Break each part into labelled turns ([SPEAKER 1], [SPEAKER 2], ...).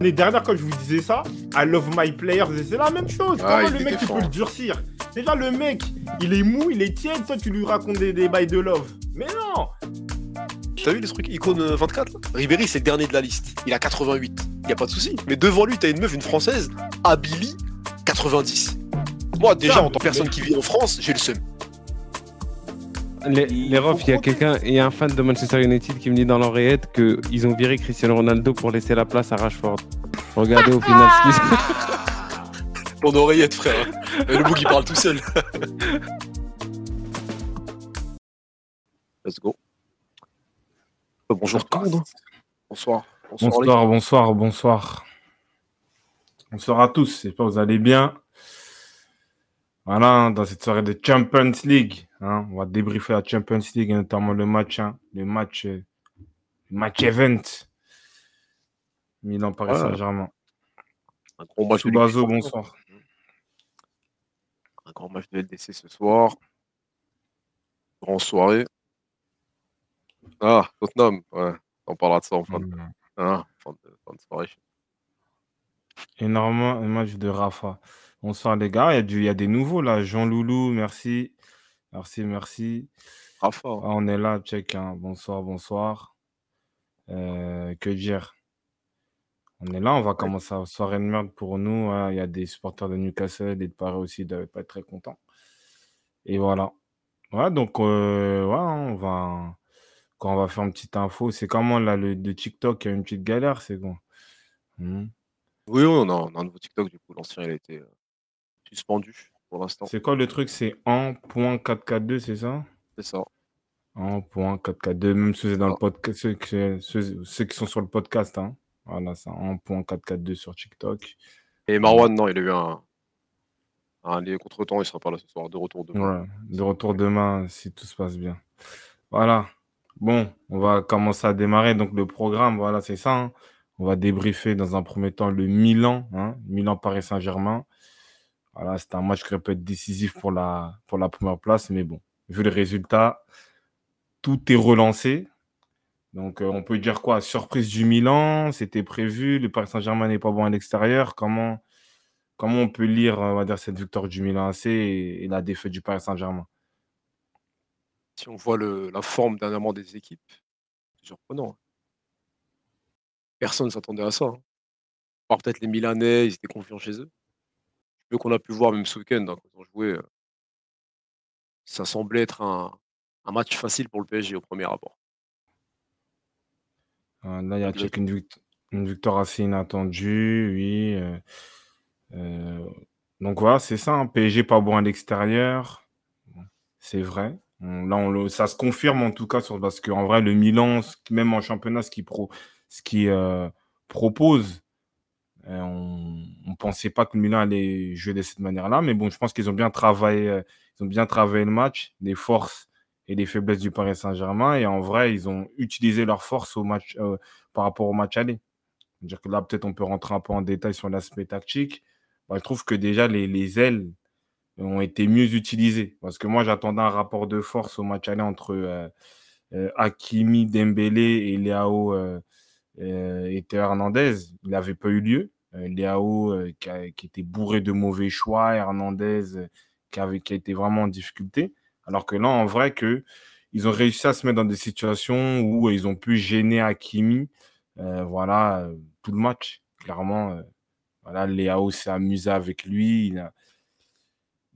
[SPEAKER 1] L'année dernière, quand je vous disais ça, I love my players, c'est la même chose.
[SPEAKER 2] Ah,
[SPEAKER 1] Comment
[SPEAKER 2] il
[SPEAKER 1] le mec, tu peux le durcir? Déjà, le mec, il est mou, il est tiède, toi, tu lui racontes des, des bails de love. Mais non
[SPEAKER 2] T'as vu les trucs? Icône euh, 24 là? Ribéry, c'est le dernier de la liste. Il a 88. Y a pas de souci. Mais devant lui, t'as une meuf, une française, Abili, 90. Moi, déjà, en tant que personne qui vit en France, j'ai le seum.
[SPEAKER 3] Les, les refs, il y a quelqu'un, il y a un fan de Manchester United qui me dit dans l'oreillette qu'ils ont viré Cristiano Ronaldo pour laisser la place à Rashford. Regardez au final ce qui se
[SPEAKER 2] Ton oreillette, frère. Et le bouc, il parle tout seul. Let's go. Euh, bonjour tout le monde. Bonsoir. Bonsoir,
[SPEAKER 1] Bonsoir, bonsoir, bonsoir. Bonsoir à tous, j'espère que vous allez bien. Voilà, dans cette soirée de Champions League, hein, on va débriefer la Champions League et notamment le match, hein, le match, euh, le match event. Milan Paris. Saint-Germain.
[SPEAKER 2] Un gros match de
[SPEAKER 1] bonsoir.
[SPEAKER 2] Un grand match de LDC ce soir. Grande soirée. Ah, Tottenham. Ouais, on parlera de ça en fin de,
[SPEAKER 1] Mmh.
[SPEAKER 2] hein, fin de, fin de soirée.
[SPEAKER 1] Énormément un match de Rafa. Bonsoir les gars, il y, a du- il y a des nouveaux là. Jean Loulou, merci. Merci, merci.
[SPEAKER 2] Hein.
[SPEAKER 1] Ah, on est là, check. hein. Bonsoir, bonsoir. Euh, que dire? On est là, on va commencer la soirée de merde pour nous. hein. Il y a des supporters de Newcastle et de Paris aussi, ils ne devaient pas être très contents. Et voilà. Ouais, donc, euh, ouais, on va, quand on va faire une petite info, c'est comment là, le de TikTok, il y a une petite galère, c'est quoi Hmm.
[SPEAKER 2] Oui, oui, on a, on a un nouveau TikTok, du coup, l'ancien, il a été euh, suspendu pour l'instant.
[SPEAKER 1] C'est quoi le truc? C'est en point 442, c'est ça?
[SPEAKER 2] C'est ça.
[SPEAKER 1] En point 442, même ceux, dans le
[SPEAKER 2] Ah.
[SPEAKER 1] podcast, ceux, que- ceux, ceux qui sont sur le podcast. Hein. Voilà, ça, en point 442 sur TikTok.
[SPEAKER 2] Et Marwan, non, il a eu un, un contre-temps, il sera pas là ce soir, de retour demain.
[SPEAKER 1] Ouais, de retour demain, si tout se passe bien. Voilà. Bon, on va commencer à démarrer. Donc, le programme, voilà, c'est ça. hein. On va débriefer dans un premier temps le Milan, hein, Milan-Paris Saint-Germain. Voilà, c'est un match qui peut être décisif pour la, pour la première place. Mais bon, vu le résultat, tout est relancé. Donc, euh, on peut dire quoi? Surprise du Milan, c'était prévu. Le Paris Saint-Germain n'est pas bon à l'extérieur. Comment, comment on peut lire, on va dire, cette victoire du Milan AC et, et la défaite du Paris Saint-Germain?
[SPEAKER 2] Si on voit la forme dernièrement des équipes, c'est surprenant. Personne ne s'attendait à ça. hein. Peut-être les Milanais, ils étaient confiants chez eux. Qu'on a pu voir même ce week-end, hein, quand on jouait, euh, ça semblait être un, un match facile pour le PSG au premier rapport.
[SPEAKER 1] Euh, Là, il y a check une, une victoire assez inattendue, oui. euh, euh, donc voilà, c'est ça. hein, PSG pas bon à l'extérieur. C'est vrai. On- là, on le- ça se confirme en tout cas sur, parce qu'en vrai, le Milan, qui- même en championnat, ce qu'il pro, ce qui, propose, on ne pensait pas que Milan allait jouer de cette manière-là. Mais bon, je pense qu'ils ont bien travaillé, euh, ils ont bien travaillé le match, les forces et les faiblesses du Paris Saint-Germain. Et en vrai, ils ont utilisé leurs forces au match, euh, par rapport au match aller. C'est-à-dire que là, peut-être on peut rentrer un peu en détail sur l'aspect tactique. Bah, je trouve que déjà, les, les ailes ont été mieux utilisées. Parce que moi, j'attendais un rapport de force au match aller entre euh, euh, Hakimi, Dembélé et Léao euh, euh, Hernandez. Il n'avait pas eu lieu. Euh, Léao euh, qui, qui était bourré de mauvais choix, Hernandez qui, avait, qui a été vraiment en difficulté. Alors que là, en vrai, que ils ont réussi à se mettre dans des situations où ils ont pu gêner Hakimi. voilà, tout le match. Clairement, euh, voilà, Léao s'est amusé avec lui. Il a,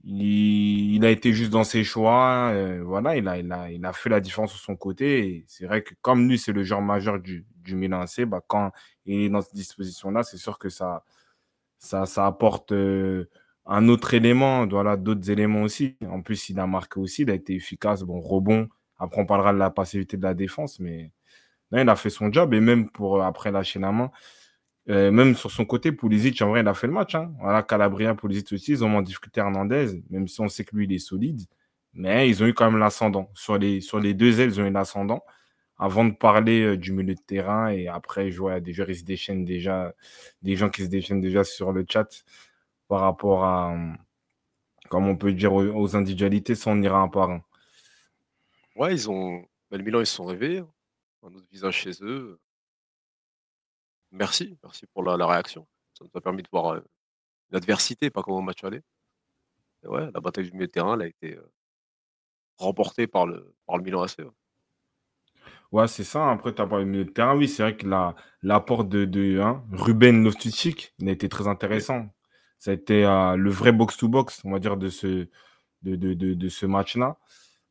[SPEAKER 1] il, a été juste dans ses choix. voilà, il a, il, a, il a fait la différence sur son côté. C'est vrai que comme lui, c'est le joueur majeur du, du Milan bah, quand il est dans cette disposition-là, c'est sûr que ça, ça, ça apporte euh, un autre élément, voilà, d'autres éléments aussi. En plus, il a marqué aussi, il a été efficace. Bon, rebond. Après, on parlera de la passivité de la défense, mais il a fait son job. Et même pour euh, après lâcher la main, euh, même sur son côté, Pulisic, en vrai, il a fait le match. Hein. Voilà, Calabria, Pulisic aussi, ils ont en difficulté Hernandez, même si on sait que lui, il est solide. Mais ils ont eu quand même l'ascendant. Sur les, sur les deux ailes, ils ont eu l'ascendant. Avant de parler euh, du milieu de terrain, et après, je vois des joueurs, ils se déchaînent déjà, des gens qui se déchaînent déjà sur le chat par rapport à, euh, comme on peut dire, aux, individualités, ça, on ira un par un.
[SPEAKER 2] Ouais, ils ont. bah, le Milan, ils se sont réveillés. hein. Un autre visage chez eux. Merci, merci pour la réaction. Ça nous a permis de voir, heu, l'adversité, pas comme au match aller. Et ouais, la bataille du milieu de terrain, elle a été, heu remportée par le par le Milan AC. Ouais,
[SPEAKER 1] c'est ça. Après, tu as parlé de milieu de terrain. Oui, c'est vrai que la l'apport de de hein, Ruben Loftus-Cheek, il a été très intéressant. Ça a été, heu, le vrai box to box, on va dire, de ce de de de de ce match-là.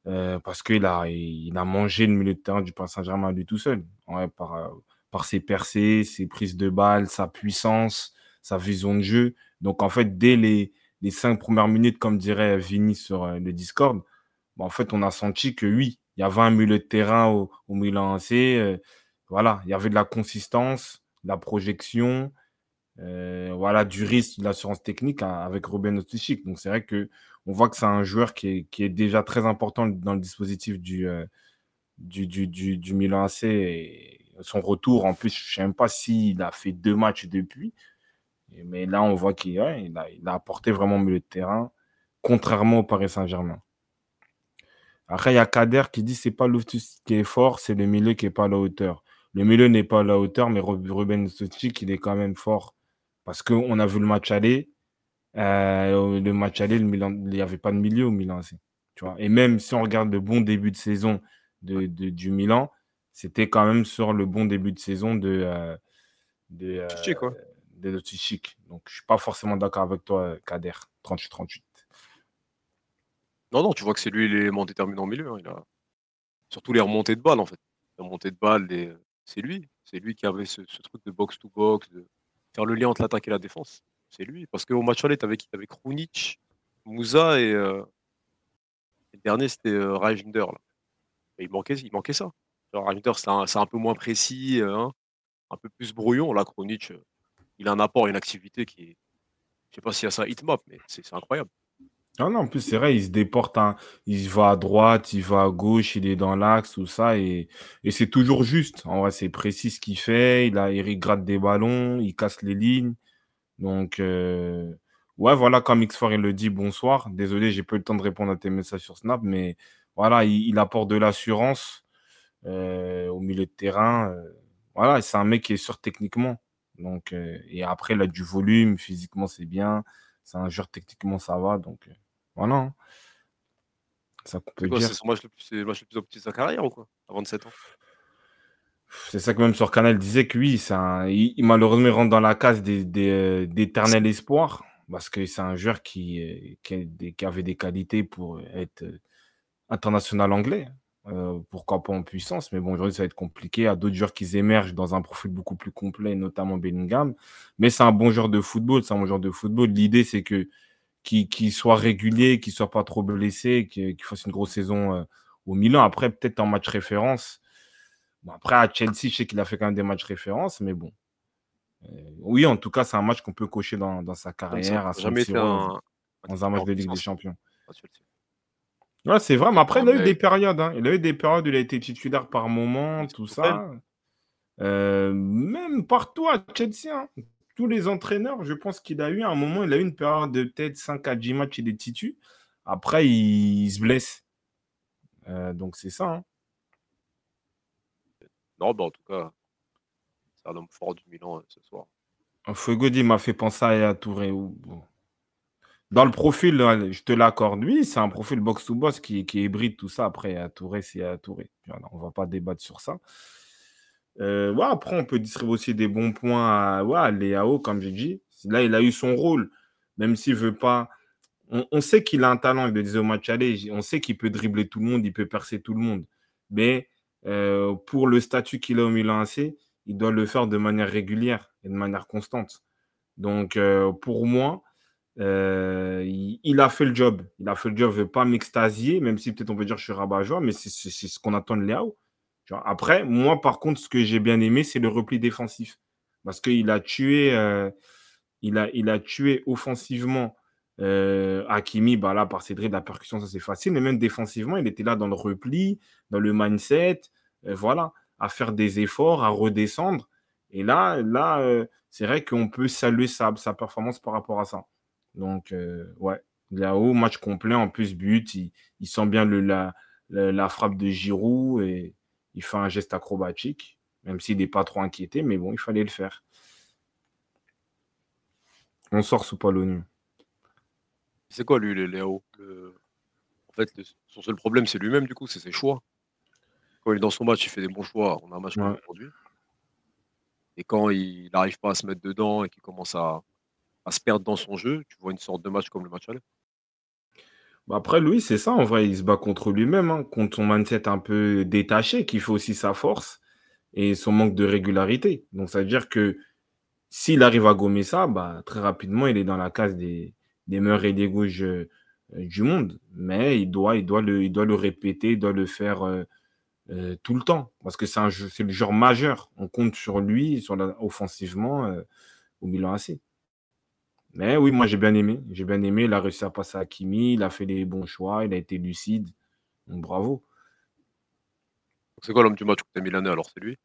[SPEAKER 1] Heu, parce qu'il a il a mangé le milieu de terrain du Paris Saint-Germain lui tout seul. Ouais, par, heu, par ses percées, ses prises de balles, sa puissance, sa vision de jeu. Donc en fait, dès les les 5 premières minutes, comme dirait Vini sur, le Discord, bah, en fait, on a senti que oui, il y avait un milieu de terrain au au Milan AC, heu, voilà, il y avait de la consistance, de la projection, heu, voilà, du risque, de l'assurance technique a avec Ruben Loftus-Cheek. Donc c'est vrai qu'on voit que c'est un joueur qui est déjà très important dans le dispositif du, heu, du du du Milan AC et son retour, en plus, je sais même pas s'il a fait 2 matchs depuis. Mais là, on voit qu'il a apporté vraiment au milieu de terrain, contrairement au Paris Saint-Germain. Après, il y a Kader qui dit: «C'est pas Loftus qui est fort, c'est le milieu qui est pas à la hauteur». Le milieu n'est pas à la hauteur, mais Ru Ruben Loftus-Cheek, il est quand même fort. Parce qu'on a vu le match aller, heu, le match aller, le Milan il y avait pas de milieu au Milan tu vois? Et même si on regarde le bon début de saison de de du Milan, c'était quand même sur le bon début de saison de, heu, de,
[SPEAKER 2] Loftus-Cheek.
[SPEAKER 1] Donc je suis pas forcément d'accord avec toi, Kader, 38-38.
[SPEAKER 2] Non, non, tu vois que c'est lui l'élément déterminant au milieu, hein. Il a surtout les remontées de balles, en fait. Les remontées de balles, les, c'est lui. C'est lui qui avait ce truc de box to box, de faire le lien entre l'attaque et la défense. C'est lui. Parce qu'au match aller, tu avais qui? Tu avais Krunic, Moussa et heu et le dernier, c'était. Et il manquait il manquait ça. Genre Reinder, c'est un peu moins précis, heu, hein, un peu plus brouillon. Là, Krunic, heu, il a un apport une activité qui est je sais pas s'il y a ça hitmap, mais c'est incroyable.
[SPEAKER 1] Ah non, en plus, c'est vrai, il se déporte, hein. Il va à droite, il va à gauche, il est dans l'axe, tout ça et et c'est toujours juste. En vrai, c'est précis ce qu'il fait, il a il gratte des ballons, il casse les lignes. Donc heu, ouais, voilà, comme X4 il le dit: «Bonsoir». Désolé, j'ai pas eu le temps de répondre à tes messages sur Snap, mais voilà, il il apporte de l'assurance, heu, au milieu de terrain, heu, voilà, c'est un mec qui est sûr techniquement. Donc heu et après, il a du volume, physiquement, c'est bien. C'est un joueur, techniquement, ça va, donc heu, voilà, hein. C'est ça qu'on
[SPEAKER 2] C'est
[SPEAKER 1] peut
[SPEAKER 2] quoi? C'est
[SPEAKER 1] dire.
[SPEAKER 2] son match le plus c'est le match le plus opti de sa carrière ou quoi? À 27 ans?
[SPEAKER 1] C'est ça que même sur Canal, disait que oui, un il malheureusement, il rentre dans la case des des, heu, d'éternel espoir parce que c'est un joueur qui, des qui avait des qualités pour être, heu, international anglais, heu, pourquoi pas en puissance, mais bon, aujourd'hui, ça va être compliqué. Il y a d'autres joueurs qui émergent dans un profil beaucoup plus complet, notamment Bellingham. Mais c'est un bon joueur de football, c'est un bon joueur de football. L'idée, c'est que qu'il soit régulier, qu'il soit pas trop blessé, qu'il fasse une grosse saison, heu, au Milan. Après, peut-être en match référence. Bon, après à Chelsea, je sais qu'il a fait quand même des matchs références, mais bon. Heu, oui, en tout cas, c'est un match qu'on peut cocher dans dans sa
[SPEAKER 2] ça,
[SPEAKER 1] carrière à
[SPEAKER 2] jamais
[SPEAKER 1] Siro dans
[SPEAKER 2] un
[SPEAKER 1] dans match de Ligue des Champions. Ouais, c'est vrai, mais après, il a eu des périodes, hein. Il a eu des périodes où il a été titulaire par moment, tout ça. Heu, même partout à Chelsea, hein. Tous les entraîneurs, je pense qu'il a eu à un moment, il a eu une période de peut-être 5 à 10 matchs, il est titu. Après, il il se blesse. Heu, donc c'est ça, hein.
[SPEAKER 2] Non, bah, en tout cas c'est un homme fort du Milan, heu, ce soir.
[SPEAKER 1] Feugo dit: «M'a fait penser à Touré». Dans le profil, ouais, je te l'accorde. Oui, c'est un profil box to box qui qui est hybride, tout ça. Après, Yaya Touré, c'est Yaya Touré. On va pas débattre sur ça. Ouais, après, on peut distribuer aussi des bons points à ouais, à Leao, comme j'ai dit. Là, il a eu son rôle, même s'il veut pas on on sait qu'il a un talent, il le disait au match aller, on sait qu'il peut dribbler tout le monde, il peut percer tout le monde. Mais, heu, pour le statut qu'il a au Milan AC, il doit le faire de manière régulière et de manière constante. Donc, heu, pour moi, heu, il a fait le job. Il a fait le job, je veux pas m'extasier, même si peut-être on peut dire que je suis rabat-joie, mais c'est ce qu'on attend de Leao. Après, moi, par contre, ce que j'ai bien aimé, c'est le repli défensif. Parce qu'il a tué, heu, il a il a tué offensivement, heu, Hakimi, bah, là, par ses dribbles, la percussion, ça, c'est facile, mais même défensivement, il était là dans le repli, dans le mindset, heu, voilà, à faire des efforts, à redescendre et là là, heu, c'est vrai qu'on peut saluer sa performance par rapport à ça. Donc, ouais, Leao, match complet, en plus, but, il il sent bien le la le la frappe de Giroud et il fait un geste acrobatique. Même s'il n'est pas trop inquiété, mais bon, il fallait le faire. On sort sous pas l'ONU.
[SPEAKER 2] C'est quoi lui, Léo? En fait, son seul problème, c'est lui-même, du coup, c'est ses choix. Quand il est dans son match, il fait des bons choix. On a un match comme aujourd'hui. Et quand il n'arrive pas à se mettre dedans et qu'il commence à, se perdre dans son jeu, tu vois une sorte de match comme le match aller.
[SPEAKER 1] Bah, après, lui, c'est ça, en vrai, il se bat contre lui-même, hein, contre son mindset un peu détaché, qui fait aussi sa force et son manque de régularité. Donc, ça veut dire que s'il arrive à gommer ça, bah, très rapidement, il est dans la case des, des meilleurs et des gauches euh, du monde. Mais il doit, il, doit le, répéter, il doit le faire euh, euh, tout le temps. Parce que c'est le genre majeur. On compte sur lui, sur la, offensivement, au Milan AC. Mais oui, moi j'ai bien aimé. J'ai bien aimé. Il a réussi à passer à Kimi, il a fait les bons choix, il a été lucide. Donc bravo.
[SPEAKER 2] C'est quoi l'homme du match que tu Milanais alors? C'est lui?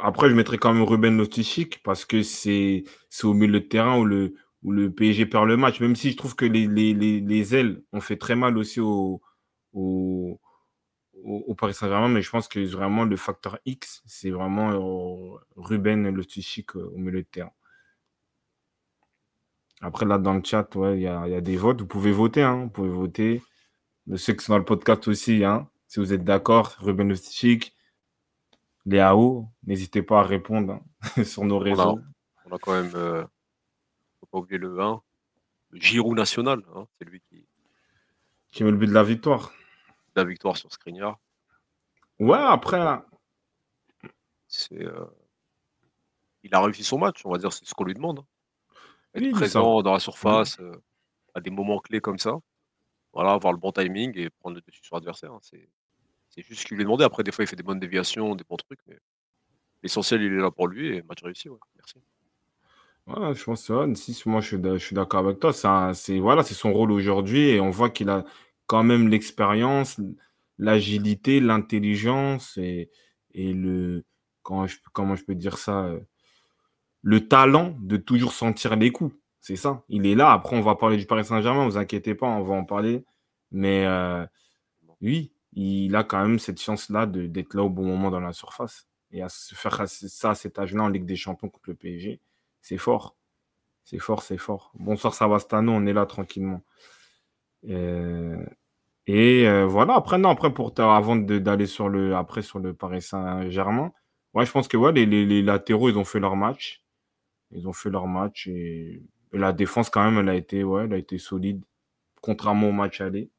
[SPEAKER 1] Après, je mettrais quand même Ruben Lostichik parce que c'est, au milieu de terrain où le, où le PSG perd le match. Même si je trouve que les, les, les, ailes ont fait très mal aussi au, au, au Paris Saint-Germain, mais je pense que vraiment le facteur X, c'est vraiment euh, Ruben Lostichik euh, au milieu de terrain. Après, là, dans le chat, il y, a, des votes. Vous pouvez voter. Hein. Vous pouvez voter. De ceux qui sont dans le podcast aussi. Hein. Si vous êtes d'accord, Ruben Chic, Léao, n'hésitez pas à répondre hein, sur nos réseaux.
[SPEAKER 2] On a, quand même, euh, faut pas oublier le 1, le Giroud national. Hein. C'est lui qui.
[SPEAKER 1] Qui met le but de la victoire.
[SPEAKER 2] La victoire sur Skriniar.
[SPEAKER 1] Ouais, après.
[SPEAKER 2] C'est. Euh, il a réussi son match, on va dire, c'est ce qu'on lui demande. Présent dans la surface euh, à des moments clés comme ça. Voilà, avoir le bon timing et prendre le dessus sur l'adversaire. Hein, c'est, juste ce qu'il lui demandé. Après, des fois, il fait des bonnes déviations, des bons trucs, mais l'essentiel, il est là pour lui et match réussi. Ouais. Merci.
[SPEAKER 1] Ouais, je pense que si, moi je suis d'accord avec toi. C'est voilà, c'est son rôle aujourd'hui et on voit qu'il a quand même l'expérience, l'agilité, l'intelligence et, et le comment je, comment je peux dire ça euh, le talent de toujours sentir les coups. C'est ça. Il est là. Après, on va parler du Paris Saint-Germain. Vous inquiétez pas, on va en parler. Mais euh, oui, il a quand même cette chance-là d'être là au bon moment dans la surface. Et à se faire ça à cet âge-là en Ligue des Champions contre le PSG, c'est fort. C'est fort, c'est fort. Bonsoir Savastano, on est là tranquillement. Euh, et euh, voilà, après, non, après, pour avant d'aller sur le, sur le Paris Saint-Germain, ouais, je pense que ouais, les, latéraux, ils ont fait leur match. Ils ont fait leur match et, la défense, quand même, elle a été, ouais, elle a été solide, contrairement au match aller.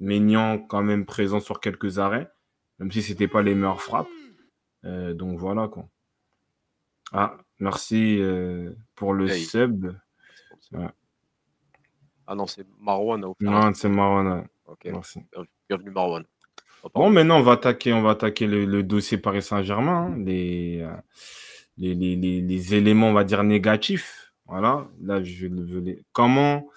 [SPEAKER 1] Maignan, quand même, présent sur quelques arrêts, même si ce n'était pas les meilleures frappes. Euh, donc voilà, quoi. Ah, merci euh, pour le sub.
[SPEAKER 2] Ah non, c'est Marwan.
[SPEAKER 1] Non, c'est Marwan. Ok, merci.
[SPEAKER 2] Bienvenue, Marwan.
[SPEAKER 1] Bon, maintenant, on va attaquer, on va attaquer le, dossier Paris Saint-Germain. Hein. les, euh, les, éléments, on va dire, négatifs. Voilà, là, je vais Comment,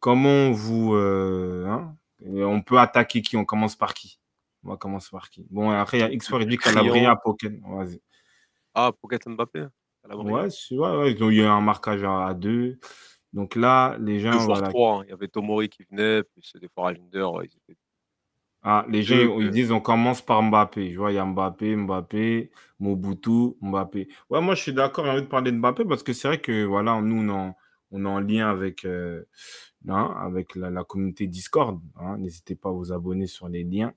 [SPEAKER 1] comment vous. Euh, hein, on peut attaquer qui? On commence par qui? On va commencer par qui? Bon, après, il y a X dit Calabria, Pocket. Vas-y.
[SPEAKER 2] Ah, Pocket Mbappé
[SPEAKER 1] Ouais, ouais, il y a eu un marquage à deux. Donc là, les gens.
[SPEAKER 2] Voilà. Trois, hein. Il y avait Tomori qui venait, puis des fois Ravinder, ils étaient
[SPEAKER 1] ah, les gens, ils disent on commence par Mbappé. Je vois, il y a Mbappé, Mbappé, Mobutu, Mbappé. Ouais, moi, je suis d'accord, j'ai envie de parler de Mbappé parce que c'est vrai que, voilà, nous, on, est en lien avec, euh, hein, avec la, communauté Discord. Hein. N'hésitez pas à vous abonner sur les liens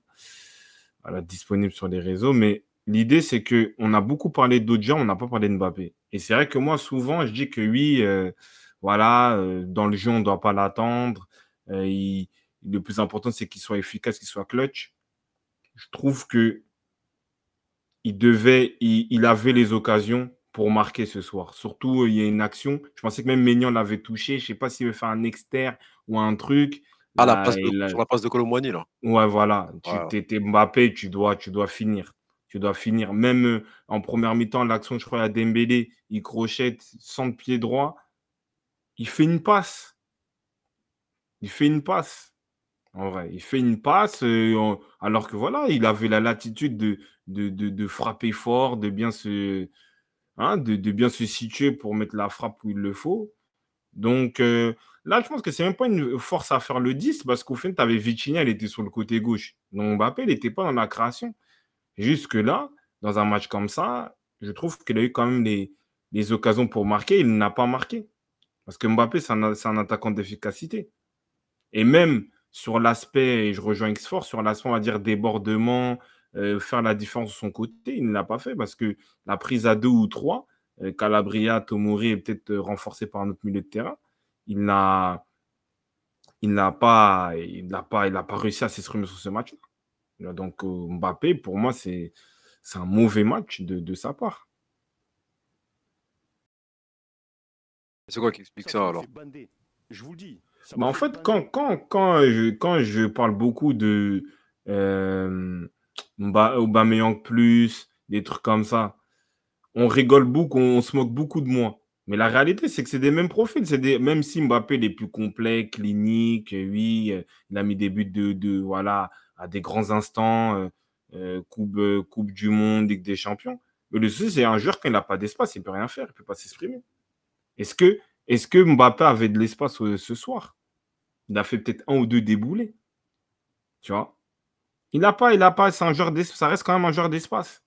[SPEAKER 1] voilà, disponibles sur les réseaux. Mais l'idée, c'est qu'on a beaucoup parlé d'autres gens, on n'a pas parlé de Mbappé. Et c'est vrai que moi, souvent, je dis que oui, euh, voilà, euh, dans le jeu, on ne doit pas l'attendre. il le plus important, c'est qu'il soit efficace, qu'il soit clutch. Je trouve que il devait, il, avait les occasions pour marquer ce soir. Surtout, il y a une action. Je pensais que même Ménian l'avait touché. Je ne sais pas s'il veut faire un externe ou un truc.
[SPEAKER 2] Ah, la passe de, sur la passe de Colomboigny, là.
[SPEAKER 1] Ouais, voilà. Tu étais Mbappé, tu dois, tu dois finir. Tu dois finir. Même euh, en première mi-temps, l'action, je crois, à Dembélé, il crochette sans pied droit. Il fait une passe. Il fait une passe. En vrai, il fait une passe, euh, alors que voilà, il avait la latitude de de frapper fort, de bien se hein, de bien se situer pour mettre la frappe où il le faut. Donc, euh, là, je pense que c'est même pas une force à faire le 10 parce qu'au fait, tu avais Vitinha, elle était sur le côté gauche. Donc Mbappé, il n'était pas dans la création. Jusque-là, dans un match comme ça, je trouve qu'il a eu quand même les, occasions pour marquer. Il n'a pas marqué. Parce que Mbappé, c'est un, attaquant d'efficacité. Et même sur l'aspect, et je rejoins X-Force, sur l'aspect, on va dire, débordement, euh, faire la différence de son côté, il ne l'a pas fait parce que la prise à deux ou trois, euh, Calabria, Tomori est peut-être renforcé par un autre milieu de terrain, il n'a il n'a pas, il n'a pas, il pas réussi à s'exprimer sur ce match-là. Donc euh, Mbappé, pour moi, c'est un mauvais match de, sa part.
[SPEAKER 2] C'est quoi qui explique ça, alors?
[SPEAKER 4] Je vous le dis.
[SPEAKER 1] Bah, en fait, quand, quand, quand, je, quand je parle beaucoup de euh, Aubameyang plus, des trucs comme ça, on rigole beaucoup, on se moque beaucoup de moi. Mais la réalité, c'est que c'est des mêmes profils. C'est des, même si Mbappé est plus complet, clinique, oui, euh, il a mis des buts de, de voilà, à des grands instants, euh, euh, coupe, coupe du Monde, Ligue des Champions. Mais le souci, c'est un joueur qui n'a pas d'espace, il ne peut rien faire, il ne peut pas s'exprimer. Est-ce que, est que Mbappé avait de l'espace ce soir? Il a fait peut-être un ou deux déboulés. Tu vois? Il n'a pas, il n'a pas, c'est un joueur ça reste quand même un joueur d'espace.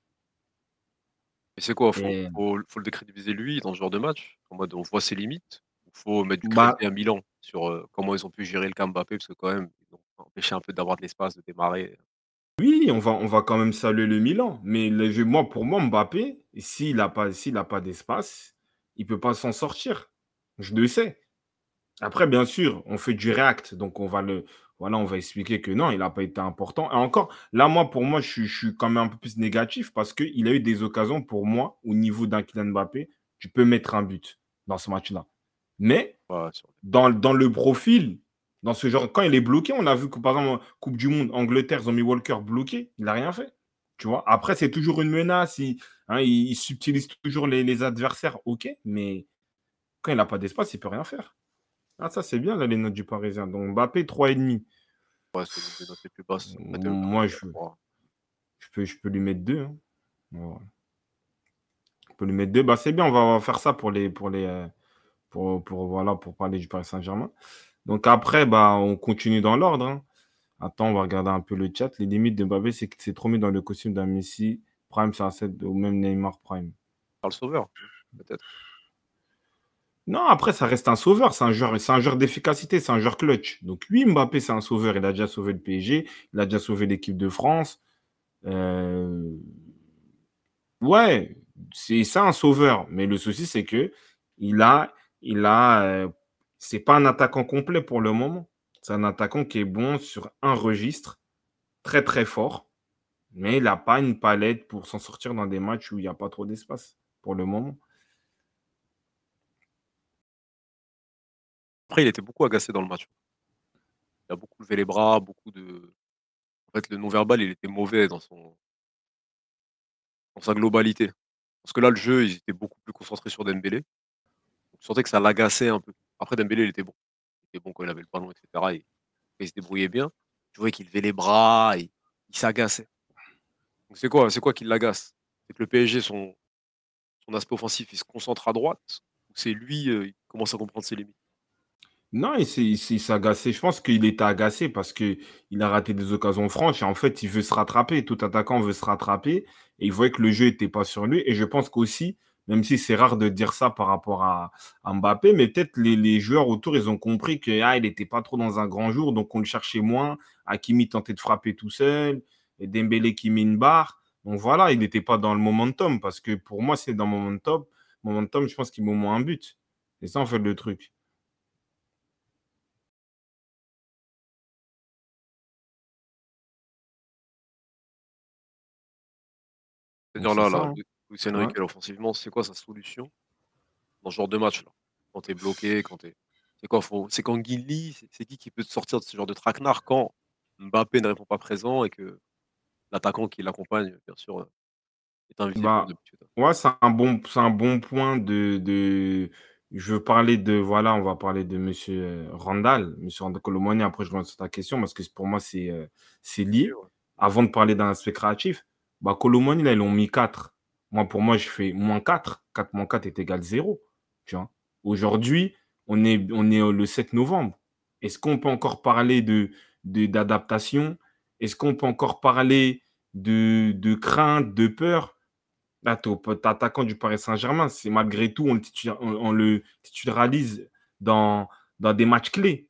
[SPEAKER 2] Et c'est quoi? Faut faut faut le décrédibiliser lui dans ce genre de match? En mode on voit ses limites? Il faut mettre du
[SPEAKER 1] Bah
[SPEAKER 2] crédit à Milan sur, comment ils ont pu gérer le cas Mbappé? Parce que quand même, ils ont empêché un peu d'avoir de l'espace, de démarrer.
[SPEAKER 1] Oui, on va on va quand même saluer le Milan, mais le moi pour moi Mbappé, s'il a pas pas d'espace, il peut pas s'en sortir. Je le sais. Après bien sûr, on fait du react, donc on va le voilà, on va expliquer que non, il n'a pas été important. Et encore, là, moi, pour moi, je, suis quand même un peu plus négatif parce qu'il a eu des occasions pour moi, au niveau d'un Kylian Mbappé, tu peux mettre un but dans ce match-là. Mais dans, dans, le profil, dans ce genre, quand il est bloqué, on a vu que par exemple, Coupe du Monde, Angleterre, mis Walker bloqué, il n'a rien fait. Tu vois, après, c'est toujours une menace, il, hein, il, subtilise toujours les, les, adversaires, ok, mais quand il n'a pas d'espace, il ne peut rien faire. Ah, ça, c'est bien, là, les notes du Parisien. Donc, Mbappé, 3,5.
[SPEAKER 2] Ouais, c'est les notes les plus basses.
[SPEAKER 1] Moi, je, je, peux, je peux lui mettre 2. Hein. Je peux lui mettre 2. Bah, c'est bien, on va faire ça pour les. Pour les euh, pour, pour, voilà, pour parler du Paris Saint-Germain. Donc après, bah, on continue dans l'ordre. Hein. Attends, on va regarder un peu le chat. Les limites de Mbappé, c'est que c'est trop mis dans le costume d'un Messi. Prime, c'est un set ou même Neymar Prime.
[SPEAKER 2] Par le sauveur, peut-être.
[SPEAKER 1] Non, après, ça reste un sauveur. C'est un joueur, d'efficacité, c'est un joueur clutch. Donc, oui, Mbappé, c'est un sauveur. Il a déjà sauvé le PSG, il a déjà sauvé l'équipe de France. Euh, ouais, c'est ça un sauveur. Mais le souci, c'est que il a, il a, euh, c'est pas un attaquant complet pour le moment. C'est un attaquant qui est bon sur un registre, très très fort, mais il n'a pas une palette pour s'en sortir dans des matchs où il n'y a pas trop d'espace pour le moment.
[SPEAKER 2] Après, il était beaucoup agacé dans le match. Il a beaucoup levé les bras, beaucoup de en fait, le non-verbal, il était mauvais dans son dans sa globalité. Parce que là, le jeu, il était beaucoup plus concentré sur Dembélé. Je sentais que ça l'agaçait un peu. Après, Dembélé, il était bon. Il était bon quand il avait le ballon, etc. il se débrouillait bien. Tu voyais qu'il levait les bras, et il s'agaçait. Donc c'est quoi, c'est quoi qui l'agace? C'est que le PSG, son, son aspect offensif, il se concentre à droite, c'est lui, euh, commence à comprendre ses limites
[SPEAKER 1] non, il s'est agacé. Je pense qu'il était agacé parce qu'il a raté des occasions franches et en fait, il veut se rattraper. Tout attaquant veut se rattraper et il voyait que le jeu n'était pas sur lui. Et je pense qu'aussi, même si c'est rare de dire ça par rapport à, Mbappé, mais peut-être les, joueurs autour, ils ont compris qu'il ah, n'était pas trop dans un grand jour, donc on le cherchait moins. Hakimi tentait de frapper tout seul, et Dembélé qui met une barre. Donc voilà, il n'était pas dans le momentum parce que pour moi, c'est dans le momentum. Momentum, je pense qu'il met au moins un but. C'est ça en fait le truc.
[SPEAKER 2] C'est-à-dire là, là, hein. offensivement, c'est quoi sa solution dans ce genre de match là? Quand tu es bloqué, quand tu c'est quoi? c'est quand Guilly, c'est qui qui peut te sortir de ce genre de traquenard quand Mbappé ne répond pas présent et que l'attaquant qui l'accompagne, bien sûr, euh, est invisible
[SPEAKER 1] Bah, ouais, c'est un bon c'est un bon point de de je veux parler de voilà, on va parler de monsieur, euh, Randall, monsieur Randall Colomoni, après je reviens sur ta question parce que pour moi c'est, euh, c'est lié. Avant de parler d'un aspect créatif. Bah, Colomani, là, ils l'ont mis 4. Moi, pour moi, je fais moins 4. 4 moins 4 est égal 0. Tu vois Aujourd'hui, on est, on est le 7 novembre. Est-ce qu'on peut encore parler de, d'adaptation? Est-ce qu'on peut encore parler de, de crainte, de peur? Là, attaquant du Paris Saint-Germain. C'est malgré tout, on le, titularise dans, dans des matchs clés.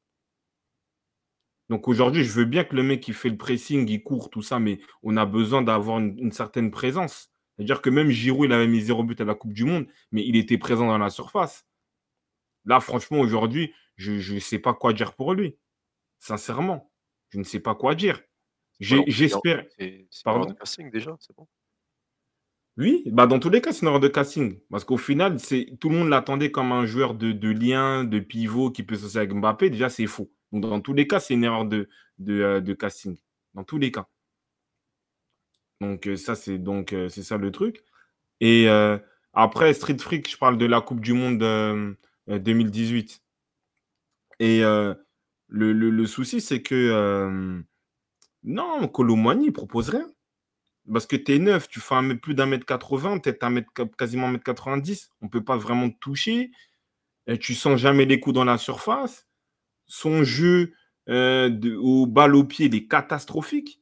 [SPEAKER 1] Donc aujourd'hui, je veux bien que le mec qui fait le pressing, il court, tout ça, mais on a besoin d'avoir une, certaine présence. C'est-à-dire que même Giroud, il avait mis zéro but à la Coupe du Monde, mais il était présent dans la surface. Là, franchement, aujourd'hui, je ne sais pas quoi dire pour lui. Sincèrement, je ne sais pas quoi dire. J'espère.
[SPEAKER 2] C'est une de casting déjà, c'est bon.
[SPEAKER 1] Oui, bah dans tous les cas, c'est une erreur de casting. Parce qu'au final, tout le monde l'attendait comme un joueur de, de lien, de pivot qui peut s'associer avec Mbappé. Déjà, c'est faux. Donc, dans tous les cas, c'est une erreur de, de, euh, casting. Dans tous les cas. Donc, euh, ça, c'est donc euh, c'est ça le truc. Et après, Street Freak, je parle de la Coupe du Monde 2018. Et le, le, souci, c'est que non, Colomani ne propose rien. Parce que tu es neuf, tu fais un, plus d'un mètre 80, peut-être un mètre, quasiment un mètre 90. On ne peut pas vraiment te toucher. Et tu sens jamais les coups dans la surface. Son jeu euh, au balle au pied, il est catastrophique.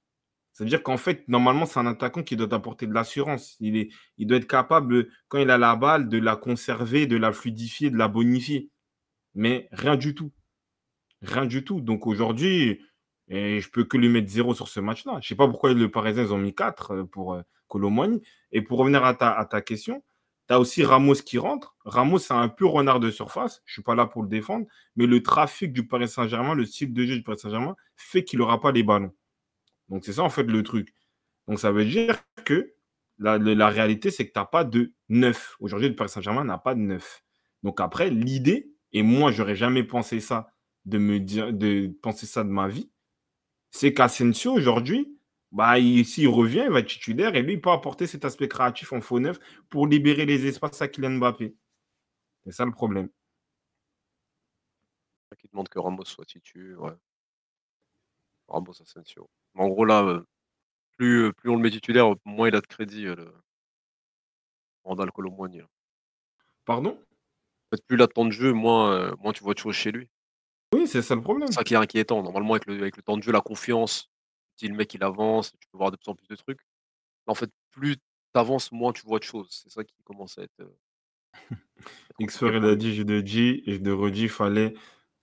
[SPEAKER 1] Ça veut dire qu'en fait, normalement, c'est un attaquant qui doit apporter de l'assurance. Il, doit être capable, quand il a la balle, de la conserver, de la fluidifier, de la bonifier. Mais rien du tout. Rien du tout. Donc aujourd'hui, je peux que lui mettre zéro sur ce match-là. Je ne sais pas pourquoi le Parisien, ils ont mis 4 euh, pour euh, Et pour revenir à ta question, tu aussi Ramos qui rentre. Ramos, c'est un pur renard de surface. Je ne suis pas là pour le défendre. Mais le trafic du Paris Saint-Germain, le style de jeu du Paris Saint-Germain, fait qu'il n'aura pas les ballons. Donc c'est ça, en fait, le truc. Donc ça veut dire que la, la réalité, c'est que tu n'as pas de neuf. Aujourd'hui, le Paris Saint-Germain n'a pas de neuf. Donc après, l'idée, et moi, j'aurais jamais pensé ça de me dire, de penser ça de ma vie, c'est qu'Asensio, aujourd'hui, bah, s'il revient, il va être titulaire et lui, il peut apporter cet aspect créatif en faux neuf pour libérer les espaces à Kylian Mbappé. C'est ça le problème.
[SPEAKER 2] Qui demande que Ramos soit titulaire. Ouais. Ramos Asensio. En gros, là, euh, plus, euh, plus on le met titulaire, moins il a de crédit. Euh, le... Randall Colomboigny.
[SPEAKER 1] Pardon?
[SPEAKER 2] En fait, Plus il a de temps de jeu, moins, moins tu vois de choses chez lui.
[SPEAKER 1] Oui, c'est ça le problème.
[SPEAKER 2] C'est ça qui est inquiétant. Normalement, avec le, avec le temps de jeu, la confiance, si le mec il avance, tu peux voir de plus en plus de trucs. En fait, plus tu avances, moins tu vois de choses. C'est ça qui commence à être. Euh,
[SPEAKER 1] X a dit, je le dis je le redis, fallait,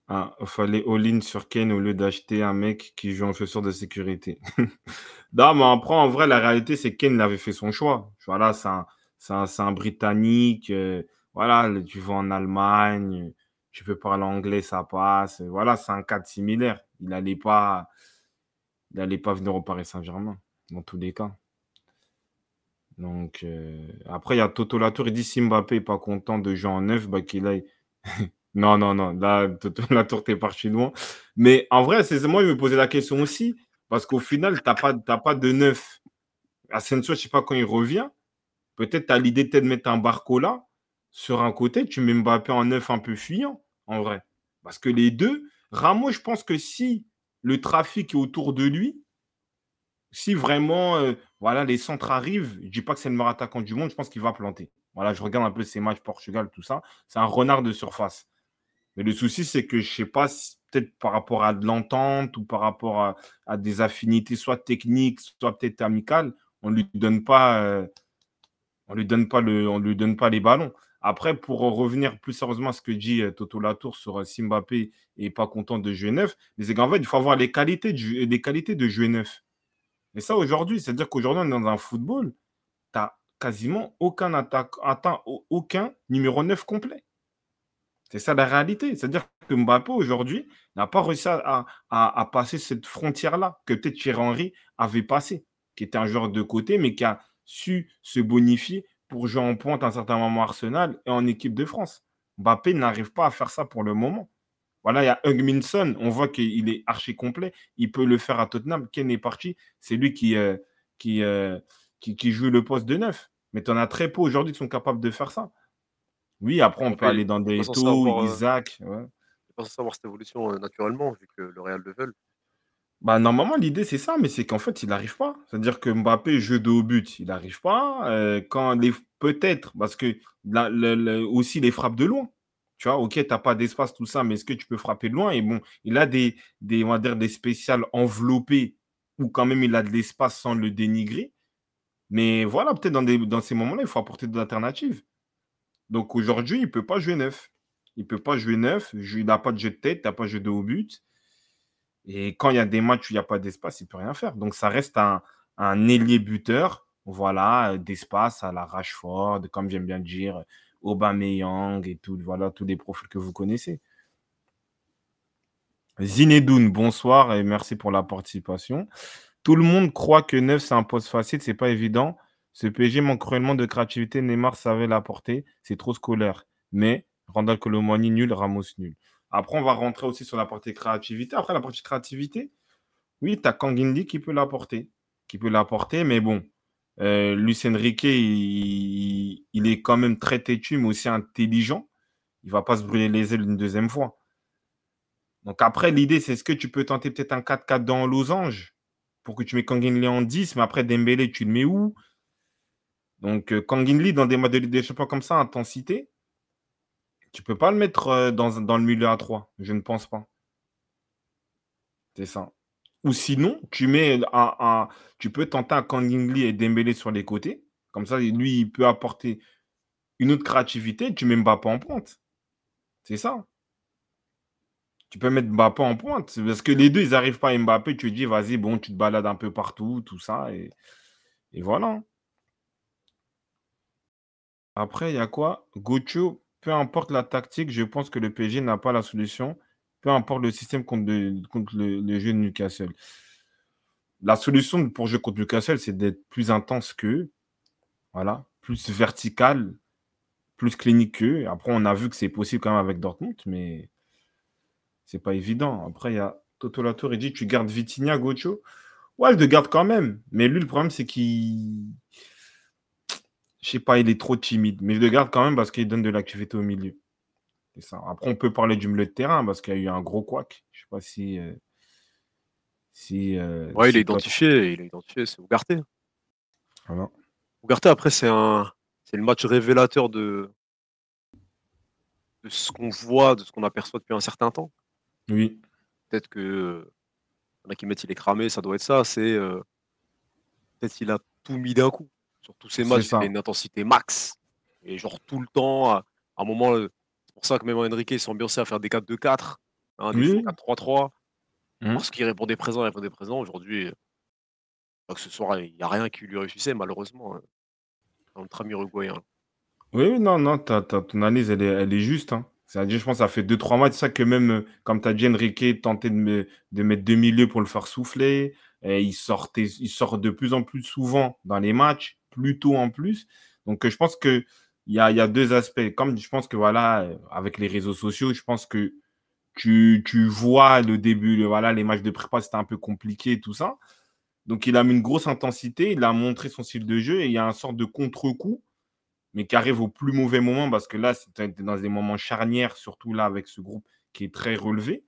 [SPEAKER 1] ah, fallait all-in sur Ken au lieu d'acheter un mec qui joue en chaussures de sécurité. non, mais après, en vrai, la réalité, c'est que Ken avait fait son choix. Voilà, c'est un, un, un, Britannique. Euh, voilà, tu vas en Allemagne tu peux parler anglais, ça passe. Voilà, c'est un cadre similaire. Il n'allait pas, il pas venir au Paris Saint-Germain, dans tous les cas. Donc, euh, après, il y a Toto Latour, il dit si Mbappé n'est pas content de jouer en neuf, bah, qu'il aille. non, non, non, là, Toto Latour, t'es parti loin. Mais en vrai, c'est moi, il me posait la question aussi, parce qu'au final, tu pas, pas de neuf. Asensio, je ne sais pas quand il revient. Peut-être tu as l'idée de mettre un Barcola sur un côté, tu mets Mbappé en neuf un peu fuyant en vrai. Parce que les deux, Ramos, je pense que si le trafic autour de lui, si vraiment euh, voilà, les centres arrivent, je ne dis pas que c'est le meilleur attaquant du monde, je pense qu'il va planter. Voilà, je regarde un peu ses matchs Portugal, tout ça. C'est un renard de surface. Mais le souci, c'est que je ne sais pas, peut-être par rapport à de l'entente ou par rapport à, des affinités, soit techniques, soit peut-être amicales, on ne lui donne pas, euh, on lui on lui donne pas les ballons. Après, pour revenir plus sérieusement à ce que dit euh, Toto Latour sur euh, Simbappé et pas content de jouer neuf, mais c'est qu'en fait, il faut avoir les qualités de, qualités jouer neuf. Et ça, aujourd'hui, c'est-à-dire qu'aujourd'hui, on est dans un football, tu n'as quasiment aucun attaque, atteint aucun numéro 9 complet. C'est ça la réalité. C'est-à-dire que Mbappé, aujourd'hui, n'a pas réussi à, passer cette frontière-là que peut-être Thierry Henry avait passé, qui était un joueur de côté, mais qui a su se bonifier pour jouer en pointe à un certain moment Arsenal et en équipe de France. Mbappé n'arrive pas à faire ça pour le moment. Voilà, il y a Hugminson, on voit qu'il est archi complet. Il peut le faire à Tottenham. Ken est parti, c'est lui qui, euh, euh, qui, qui, joue le poste de neuf. Mais tu en as très peu aujourd'hui qui sont capables de faire ça. Oui, après, on peut aller dans des taux,
[SPEAKER 2] euh,
[SPEAKER 1] Isaac.
[SPEAKER 2] Ouais. Je pense savoir cette évolution naturellement, vu que le Real le veut.
[SPEAKER 1] Bah, normalement, l'idée, c'est ça, mais c'est qu'en fait, il n'arrive pas. C'est-à-dire que Mbappé, jeu de haut but, il n'arrive pas. Euh, quand les... Peut-être, parce que aussi les frappes de loin. Tu vois, ok, tu n'as pas d'espace, tout ça, mais est-ce que tu peux frapper de loin? Et bon, il a des, des, on va dire, des spéciales enveloppées où quand même il a de l'espace sans le dénigrer. Mais voilà, peut-être dans, ces moments-là, il faut apporter des alternatives. Donc aujourd'hui, il ne peut pas jouer neuf. Il ne peut pas jouer neuf. Il n'a pas de jeu de tête, il n'a pas de jeu de haut but. Et quand il y a des matchs où il n'y a pas d'espace, il ne peut rien faire. Donc ça reste un, ailier buteur, voilà, d'espace à la Rashford, comme j'aime bien dire, Aubameyang et tout, voilà, tous les profils que vous connaissez. Zinedoun, bonsoir et merci pour la participation. Tout le monde croit que neuf, c'est un poste facile, c'est pas évident. Ce PSG manque cruellement de créativité. Neymar savait l'apporter. C'est trop scolaire. Mais Randall Colomani nul, Ramos nul. Après, on va rentrer aussi sur la partie créativité. Après, la partie créativité, oui, tu as qui peut l'apporter. Qui peut l'apporter, mais bon. Euh, Lucien il, est quand même très têtu, mais aussi intelligent. Il ne va pas se brûler les ailes une deuxième fois. Donc après, l'idée, c'est est-ce que tu peux tenter peut-être un 4-4 dans losange pour que tu mets Kangin en 10, mais après Dembélé, tu le mets où? Donc euh, Kangin dans des modes de Ligue pas comme ça, intensité, tu peux pas le mettre euh, dans, le milieu à 3. Je ne pense pas. C'est ça. Ou sinon, tu mets un, tu peux tenter un Kangin et Dembélé sur les côtés. Comme ça, lui, il peut apporter une autre créativité. Tu mets Mbappé en pointe. C'est ça tu peux mettre Mbappé en pointe. Parce que les deux, ils n'arrivent pas à Mbappé. Tu dis, vas-y, bon, tu te balades un peu partout, tout ça. Et, voilà. Après, il y a quoi? Gocho, peu importe la tactique, je pense que le PSG n'a pas la solution. Peu importe le système contre, le, jeu de Newcastle. La solution pour jouer contre Newcastle, c'est d'être plus intense qu'eux. Voilà. Plus vertical, plus clinique qu'eux. Après, on a vu que c'est possible quand même avec Dortmund, mais c'est pas évident. Après, il y a Toto Latour, il dit Tu gardes Vitinha, Gocho? Ouais, je le garde quand même. Mais lui, le problème, c'est qu'il. Je sais pas, il est trop timide. Mais je le garde quand même parce qu'il donne de l'activité au milieu. C'est ça. Après, on peut parler du milieu de terrain parce qu'il y a eu un gros couac. Je sais pas si. Euh, si
[SPEAKER 2] euh, ouais, il est identifié. Il est identifié. C'est Ougarté.
[SPEAKER 1] Voilà.
[SPEAKER 2] Ougarté, après, c'est un. C'est le match révélateur de, de ce qu'on voit, de ce qu'on aperçoit depuis un certain temps.
[SPEAKER 1] Oui.
[SPEAKER 2] Peut-être que, y en a qui mettent il est cramé, ça doit être ça. C'est, peut-être qu'il a tout mis d'un coup. Sur tous ces matchs, a une intensité max et genre tout le temps, à un moment, c'est pour ça que même Enrique s'est ambiancé à faire des 4-2-4, hein, des 4-3-3 mmh. parce qu'il répondait présent, il répondait présent. Aujourd'hui, que ce soir, il n'y a rien qui lui réussissait malheureusement, hein, notre ami uruguayen.
[SPEAKER 1] Oui, non, non, ton analyse, elle est elle est juste, hein. C'est-à-dire, je pense que ça fait 2-3 matchs, ça que même, euh, comme tu as dit, Enrique tentait de, de mettre deux milieux pour le faire souffler. Et il, sortait, il sort de plus en plus souvent dans les matchs, plus tôt en plus. Donc, euh, je pense qu'il y a, y a deux aspects. Comme je pense que, voilà, euh, avec les réseaux sociaux, je pense que tu, vois le début, voilà, les matchs de prépa, c'était un peu compliqué tout ça. Donc, il a mis une grosse intensité, il a montré son style de jeu et il y a un sorte de contre-coup mais qui arrive au plus mauvais moment parce que là, c'est dans des moments charnières, surtout là avec ce groupe qui est très relevé.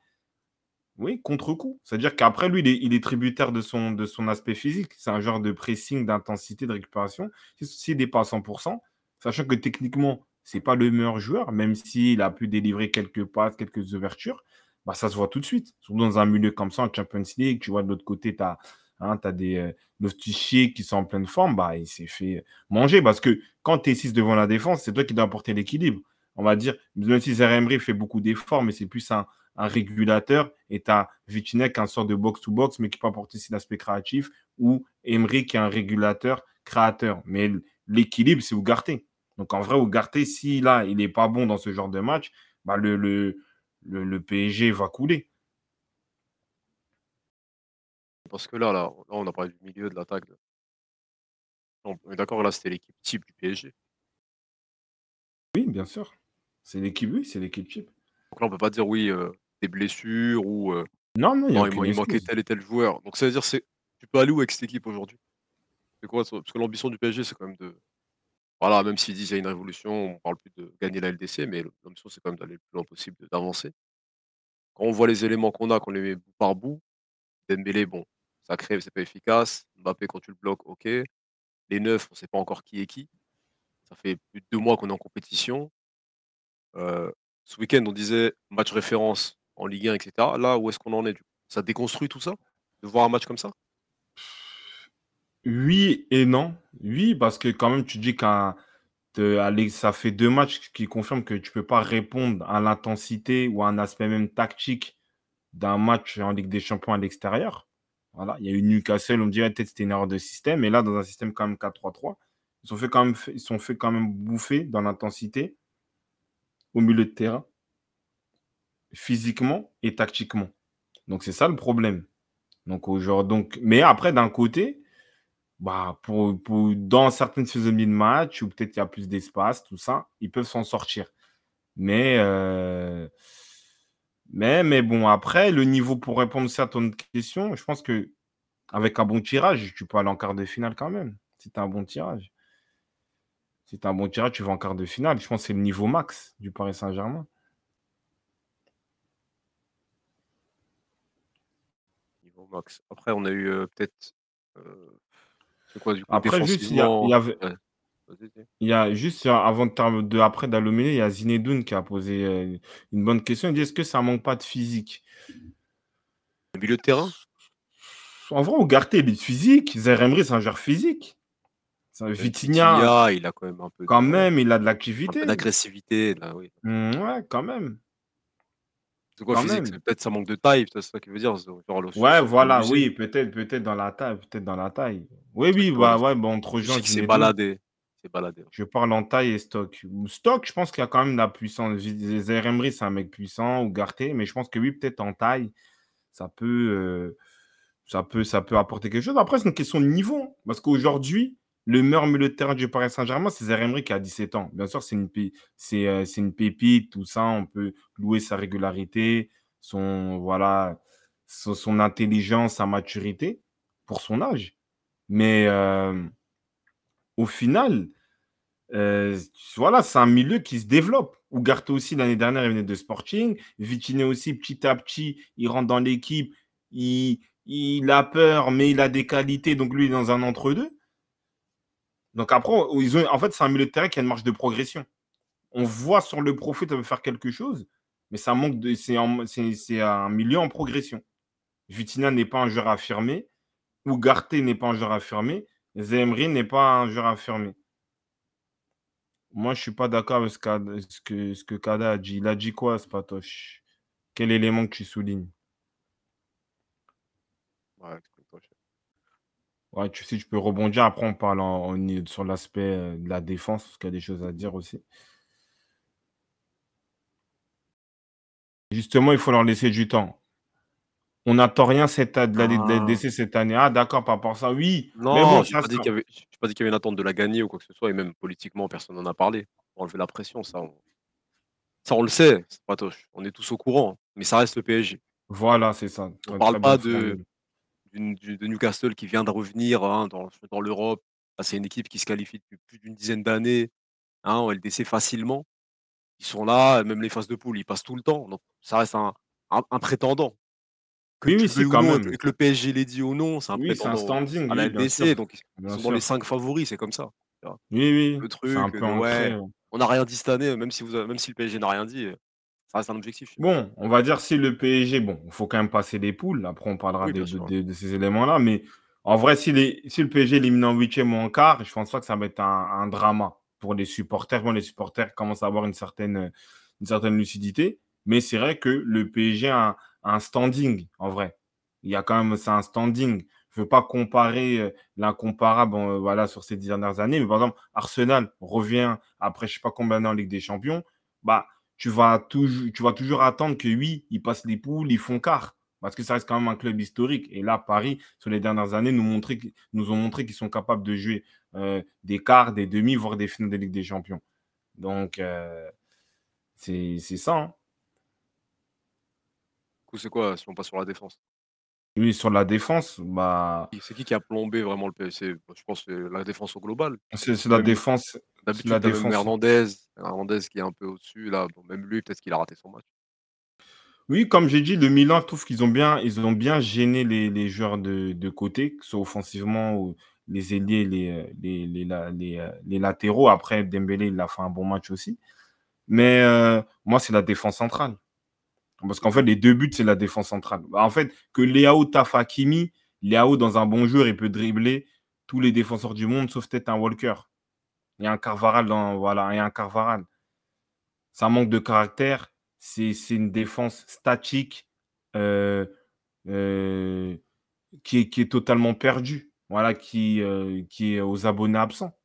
[SPEAKER 1] Oui, contre-coup. C'est-à-dire qu'après, lui, il est, tributaire de son, aspect physique. C'est un genre de pressing, d'intensité, de récupération. S'il n'est pas à 100%, sachant que techniquement, ce n'est pas le meilleur joueur, même s'il a pu délivrer quelques passes, quelques ouvertures, bah, ça se voit tout de suite. Surtout dans un milieu comme ça, en Champions League, tu vois, de l'autre côté, tu as Hein, des euh, qui sont en pleine forme, bah, il s'est fait manger parce que quand tu es 6 devant la défense, c'est toi qui dois apporter l'équilibre. On va dire, même si Zeremri fait beaucoup d'efforts, mais c'est plus un, régulateur et tu as Vitinek, un sort de box-to-box, mais qui peut apporter aussi l'aspect créatif, ou Emery qui est un régulateur créateur. Mais l'équilibre, c'est Ougarté. Donc en vrai, Ougarté, si là, il n'est pas bon dans ce genre de match, bah, le, le, le PSG va couler.
[SPEAKER 2] Parce que là, là, là, on a parlé du milieu, de l'attaque. On est d'accord, là, c'était l'équipe type du PSG.
[SPEAKER 1] Oui, bien sûr. C'est l'équipe, oui, c'est l'équipe type.
[SPEAKER 2] Donc là, on peut pas dire oui, euh, des blessures ou euh,
[SPEAKER 1] non, non,
[SPEAKER 2] il, manquait tel et tel joueur. Donc ça veut dire c'est tu peux aller où avec cette équipe aujourd'hui? C'est quoi Parce que l'ambition du PSG, c'est quand même de. Voilà, même s'ils disent qu'il y a une révolution, on parle plus de gagner la LDC, mais l'ambition, c'est quand même d'aller le plus loin possible, d'avancer. Quand on voit les éléments qu'on a, qu'on les met bout par bout, Dembélé, bon, ça crève, c'est pas efficace. Mbappé, quand tu le bloques, ok. Les neufs, on sait pas encore qui est qui. Ça fait plus de deux mois qu'on est en compétition. Euh, ce week-end, on disait match référence en Ligue 1, etc. Là, où est-ce qu'on en est Ça déconstruit tout ça? De voir un match comme ça?
[SPEAKER 1] Oui et non. Oui, parce que quand même, tu dis qu'un ça fait deux matchs qui confirment que tu peux pas répondre à l'intensité ou à un aspect même tactique d'un match en Ligue des Champions à l'extérieur. Voilà, il y a eu Newcastle, on dirait peut-être c'était une erreur de système, mais là, dans un système quand même 4-3-3, ils sont fait quand même, ils sont fait quand même bouffer dans l'intensité au milieu de terrain, physiquement et tactiquement. Donc c'est ça le problème. Donc, donc, mais après, d'un côté, bah, pour, dans certaines physionomies de match, où peut-être il y a plus d'espace, tout ça, ils peuvent s'en sortir. Mais, euh, mais, mais bon, après, le niveau pour répondre à ton question, je pense que avec un bon tirage, tu peux aller en quart de finale quand même, si un bon tirage. Si tu as un bon tirage, tu vas en quart de finale. Je pense que c'est le niveau max du Paris Saint-Germain.
[SPEAKER 2] Max. Après, on a eu euh, peut-être. Euh,
[SPEAKER 1] c'est quoi du coup Après, juste, il y, avait. Il y a juste avant de, de après d'allumer, il y a Zinedoun qui a posé euh, une bonne question. Il dit est-ce que ça manque pas de physique?
[SPEAKER 2] Le milieu de terrain?
[SPEAKER 1] En vrai, Ougarté, il est physique. Zeremri, c'est un joueur physique. Vitinha,
[SPEAKER 2] il a quand même un peu.
[SPEAKER 1] Quand même, il a de l'activité.
[SPEAKER 2] D'agressivité, là, oui.
[SPEAKER 1] Mmh, ouais, quand même.
[SPEAKER 2] C'est quoi physique Peut-être ça manque de taille, c'est ça qui veut dire.
[SPEAKER 1] Ouais, voilà, oui, peut-être peut-être dans la taille, peut-être dans la taille. Oui, oui, bah ouais, bon, entre gens.
[SPEAKER 2] C'est baladé. C'est baladé.
[SPEAKER 1] Je parle en taille et stock. Stock, je pense qu'il y a quand même de la puissance. Zeremri, c'est un mec puissant, ou Garté, mais je pense que oui, peut-être en taille, ça peut, euh, ça peut, ça peut apporter quelque chose. Après, c'est une question de niveau, hein, parce qu'aujourd'hui, le meilleur milieu de terrain du Paris Saint-Germain, c'est Zeremri qui a 17 ans. Bien sûr, c'est une, euh, c'est, une pépite, tout ça. On peut louer sa régularité, son, voilà, son, intelligence, sa maturité pour son âge. Mais euh, au final, euh, voilà, c'est un milieu qui se développe. Ugarte aussi, l'année dernière, il venait de Sporting. Vitiné aussi, petit à petit, il rentre dans l'équipe. Il, il a peur, mais il a des qualités. Donc, lui, il est dans un entre-deux. Donc après, ils ont, en fait, c'est un milieu de terrain qui a une marge de progression. On voit sur le profit, veut faire quelque chose, mais ça manque de. C'est un, milieu en progression. Vitina n'est pas un joueur affirmé, Ugarte n'est pas un joueur affirmé, Zemri n'est pas un joueur affirmé. Moi, je ne suis pas d'accord avec ce, que, ce que Kada a dit. Il a dit quoi, Spatoche? Quel élément que tu soulignes? Ouais, tu sais, tu peux rebondir. Après, on parle en, sur l'aspect euh, de la défense, parce qu'il y a des choses à dire aussi. Justement, il faut leur laisser du temps. On n'attend rien cette, de la ah. cette année. Ah, d'accord, par rapport à ça, oui.
[SPEAKER 2] Non, je n'ai pas dit qu'il y, avait une attente de la gagner ou quoi que ce soit, et même politiquement, personne n'en a parlé. Pour enlever la pression, ça, on, ça, on le sait, On est tous au courant, mais ça reste le PSG.
[SPEAKER 1] Voilà, c'est ça.
[SPEAKER 2] On ne parle pas de, de Newcastle qui vient de revenir hein, dans, dans l'Europe. C'est une équipe qui se qualifie depuis plus d'une dizaine d'années hein, en LDC facilement. Ils sont là, même les phases de poule, ils passent tout le temps. Donc ça reste un, un, prétendant.
[SPEAKER 1] Que oui, oui, quand même.
[SPEAKER 2] que le PSG l'ait dit ou non, c'est un
[SPEAKER 1] oui, prétendant un standing,
[SPEAKER 2] à la LDC. Donc ils sont dans les cinq favoris, c'est comme ça.
[SPEAKER 1] Oui, oui.
[SPEAKER 2] Le truc, un peu ouais, on n'a rien dit cette année, même si, vous même si le PSG n'a rien dit, ça reste un objectif.
[SPEAKER 1] Bon, on va dire si le PSG, bon, il faut quand même passer des poules. Après, on parlera de, ces éléments-là. Mais en vrai, si, les, si le PSG élimine en huitième ou en quart, je pense pas que ça va être un, drama pour les supporters. Bon, les supporters commencent à avoir une certaine, une certaine lucidité. Mais c'est vrai que le PSG a un, standing, en vrai. Il y a quand même, c'est un standing. Je ne veux pas comparer euh, l'incomparable euh, voilà, sur ces dernières années. Mais par exemple, Arsenal revient après je ne sais pas combien d'années en Ligue des Champions. Bah, tu vas, toujours, tu vas toujours attendre que oui, ils passent les poules, ils font quart. Parce que ça reste quand même un club historique. Et là, Paris, sur les dernières années, nous, nous ont montré qu'ils sont capables de jouer euh, des quarts, des demi, voire des finales de Ligue des Champions. Donc, euh, c'est ça. Hein.
[SPEAKER 2] Du coup, c'est quoi si on passe sur la défense?
[SPEAKER 1] Oui, sur la défense, bah.
[SPEAKER 2] C'est qui qui a plombé vraiment le PSG Je pense que c'est la défense au global.
[SPEAKER 1] C'est la défense.
[SPEAKER 2] D'habitude, la défense. Hernandez, Hernandez qui est un peu au-dessus. Là, même lui, peut-être qu'il a raté son match.
[SPEAKER 1] Oui, comme j'ai dit, le Milan, je trouve qu'ils ont bien, ils ont bien gêné les, joueurs de, côté, que ce soit offensivement ou les ailiers, les, les, les, latéraux. Après, Dembélé, il a fait un bon match aussi. Mais euh, moi, c'est la défense centrale. Parce qu'en fait, les deux buts, c'est la défense centrale. En fait, que Léao taffe Hakimi, Léao, dans un bon jour, il peut dribbler tous les défenseurs du monde, sauf peut-être un Walker. Et un Carvaral dans. Voilà, et un Carvaral. Ça manque de caractère. C'est une défense statique euh, euh, qui, est, qui, est, totalement perdue. Voilà, qui, euh, qui est aux abonnés absents.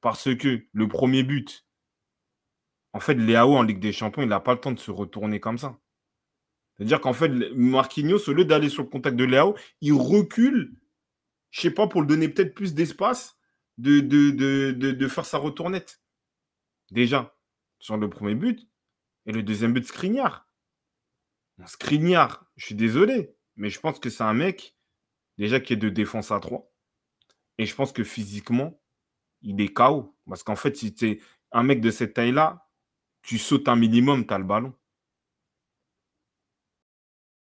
[SPEAKER 1] Parce que le premier but, en fait, Léao en Ligue des Champions, il n'a pas le temps de se retourner comme ça. C'est-à-dire qu'en fait, Marquinhos, au lieu d'aller sur le contact de Léao, il recule, je sais pas, pour lui donner peut-être plus d'espace de, faire sa retournette. Déjà, sur le premier but. Et le deuxième but, Skriniar. Skriniar, je suis désolé, mais je pense que c'est un mec, déjà, qui est de défense à 3. Et je pense que physiquement, il est KO. Parce qu'en fait, si tu es un mec de cette taille-là, tu sautes un minimum, tu as le ballon.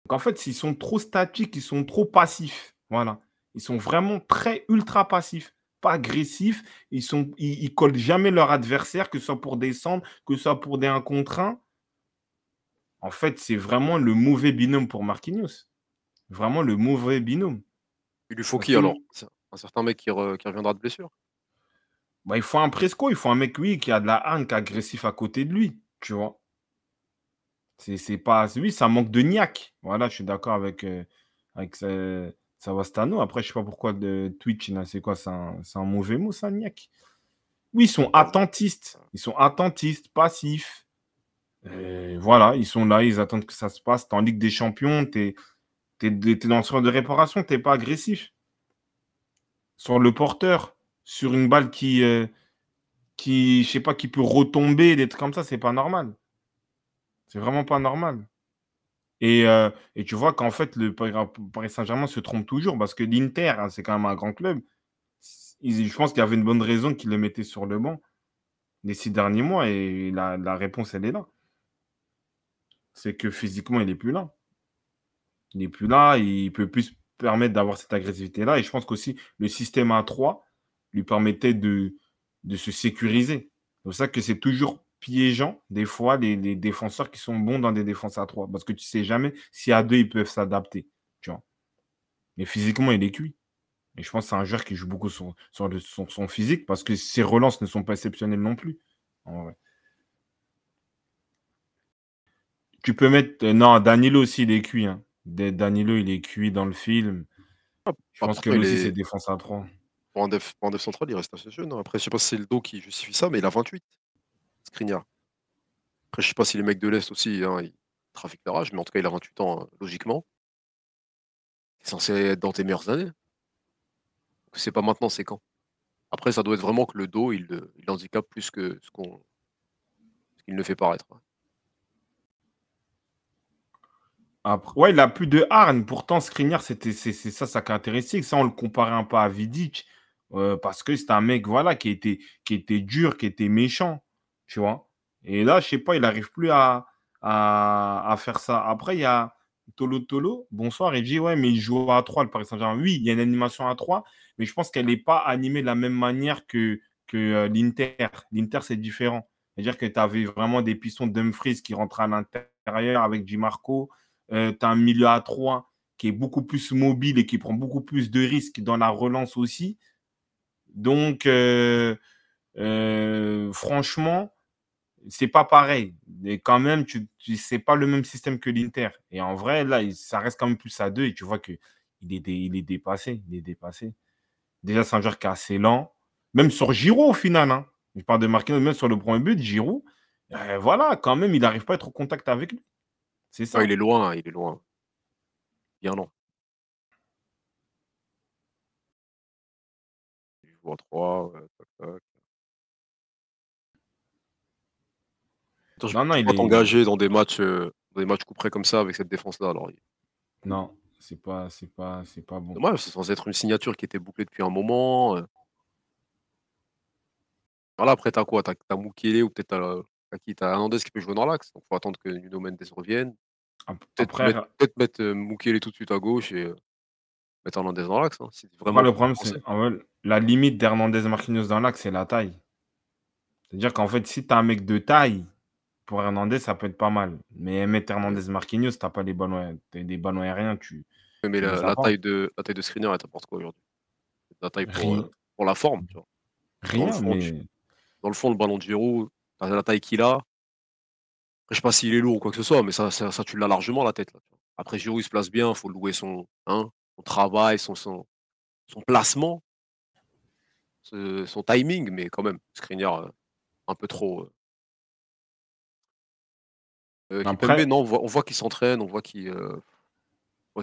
[SPEAKER 1] Donc en fait, s'ils sont trop statiques, ils sont trop passifs. Voilà. Ils sont vraiment très ultra passifs, pas agressifs. Ils sont, ils, collent jamais leur adversaire, que ce soit pour descendre, que ce soit pour des 1 contre 1. En fait, c'est vraiment le mauvais binôme pour Marquinhos. Vraiment le mauvais binôme.
[SPEAKER 2] Il lui faut qui alors? Un certain mec qui, reviendra de blessure
[SPEAKER 1] bah, Il faut un Presco, il faut un mec, oui, qui a de la haine, qui est agressif à côté de lui, tu vois. C'est pas. Oui, ça manque de niaque. Voilà, je suis d'accord avec, euh, Savastano. Après, je sais pas pourquoi de Twitch, c'est quoi C'est un, mauvais mot, ça, niaque? Oui, ils sont attentistes. Ils sont attentistes, passifs. voilà, ils sont là, ils attendent que ça se passe. T'es en Ligue des Champions, tu es, es, dans le sort de réparation, tu pas agressif. Sur le porteur, sur une balle qui, euh, qui sais pas, qui peut retomber, des trucs comme ça, c'est pas normal. C'est vraiment pas normal. Et, euh, et tu vois qu'en fait, le Paris Saint-Germain se trompe toujours parce que l'Inter, hein, c'est quand même un grand club. je pense qu'il y avait une bonne raison qu'il le mettait sur le banc les six derniers mois et la, réponse, elle est là. C'est que physiquement, il n'est plus là. Il n'est plus là, il peut plus permettre d'avoir cette agressivité-là. Et je pense qu'aussi, le système A3 lui permettait de, de se sécuriser. C'est pour ça que c'est toujours piégeant, des fois, les, défenseurs qui sont bons dans des défenses à 3. Parce que tu sais jamais si à 2, ils peuvent s'adapter. Tu vois. Mais physiquement, il est cuit. Et je pense que c'est un joueur qui joue beaucoup sur, son, physique parce que ses relances ne sont pas exceptionnelles non plus. Tu peux mettre. Euh, non, Danilo aussi, il est cuit. Hein. Danilo, il est cuit dans le film. Ah, je pense que lui aussi, c'est défense à 3.
[SPEAKER 2] Pour un, def, central, il reste assez jeune. Hein. Après, je sais pas si c'est le dos qui justifie ça, mais il a 28. Skriniar. Après, je sais pas si les mecs de l'Est aussi, hein, ils trafiquent leur âge, mais en tout cas, il a 28 ans, hein, logiquement. C'est censé être dans tes meilleures années. C'est pas maintenant, c'est quand Après, ça doit être vraiment que le dos, il, il handicape plus que ce qu'on qu'il ne fait paraître.
[SPEAKER 1] Après, ouais, il a plus de harne. Pourtant, Skriniar, c'était c'est ça sa caractéristique. Ça, on le comparait un peu à Vidic. Euh, parce que c'est un mec voilà, qui, était, qui était dur, qui était méchant tu vois. Et là, je sais pas, il n'arrive plus à, à, faire ça. Après, il y a Tolo Tolo, bonsoir, il dit, ouais, mais il joue à 3, le Paris Saint-Germain. Oui, il y a une animation à 3, mais je pense qu'elle n'est pas animée de la même manière que, que euh, l'Inter. L'Inter, c'est différent. C'est-à-dire que tu avais vraiment des pistons Dumfries qui rentrent à l'intérieur avec Di Marco. Euh, tu as un milieu à 3 qui est beaucoup plus mobile et qui prend beaucoup plus de risques dans la relance aussi. Donc, euh, franchement, c'est pas pareil. Quand même, tu, tu c'est pas le même système que l'Inter. Et en vrai, là, ça reste quand même plus à deux et tu vois qu'il est, il est dépassé. Il est dépassé. Déjà, c'est un joueur qui est assez lent. Même sur Giroud, au final. Hein. Je parle de Marquinhos, même sur le premier but, Giroud. Euh, voilà, quand même, il n'arrive pas à être au contact avec lui.
[SPEAKER 2] C'est ça. il est loin, il est loin. Bien non. Je vois 3, tac. non, non, il est engagé dans des matchs, euh, dans des matchs couperés comme ça avec cette défense-là. Alors,
[SPEAKER 1] Non, c'est pas, c'est pas, c'est pas bon.
[SPEAKER 2] dommage, c'est censé être une signature qui était bouclée depuis un moment. Euh. Voilà, après, t'as quoi? T'as as Mukele ou peut-être t'as qui? T'as Hernandez qui peut jouer dans l'axe, donc faut attendre que Nuno Mendes revienne. Peut-être mettre, peut mettre euh, Mukele tout de suite à gauche et mettre Hernandez dans l'axe. Hein,
[SPEAKER 1] vraiment le problème, c'est la limite d'Hernandez Marquinhos dans l'axe, c'est la taille. C'est-à-dire qu'en fait, si tu as un mec de taille pour Hernandez, ça peut être pas mal. Mais mettre Hernandez Marquinhos, t'as pas les ballons, des ballons aériens, tu.
[SPEAKER 2] Mais la, taille de, la taille de screener, elle t'apporte quoi aujourd'hui? La taille pour, euh, pour la forme, tu vois. Dans le
[SPEAKER 1] Rien,
[SPEAKER 2] tu- dans le fond, le ballon de Giroud, la taille qu'il a. Je sais pas s'il est lourd ou quoi que ce soit, mais ça, ça, ça, tu l'as largement la tête. Là, tu vois. Après, Giroud, il se place bien, faut louer son, hein, son travail, son, son, son placement, ce- son timing, mais quand même, Skriniar, euh, un peu trop. Euh. Kimpembe, non, on voit, qu'il s'entraîne, on voit qu'il euh,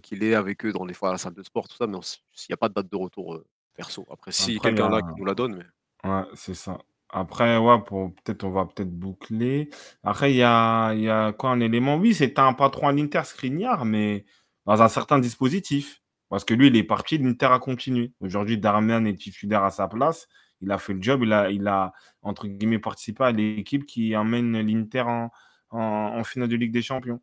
[SPEAKER 2] qu'il est avec eux dans les fois à la salle de sport, tout ça, mais s'il n'y a pas de date de retour euh, perso. Après, si
[SPEAKER 1] il
[SPEAKER 2] quelqu'un là qui nous la donne, mais
[SPEAKER 1] Ouais, c'est ça. Après, ouais, pour peut-être on va peut-être boucler. Après, il y a, il y a quoi un élément? Oui, c'était un patron à l'Inter, Skriniar, mais dans un certain dispositif. Parce que lui, il est parti, l'Inter a continué. Aujourd'hui, Darmian est titulaire à sa place. Il a fait le job, il a, il a entre guillemets, participé à l'équipe qui emmène l'Inter en, en, finale de Ligue des Champions.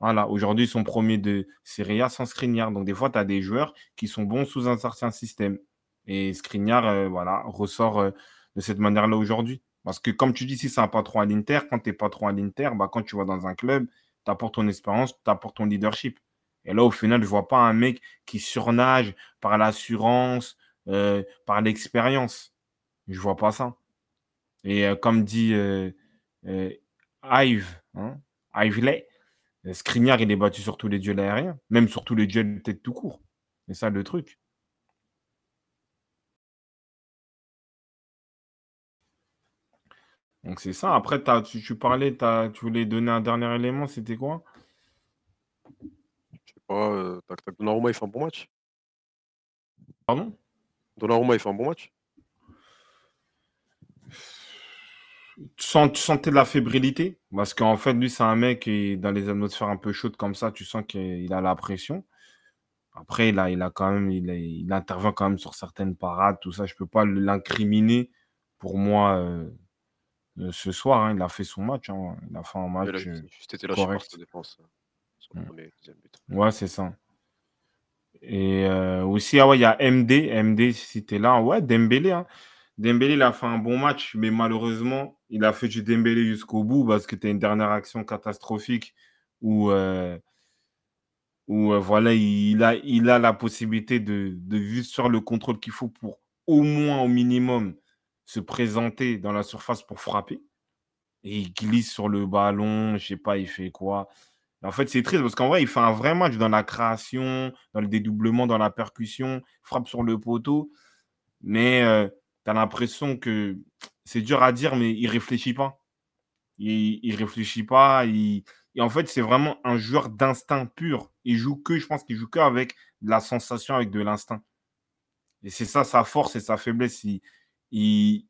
[SPEAKER 1] Voilà, aujourd'hui, ils sont premiers de Serie A sans Skriniar. Donc, des fois, tu as des joueurs qui sont bons sous un certain système. Et Skriniar, euh, voilà, ressort euh, de cette manière-là aujourd'hui. Parce que, comme tu dis, si c'est un patron à l'Inter, quand tu es patron à l'Inter, bah, quand tu vas dans un club, tu apportes ton expérience, tu apportes ton leadership. Et là, au final, je ne vois pas un mec qui surnage par l'assurance, euh, par l'expérience. Je ne vois pas ça. Et comme dit Ive, hein, Iveley, euh, Skriniar, il est battu sur tous les duels aériens, même sur tous les duels de tête tout court. C'est ça le truc. Donc c'est ça. Après, tu, tu parlais, tu voulais donner un dernier élément, c'était quoi?
[SPEAKER 2] je sais pas, euh, tac, tac, Donnarumma, il fait un bon match.
[SPEAKER 1] Pardon?
[SPEAKER 2] Donnarumma, il fait un bon match.
[SPEAKER 1] Tu, sens, tu sentais de la fébrilité? Parce qu'en fait, lui, c'est un mec qui, dans les atmosphères un peu chaudes comme ça, tu sens qu'il a la pression. Après, il a, il a quand même, il, a- il intervient quand même sur certaines parades, tout ça. Je peux pas l'incriminer pour moi euh, euh, ce soir. hein. Il a fait son match. hein. Il a fait un match euh,
[SPEAKER 2] été lâché par
[SPEAKER 1] correct.
[SPEAKER 2] défense euh, le
[SPEAKER 1] Mm.
[SPEAKER 2] premier.
[SPEAKER 1] Ouais, c'est ça. Et euh, aussi, ah ouais, il y a MD. MD, si t'es là, ouais, Dembélé. Dembélé, il a fait un bon match, mais malheureusement, il a fait du Dembélé jusqu'au bout parce que tu une dernière action catastrophique où, euh, où euh, voilà, il a, il a la possibilité de, de juste faire le contrôle qu'il faut pour au moins, au minimum, se présenter dans la surface pour frapper. Et il glisse sur le ballon, je sais pas, il fait quoi. En fait, c'est triste parce qu'en vrai, il fait un vrai match dans la création, dans le dédoublement, dans la percussion, frappe sur le poteau. Mais tu as l'impression que c'est dur à dire, mais il réfléchit pas. Il, réfléchit pas. Il... Et en fait, c'est vraiment un joueur d'instinct pur. Il joue que, je pense qu'il joue que avec de la sensation, avec de l'instinct. Et c'est ça sa force et sa faiblesse. Il, il,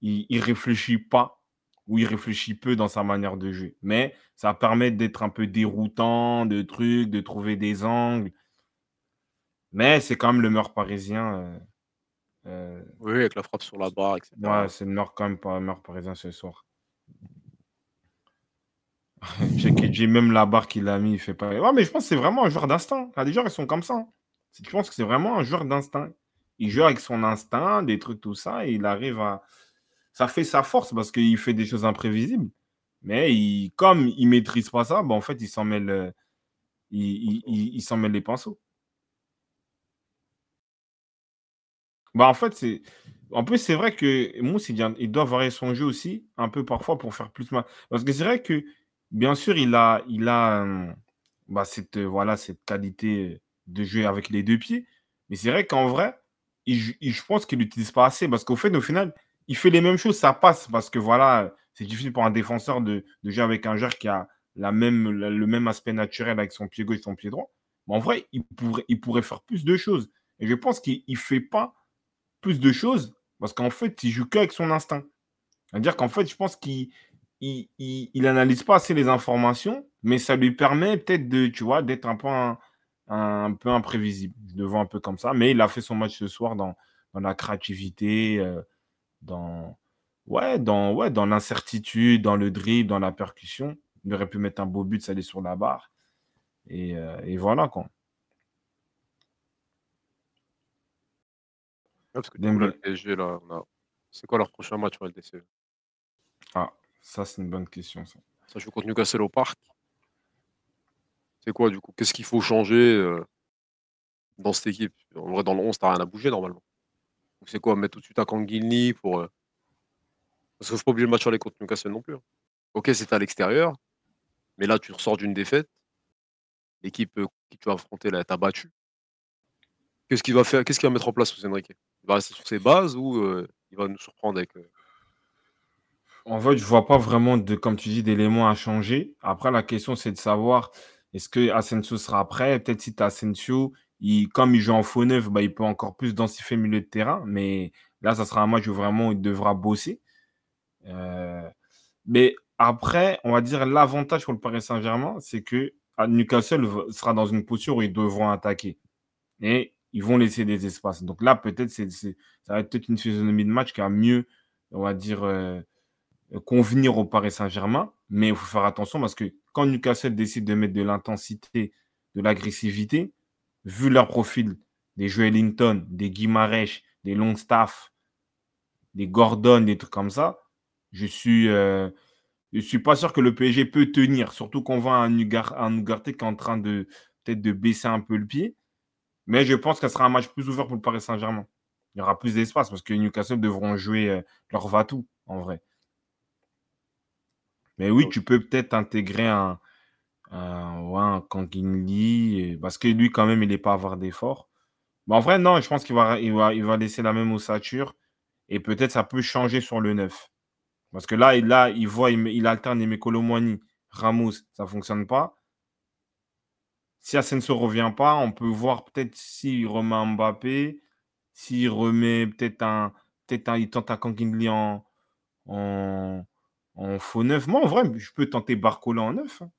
[SPEAKER 1] il, il réfléchit pas ou il réfléchit peu dans sa manière de jouer. Mais ça permet d'être un peu déroutant, de trucs, de trouver des angles. Mais c'est quand même le meilleur parisien. euh, euh,
[SPEAKER 2] Oui, avec la frappe sur la barre, etc.
[SPEAKER 1] ouais, c'est le meilleur quand même pas le meilleur parisien ce soir. J'ai même la barre qu'il a mis, il fait pas. Ouais, mais je pense que c'est vraiment un joueur d'instinct. Il y a des joueurs, ils sont comme ça. Je pense que c'est vraiment un joueur d'instinct. Il joue avec son instinct, des trucs, tout ça, et il arrive à. Ça fait sa force parce qu'il fait des choses imprévisibles. Mais il, comme il maîtrise pas ça, bah, en fait, il s'en mêle, euh, il, il- il- il s'en mêle les pinceaux. Bah, en fait, c'est. En plus, c'est vrai que Mousse, il, il doit varier son jeu aussi, un peu parfois, pour faire plus mal. Parce que c'est vrai que, bien sûr, il a, il a euh, bah, cette, euh, voilà, cette qualité de jouer avec les deux pieds. Mais c'est vrai qu'en vrai, je pense qu'il l'utilise pas assez. Parce qu'au fait, au final, il fait les mêmes choses, ça passe. Parce que voilà, c'est difficile pour un défenseur de, de jouer avec un joueur qui a la même, le même aspect naturel avec son pied gauche et son pied droit. Mais en vrai, il pourrait, il pourrait faire plus de choses. Et je pense qu'il ne fait pas plus de choses parce qu'en fait, il joue qu'avec son instinct. C'est-à-dire qu'en fait, je pense qu'il il, analyse pas assez les informations, mais ça lui permet peut-être de, tu vois, d'être un peu, imprévisible. Je le un peu comme ça. Mais il a fait son match ce soir dans, dans la créativité, euh, dans, ouais, dans, ouais, dans l'incertitude, dans le dribble, dans la percussion. Il aurait pu mettre un beau but, ça allait sur la barre. Et, euh, et voilà, quoi.
[SPEAKER 2] Parce que du coup, là, le
[SPEAKER 1] Dembélé.
[SPEAKER 2] PSG, là, on a... c'est quoi leur prochain match en LDC
[SPEAKER 1] Ah, ça, c'est une bonne question, ça.
[SPEAKER 2] Ça joue contre Newcastle au parc. C'est quoi, du coup? Qu'est-ce qu'il faut changer euh, dans cette équipe? En vrai, dans le 11, t'as rien à bouger, normalement. c'est quoi Mettre tout de suite un Kangini pour. Euh, parce qu'il faut pas oublier le match aller contre Newcastle non plus. Hein. Ok, c'est à l'extérieur, mais là, tu ressors d'une défaite. L'équipe euh, qui tu vas affronter, là, t'a battu. Qu'est-ce qu'il va faire Qu'est-ce qu'il va mettre en place, sous Enrique? Il va rester sur ses bases ou euh, il va nous surprendre avec.
[SPEAKER 1] En fait, je vois pas vraiment de, comme tu dis, d'éléments à changer. Après, la question, c'est de savoir est-ce que Asensio sera prêt? Peut-être si tu Asensio, il, comme il joue en faux neuf, bah, il peut encore plus densifier le milieu de terrain. Mais là, ça sera un match où vraiment il devra bosser. Euh, mais après, on va dire l'avantage pour le Paris Saint-Germain, c'est que Newcastle sera dans une posture où ils devront attaquer. Et ils vont laisser des espaces. Donc là, peut-être, ça va être peut-être une physionomie de match qui a mieux, on va dire, euh, convenir au Paris Saint-Germain. Mais il faut faire attention parce que quand Newcastle décide de mettre de l'intensité, de l'agressivité, vu leur profil, des Joel Linton, des Guimarães, des Longstaff, des Gordon, des trucs comme ça, je suis, euh, je suis pas sûr que le PSG peut tenir, surtout qu'on voit un, Ugarte qui est en train de peut-être de baisser un peu le pied. Mais je pense que ce sera un match plus ouvert pour le Paris Saint-Germain. Il y aura plus d'espace parce que Newcastle devront jouer euh, leur Vatou, en vrai. Mais oui, tu peux peut-être intégrer un, un, ouais, parce que lui, quand même, il n'est pas à avoir d'effort. Mais en vrai, non, je pense qu'il va, laisser la même ossature. Et peut-être ça peut changer sur le 9. Parce que là, il, là, il voit, il, alterne Moini, Ramos, ça ne fonctionne pas. Si Asensio ne revient pas, on peut voir peut-être s'il remet Mbappé, s'il remet peut-être un, peut-être un, il tente un Kankinli en, en, en faux neuf. Moi, en vrai, je peux tenter Barcola en neuf. Hein.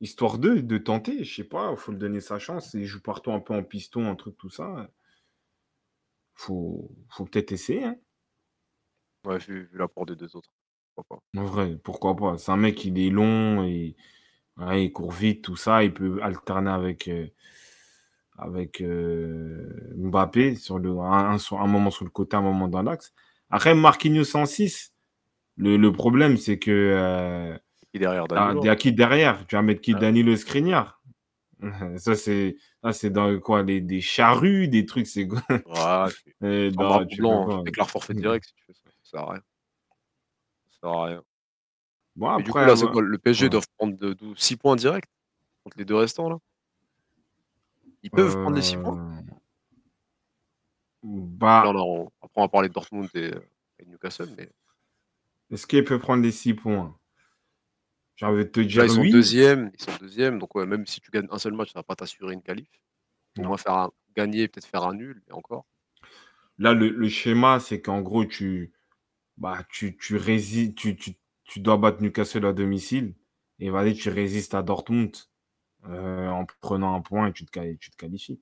[SPEAKER 1] Histoire de, de tenter, je sais pas, il faut lui donner sa chance. Il joue partout un peu en piston, un truc, tout ça. Faut, faut peut-être essayer. Hein.
[SPEAKER 2] Ouais, vu, vu l'apport des deux autres.
[SPEAKER 1] Pourquoi pas. En vrai, pourquoi pas. C'est un mec, il est long et il court vite, tout ça. Il peut alterner avec, euh, avec euh, Mbappé sur le, un, un, moment sur le côté, un moment dans l'axe. Après, Marquinhos 106, le, le problème, c'est que. Euh,
[SPEAKER 2] qui derrière ah,
[SPEAKER 1] Danilo. qui derrière? Tu vas mettre qui? Danilo Skriniar ça, c'est c'est dans quoi? Les, Des charrues, des trucs, c'est quoi?
[SPEAKER 2] Ouais, non, tu blanc, déclares forfait direct si tu fais ça. Ça sert à rien. Ça sert à rien. Bon, après, du coup, là, quoi, le PSG ouais. doit prendre 6 points directs contre les deux restants, là? Ils peuvent euh... prendre les 6 points?
[SPEAKER 1] Bah,
[SPEAKER 2] on, après, on va parler de Dortmund et, et Newcastle. Mais...
[SPEAKER 1] Est-ce qu'il peut prendre les 6 points? J'ai envie de te dire.
[SPEAKER 2] Là, ils, sont
[SPEAKER 1] oui.
[SPEAKER 2] deuxième, ils sont deuxième. Donc, ouais, même si tu gagnes un seul match, ça ne va pas t'assurer une qualif. Au moins, faire un, gagner, peut-être faire un nul, et encore.
[SPEAKER 1] Là, le, le schéma, c'est qu'en gros, tu, bah, tu, tu, tu, tu, tu, dois battre Newcastle à domicile. Et vas-y, tu résistes à Dortmund euh, en prenant un point et tu te, tu te qualifies.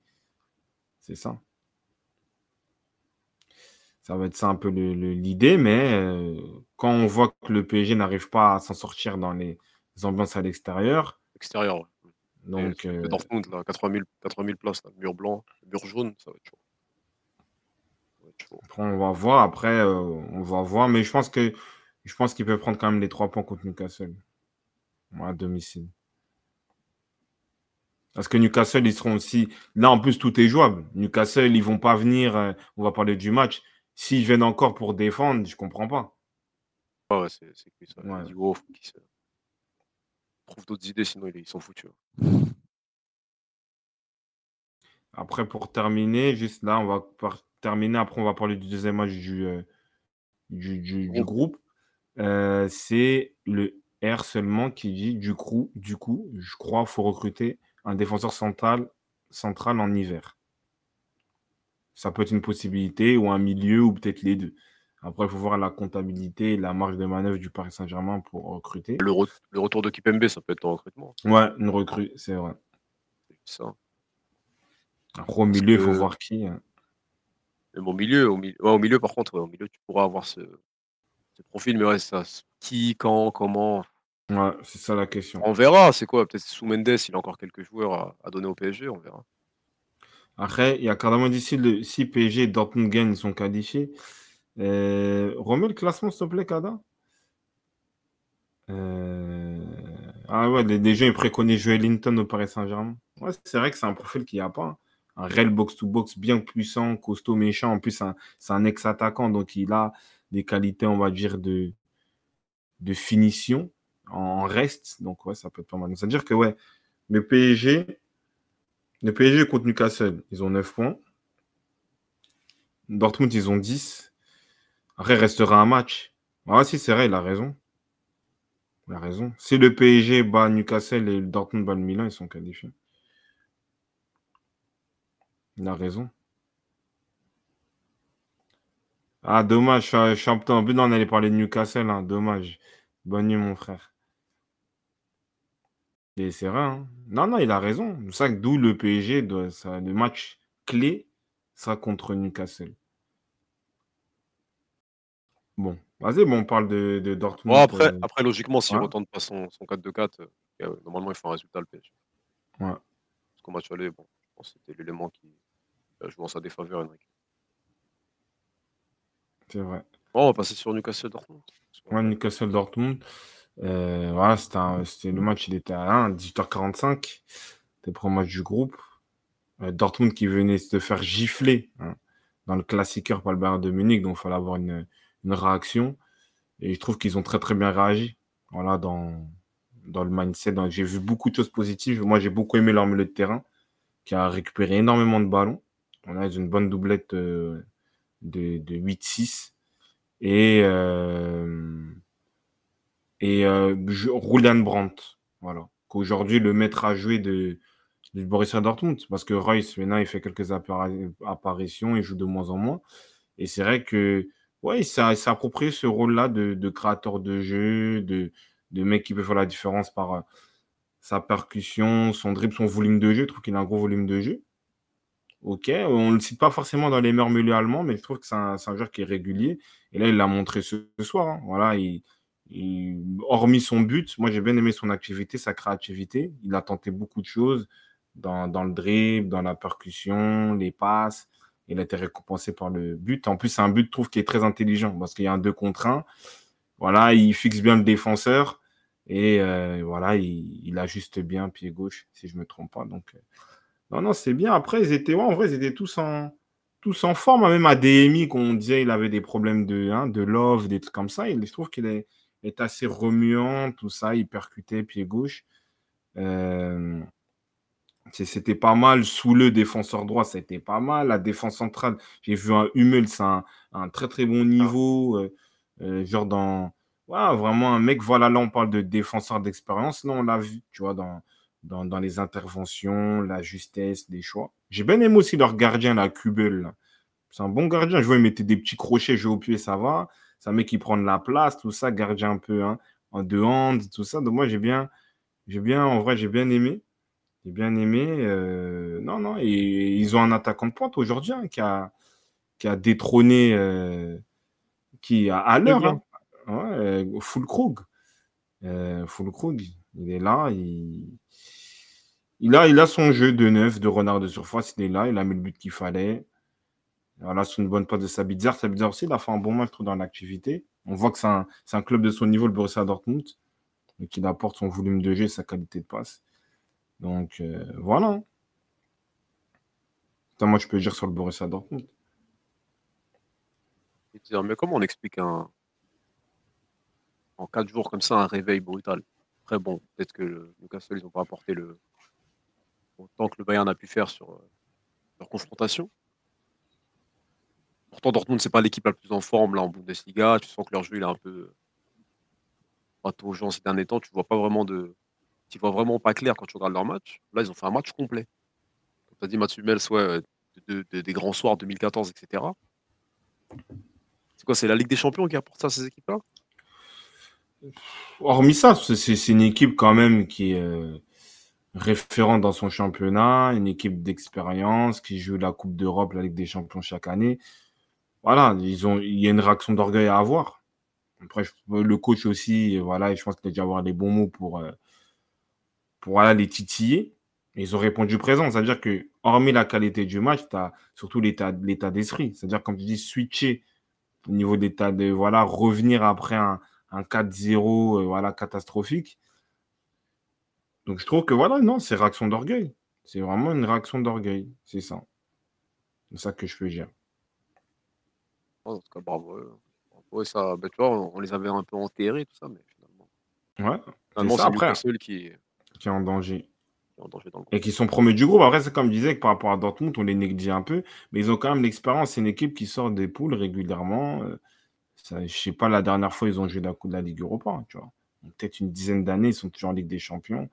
[SPEAKER 1] C'est ça ça va être ça un peu l'idée, mais euh, quand on voit que le PSG n'arrive pas à s'en sortir dans les ambiances à l'extérieur.
[SPEAKER 2] Extérieur, ouais.
[SPEAKER 1] Donc,
[SPEAKER 2] euh, Dortmund, là, 80 000, places, là, mur blanc, mur jaune, ça va être chaud.
[SPEAKER 1] Après, on va voir, après, euh, on va voir, mais je pense que je pense qu'il peut prendre quand même les trois points contre Newcastle. à domicile. Parce que Newcastle, ils seront aussi. Là, en plus, tout est jouable. Newcastle, ils vont pas venir. Euh, on va parler du match. S'ils viennent encore pour défendre, je comprends pas.
[SPEAKER 2] Ah ouais, c'est que ça. Ouais. Il faut qu'ils se... trouvent d'autres idées, sinon ils sont foutus. Hein.
[SPEAKER 1] Après, pour terminer, juste là, on va terminer. Après, on va parler du deuxième match du, euh, du, du, du, groupe. Euh, c'est le R seulement qui dit du coup, du coup, je crois qu'il faut recruter un défenseur central, central en hiver. Ça peut être une possibilité, ou un milieu, ou peut-être les deux. Après, il faut voir la comptabilité et la marge de manœuvre du Paris Saint-Germain pour recruter.
[SPEAKER 2] Le, re le, retour de Kipembe, ça peut être un recrutement.
[SPEAKER 1] Ouais, une recrue, c'est vrai.
[SPEAKER 2] Ça.
[SPEAKER 1] Après, au milieu, il faut voir qui. Hein.
[SPEAKER 2] au milieu, au ouais, au milieu par contre, ouais, au milieu, tu pourras avoir ce, ce profil, mais ouais, ça, qui, quand, comment?
[SPEAKER 1] Ouais, c'est ça la question.
[SPEAKER 2] On verra, c'est quoi? Peut-être sous Mendes, il a encore quelques joueurs à, à donner au PSG, on verra.
[SPEAKER 1] Après, il y a carrément d'ici le si PSG et Dortmund gagnent, ils sont qualifiés. Euh, remets le classement, s'il te plaît, Kada. Euh... Ah ouais, les, les gens ils préconisent jouer Linton au Paris Saint-Germain. Ouais, c'est vrai que c'est un profil qu'il n'y a pas. Hein. un réel box-to-box bien puissant, costaud, méchant. En plus, c'est un ex-attaquant, donc il a des qualités, on va dire, de, de finition en reste. Donc, ouais, ça peut être pas mal. C'est-à-dire que, ouais, le PSG, le PSG contre Newcastle, ils ont 9 points. Dortmund, ils ont 10. Après, il restera un match. Ah, si, c'est vrai, il a raison. Il a raison. Si le PSG bat Newcastle et le Dortmund bat le Milan, ils sont qualifiés. Il a raison. Ah, dommage, je suis un peu on allait parler de Newcastle, hein. dommage. Bonne nuit, mon frère. Et c'est vrai. Hein. Non, non, il a raison. C'est ça d'où le PSG, doit, ça, le match clé sera contre Newcastle. Bon, vas-y, bon, on parle de, de Dortmund.
[SPEAKER 2] après, euh. après, logiquement, s'il ne retente pas son, son 4-2-4, euh, normalement, il faut un résultat le PSG.
[SPEAKER 1] Ouais.
[SPEAKER 2] Parce qu'au match aller, bon, je pense que c'était l'élément qui a joué en sa défaveur, Henrik.
[SPEAKER 1] C'est vrai.
[SPEAKER 2] Bon, on va passer sur Newcastle Dortmund.
[SPEAKER 1] Ouais, Newcastle Dortmund. Euh, voilà, c'était le match, il était à 18h45. C'était le premier match du groupe. Euh, Dortmund qui venait se faire gifler hein, dans le classiqueur par le Bayern de Munich, donc il fallait avoir une, une réaction. Et je trouve qu'ils ont très très bien réagi voilà, dans, dans le mindset. J'ai vu beaucoup de choses positives. Moi, j'ai beaucoup aimé leur milieu de terrain qui a récupéré énormément de ballons. On a une bonne doublette euh, de, de 8-6. Et, euh, et euh, Brandt. Voilà. Qu'aujourd'hui, le maître à jouer de, de Borussia Dortmund. Parce que Royce, maintenant, il fait quelques apparitions, il joue de moins en moins. Et c'est vrai que ouais, il s'est approprié ce rôle-là de, créateur de jeu, de, de mec qui peut faire la différence par euh, sa percussion, son dribble, son volume de jeu. Je trouve qu'il a un gros volume de jeu. Ok, on ne le cite pas forcément dans les milieux allemands, mais je trouve que c'est un, joueur qui est régulier. Et là, il l'a montré ce, soir. Hein. Voilà, il, hormis son but, moi j'ai bien aimé son activité, sa créativité. Il a tenté beaucoup de choses dans, dans le dribble, dans la percussion, les passes. Il a été récompensé par le but. En plus, c'est un but, je trouve, qui est très intelligent parce qu'il y a un 2 contre 1. Voilà, il fixe bien le défenseur et euh, voilà, il, ajuste bien pied gauche, si je ne me trompe pas. Donc, euh, non, non, c'est bien. Après, ils étaient, en vrai, ils étaient tous en, tous en forme. Même à DMI, qu'on disait il avait des problèmes de, hein, de love, des trucs comme ça. Il, je trouve qu'il est, est, assez remuant, tout ça. Il percutait pied gauche. Euh, c'était pas mal. Sous le défenseur droit, c'était pas mal. La défense centrale, j'ai vu un Hummel, c'est un, très très bon niveau. Euh, euh, genre dans. vraiment un mec, voilà, là on parle de défenseur d'expérience. Là, on l'a vu, tu vois, dans, dans, les interventions, la justesse, des choix. J'ai bien aimé aussi leur gardien, la Kubel. C'est un bon gardien. Je vois, il mettait des petits crochets, jeu au pied, ça va. C'est un mec qui prend de la place, tout ça, gardien un peu hein, en deux hands, tout ça. Donc moi, j'ai bien, j'ai bien, en vrai, j'ai bien aimé. J'ai bien aimé. Euh, non, non, et ils ont un attaquant de pointe aujourd'hui hein, qui, a, qui a détrôné euh, qui a à l'heure. Hein. Ouais, Full Krug. Euh, Full Krug, il est là. Il, a, son jeu de neuf, de renard de surface. Il est là. Il a mis le but qu'il fallait. Voilà, c'est une bonne passe de Sabitzer. Sabitzer aussi, il a fait un bon match dans l'activité. On voit que c'est un, club de son niveau, le Borussia Dortmund, et qu'il apporte son volume de jeu sa qualité de passe. Donc, euh, voilà. moi, je peux dire sur le Borussia Dortmund.
[SPEAKER 2] Mais comment on explique un... en quatre jours comme ça un réveil brutal? Très bon, peut-être que le Newcastle, ils n'ont pas apporté le autant que le Bayern a pu faire sur euh, leur confrontation. Pourtant, Dortmund, c'est pas l'équipe la plus en forme là en Bundesliga. Tu sens que leur jeu il est un peu gens ces derniers temps. Tu vois pas vraiment de, tu vois vraiment pas clair quand tu regardes leur match. Là, ils ont fait un match complet. Comme tu as dit, Mathieu Mels, ouais, des grands soirs 2014, etc. C'est quoi C'est la Ligue des Champions qui apporte ça à ces équipes-là?
[SPEAKER 1] Hormis ça, c'est une équipe quand même qui est euh, référente dans son championnat, une équipe d'expérience qui joue la Coupe d'Europe, la Ligue des Champions chaque année. Voilà, ils ont, il y a une réaction d'orgueil à avoir. Après, le coach aussi, voilà, je pense qu'il a dû avoir les bons mots pour, euh, pour voilà, les titiller. ils ont répondu présent. C'est-à-dire que, hormis la qualité du match, tu as surtout l'état d'esprit. C'est-à-dire, comme tu dis, switcher au niveau d'état de voilà, revenir après un, un 4-0 euh, voilà, catastrophique. Donc je trouve que voilà, non, c'est réaction d'orgueil. C'est vraiment une réaction d'orgueil. C'est ça. C'est ça que je peux dire.
[SPEAKER 2] En tout cas, bravo. Ça, bah, tu vois, on, les avait un peu enterrés, tout ça, mais finalement.
[SPEAKER 1] Ouais. C'est ça après.
[SPEAKER 2] seul qui,
[SPEAKER 1] qui est en danger.
[SPEAKER 2] en danger dans le
[SPEAKER 1] Et qui sont premiers du groupe. Après, c'est comme je disais que par rapport à Dortmund, on les néglige un peu. Mais ils ont quand même l'expérience. C'est une équipe qui sort des poules régulièrement. Euh, ça, je sais pas la dernière fois ils ont joué la Coupe de la Ligue Europa, hein, tu vois. Peut-être une dizaine d'années, ils sont toujours en Ligue des Champions.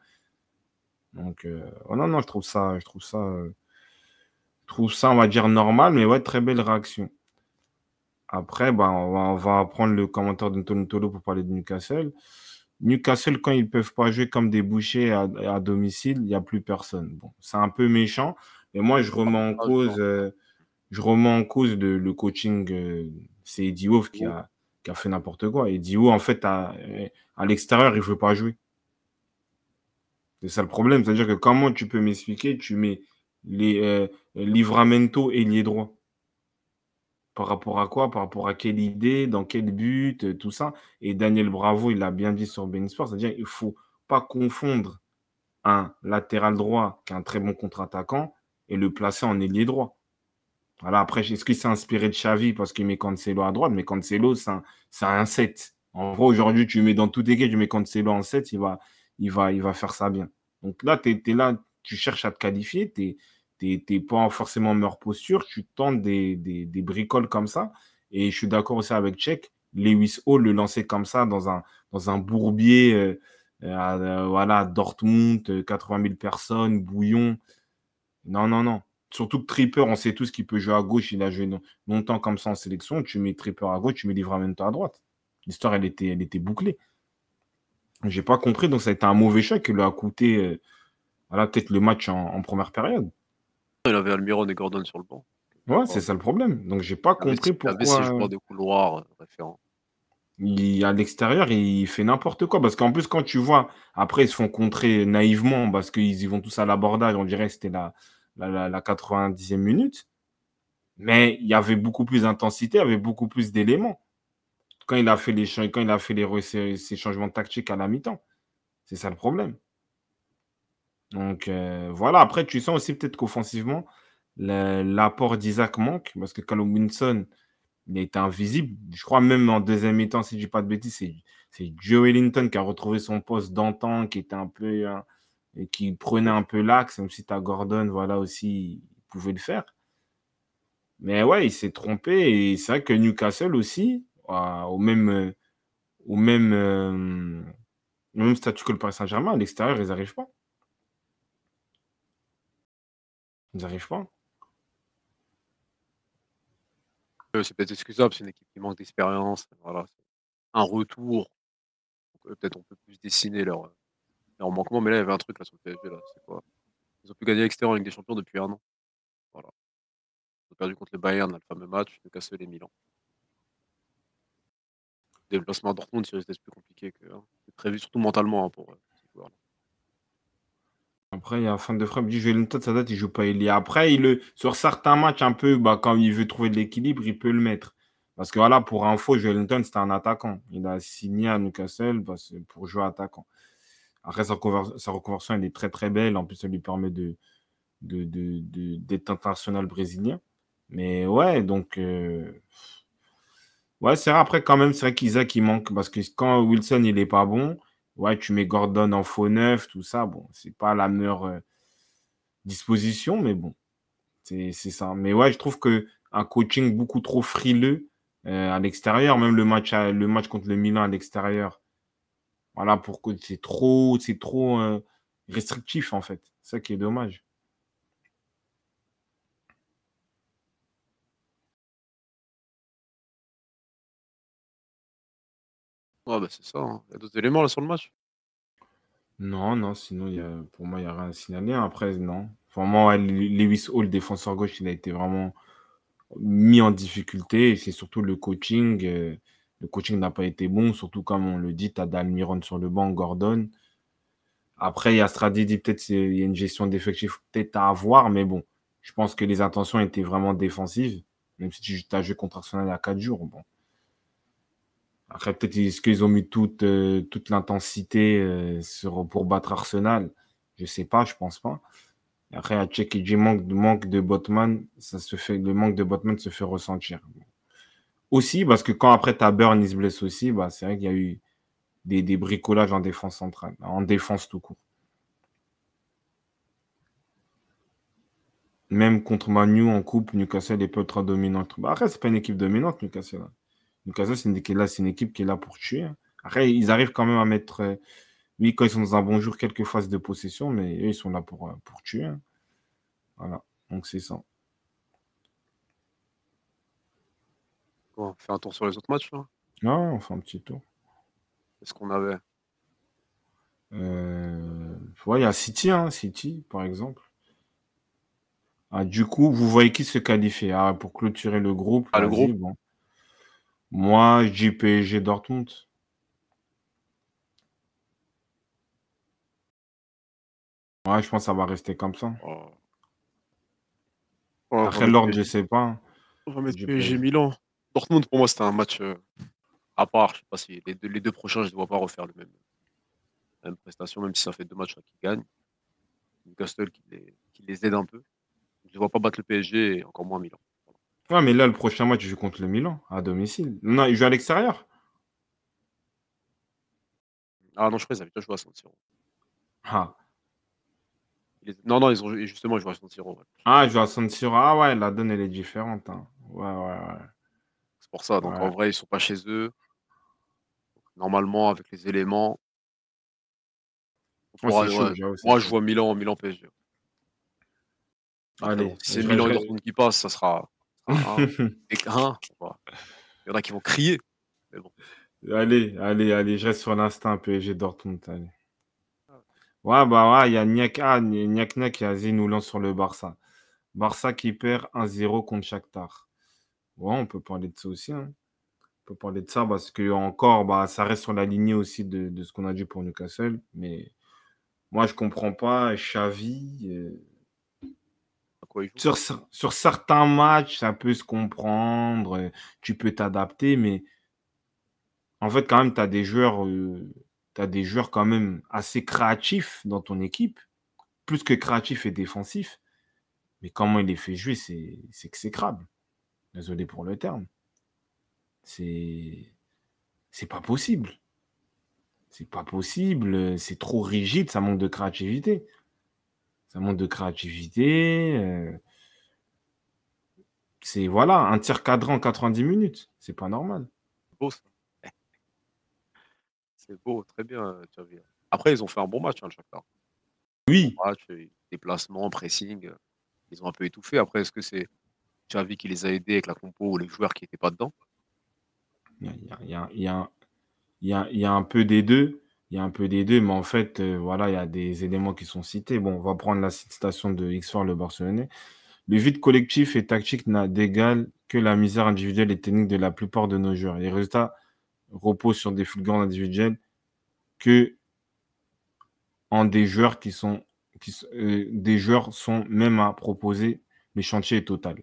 [SPEAKER 1] Donc, euh, oh non, non, je trouve ça, je trouve ça, euh, je trouve ça, on va dire normal, mais ouais, très belle réaction. Après, bah, on, va, prendre le commentaire d'Antonio Tolo pour parler de Newcastle. Newcastle, quand ils ne peuvent pas jouer comme des bouchers à, domicile, il n'y a plus personne. Bon, c'est un peu méchant, mais moi, je remets en cause, euh, je remets en cause le coaching. C'est Eddie Wolf qui a, qui a fait n'importe quoi. Eddie Wolf, en fait, à, l'extérieur, il ne veut pas jouer. C'est ça le problème. C'est-à-dire que comment tu peux m'expliquer Tu mets les euh, Livramento et lié droit? Par rapport à quoi? Par rapport à quelle idée? Dans quel but? Tout ça. Et Daniel Bravo, il l'a bien dit sur Ben Sport. C'est-à-dire qu'il ne faut pas confondre un latéral droit qui est un très bon contre-attaquant et le placer en ailier droit. Voilà, après, est-ce qu'il s'est inspiré de Xavi parce qu'il met Cancelo à droite? Mais Cancelo, c'est un, un 7. En gros, aujourd'hui, tu mets dans tout cas, tu mets Cancelo en 7, il va, il va, il va faire ça bien. Donc là, tu là, tu cherches à te qualifier, tu n'es pas forcément en meilleure posture, tu tentes des, des, bricoles comme ça. Et je suis d'accord aussi avec Tchèque, Lewis Hall le lancer comme ça dans un, dans un bourbier euh, à, voilà, Dortmund, 80 000 personnes, bouillon. Non, non, non. Surtout que Tripper, on sait tous qu'il peut jouer à gauche. Il a joué longtemps comme ça en sélection. Tu mets Tripper à gauche, tu mets Livramento à droite. L'histoire, elle était, elle était bouclée. J'ai pas compris, donc ça a été un mauvais choix qui lui a coûté euh, voilà, peut-être le match en, première période.
[SPEAKER 2] Il avait Almiron et Gordon sur le banc.
[SPEAKER 1] Ouais, c'est ça le problème. Donc j'ai pas compris pourquoi. Il avait
[SPEAKER 2] joueurs de couloir euh, référents.
[SPEAKER 1] Il, à l'extérieur, il fait n'importe quoi. Parce qu'en plus, quand tu vois, après, ils se font contrer naïvement parce qu'ils y vont tous à l'abordage. On dirait que c'était la, la, la, 90e minute. Mais il y avait beaucoup plus d'intensité, il y avait beaucoup plus d'éléments quand il a fait les, ces, changements tactiques à la mi-temps. C'est ça le problème. Donc euh, voilà, après tu sens aussi peut-être qu'offensivement, l'apport d'Isaac manque, parce que Callum Winson, il été invisible. Je crois même en deuxième mi-temps, si je ne dis pas de bêtises, c'est Joe Wellington qui a retrouvé son poste d'antan, qui était un peu hein, et qui prenait un peu l'axe, même si tu as Gordon, voilà aussi, il pouvait le faire. Mais ouais, il s'est trompé, et c'est vrai que Newcastle aussi, au même, au même, euh, même statut que le Paris Saint-Germain. À l'extérieur, ils n'arrivent pas. Ils n'arrivent pas.
[SPEAKER 2] C'est peut-être excusable, c'est une équipe qui manque d'expérience. Voilà. Un retour. Euh, peut-être on peut plus dessiner leur, leur manquement, mais là il y avait un truc là sur le PSG. Là. C'est quoi? Ils ont pu gagner à l'extérieur en Ligue des Champions depuis un an. Voilà. Ils ont perdu contre le Bayern, le fameux match, de casser les Milan déplacement à Dortmund, c'est plus compliqué que hein. prévu, surtout mentalement hein, pour euh,
[SPEAKER 1] Après, il y a un de frappe dit Joelinton, ça date, il joue pas il Après, il le, sur certains matchs, un peu, bah, quand il veut trouver de l'équilibre, il peut le mettre. Parce que voilà, pour info, Joelinton, c'était un attaquant. Il a signé à Newcastle pour jouer attaquant. Après, sa, reconversion, elle est très très belle. En plus, ça lui permet de, d'être de, de, international brésilien. Mais ouais, donc. Euh, Ouais, c'est vrai. Après, quand même, c'est vrai qu'Isaac, il manque. Parce que quand Wilson, il est pas bon, ouais, tu mets Gordon en faux neuf, tout ça. Bon, c'est pas la meilleure euh, disposition, mais bon, c'est ça. Mais ouais, je trouve que un coaching beaucoup trop frileux euh, à l'extérieur, même le match, le match contre le Milan à l'extérieur, voilà, pour que c'est trop, c'est trop euh, restrictif, en fait. C'est ça qui est dommage.
[SPEAKER 2] bah, c'est ça, hein. Il y a d'autres éléments là sur le match?
[SPEAKER 1] Non, non, sinon, il y a, pour moi, il n'y a rien à signaler. Après, non. Vraiment, Lewis Hall, défenseur gauche, il a été vraiment mis en difficulté. Et c'est surtout le coaching. Euh, le coaching n'a pas été bon, surtout comme on le dit, tu as Dalmiron sur le banc, Gordon. Après, il y a Stradidi, peut-être il y a une gestion d'effectifs peut-être à avoir, mais bon, je pense que les intentions étaient vraiment défensives, même si tu as joué contre Arsenal il y a 4 jours. Bon, après, peut-être est-ce qu'ils ont mis toute, euh, toute l'intensité euh, pour battre Arsenal? Je ne sais pas, je pense pas. Après, à dit manque, manque de Botman, ça se fait, le manque de Botman se fait ressentir. Aussi, parce que quand après ta Burn il se blesse aussi, bah, c'est vrai qu'il y a eu des, bricolages en défense centrale, en défense tout court. Même contre Manu en coupe, Newcastle est peu trop dominante. Bah, après, c'est pas une équipe dominante, Newcastle. Newcastle, c'est une, une, équipe qui est là pour tuer. Hein. Après, ils arrivent quand même à mettre. Euh, oui, quand ils sont dans un bon jour, quelques phases de possession, mais eux, ils sont là pour, euh, pour tuer. Hein. Voilà, donc c'est ça.
[SPEAKER 2] On fait un tour sur les autres matchs là
[SPEAKER 1] Ah, on fait un petit tour.
[SPEAKER 2] Qu'est-ce qu'on avait?
[SPEAKER 1] Euh... il y a City, hein, City, par exemple. Ah, du coup, vous voyez qui se qualifie? Ah, pour clôturer le groupe.
[SPEAKER 2] Ah, le groupe
[SPEAKER 1] Moi, je dis PSG Dortmund. Ouais, je pense que ça va rester comme ça. Oh. Après l'ordre, je sais pas.
[SPEAKER 2] On va mettre PSG Milan. Dortmund, pour moi, c'était un match euh, à part. Je sais pas si les deux, les deux prochains, je ne vois pas refaire le même, la même prestation, même si ça fait deux matchs qu'ils gagnent. Newcastle qui les, qui les aide un peu. Je ne vois pas battre le PSG et encore moins Milan.
[SPEAKER 1] Ouais, mais là, le prochain match, je joue contre le Milan, à domicile. Non, il joue à l'extérieur.
[SPEAKER 2] Ah non, je crois qu'ils avaient déjà joué à San Siro.
[SPEAKER 1] Ah.
[SPEAKER 2] Non, non, ils ont justement, ils jouent à San Siro.
[SPEAKER 1] Ah, ils jouent à San Siro. Ah ouais, la donne, elle est différente. Hein. Ouais, ouais, ouais.
[SPEAKER 2] C'est pour ça. Donc en vrai, ils sont pas chez eux. Normalement, avec les éléments. moi, je vois Milan, Milan PSG. Allez, si c'est Milan et Dortmund qui passe, ça sera. un, Il y en a qui vont crier.
[SPEAKER 1] Allez, allez, allez, je reste sur l'instinct PSG Dortmund. Allez. Ouais, bah ouais, il y a Niak, ah, Niak qui a nous lance sur le Barça. Barça qui perd 1-0 contre Shakhtar. Ouais, on peut parler de ça aussi. Hein. On peut parler de ça parce que encore, bah, ça reste sur la lignée aussi de, de ce qu'on a dit pour Newcastle. Mais moi, je comprends pas. Xavi, euh, sur, sur, certains matchs, ça peut se comprendre, euh, tu peux t'adapter, mais en fait, quand même, tu as des joueurs, euh, as des joueurs quand même assez créatifs dans ton équipe, plus que créatifs et défensifs. Mais comment il les fait jouer, c'est exécrable. Désolé pour le terme. C'est c'est pas possible. C'est pas possible, c'est trop rigide, ça manque de créativité. Ça manque de créativité. Euh, c'est voilà, un tir cadré en 90 minutes. C'est pas normal.
[SPEAKER 2] Beau ça. C'est beau, très bien, Après, ils ont fait un bon match, hein, le
[SPEAKER 1] Oui.
[SPEAKER 2] Match, déplacement, pressing. Ils ont un peu étouffé. Après, est-ce que c'est Xavi qui les a aidés avec la compo ou les joueurs qui n'étaient pas dedans
[SPEAKER 1] Il y a, un peu des deux il y a un peu des deux, mais en fait, euh, voilà, il y a des éléments qui sont cités. Bon, on va prendre la citation de x le Barcelonais. Le vide collectif et tactique n'a d'égal que la misère individuelle et technique de la plupart de nos joueurs. Les résultats reposent sur des fulgurances individuelles que en des joueurs qui sont qui, euh, des joueurs sont même à proposer, mais chantier total.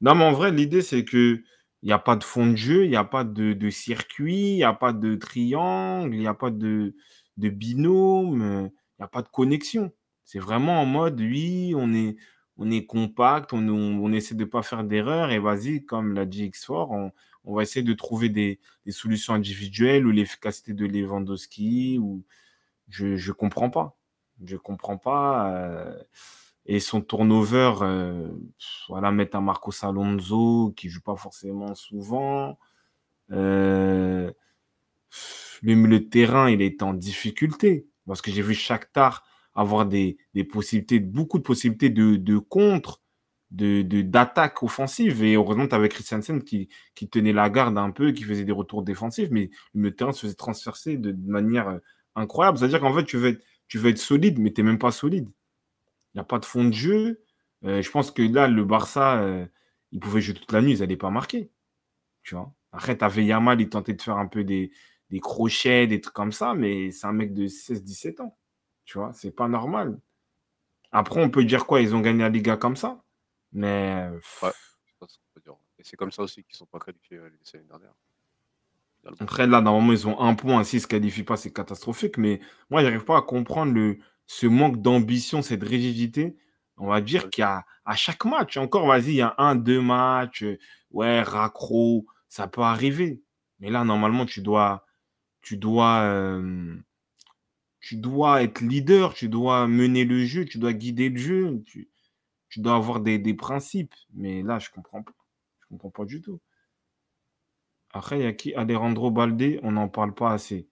[SPEAKER 1] Non, mais en vrai, l'idée, c'est que il n'y a pas de fond de jeu, il n'y a pas de, circuit, il n'y a pas de triangle, il n'y a pas de, binôme, il n'y a pas de connexion. C'est vraiment en mode, oui, on est, on est compact, on, on, essaie de ne pas faire d'erreur et vas-y, comme l'a dit X4, on, va essayer de trouver des, solutions individuelles ou l'efficacité de Lewandowski. Ou... Je ne comprends pas. Je ne comprends pas. Euh, et son turnover, euh, voilà, mettre un Marcos Alonso qui joue pas forcément souvent. Euh, le, terrain, il est en difficulté parce que j'ai vu Shakhtar avoir des, possibilités, beaucoup de possibilités de, de contre, de d'attaque offensive. Et heureusement, tu avais Christiansen qui, qui tenait la garde un peu, qui faisait des retours défensifs, mais le terrain se faisait transverser de, manière euh, incroyable. C'est-à-dire qu'en fait, tu veux, être, tu veux être solide, mais tu n'es même pas solide. Il n'y a pas de fond de jeu. Euh, je pense que là, le Barça, euh, il pouvait jouer toute la nuit, ils n'allaient pas marquer. Tu vois? Après, tu avais Yamal, il tentait de faire un peu des, crochets, des trucs comme ça, mais c'est un mec de 16-17 ans. Tu vois, c'est pas normal. Après, on peut dire quoi? Ils ont gagné la Liga comme ça? Mais.
[SPEAKER 2] Ouais, Et c'est comme ça aussi qu'ils ne sont pas qualifiés euh, l'année dernière.
[SPEAKER 1] Après, là, normalement, ils ont un point. S'ils ne se qualifient pas, c'est catastrophique. Mais moi, je n'arrive pas à comprendre le, ce manque d'ambition, cette rigidité On va dire qu'il y a à chaque match, encore, vas-y, il y a un, deux matchs, euh, ouais, raccro, ça peut arriver. Mais là, normalement, tu dois, tu dois, euh, tu dois être leader, tu dois mener le jeu, tu dois guider le jeu, tu, tu dois avoir des, des principes. Mais là, je comprends pas. Je comprends pas du tout. Après, il y a qui? Alejandro Balde, on n'en parle pas assez.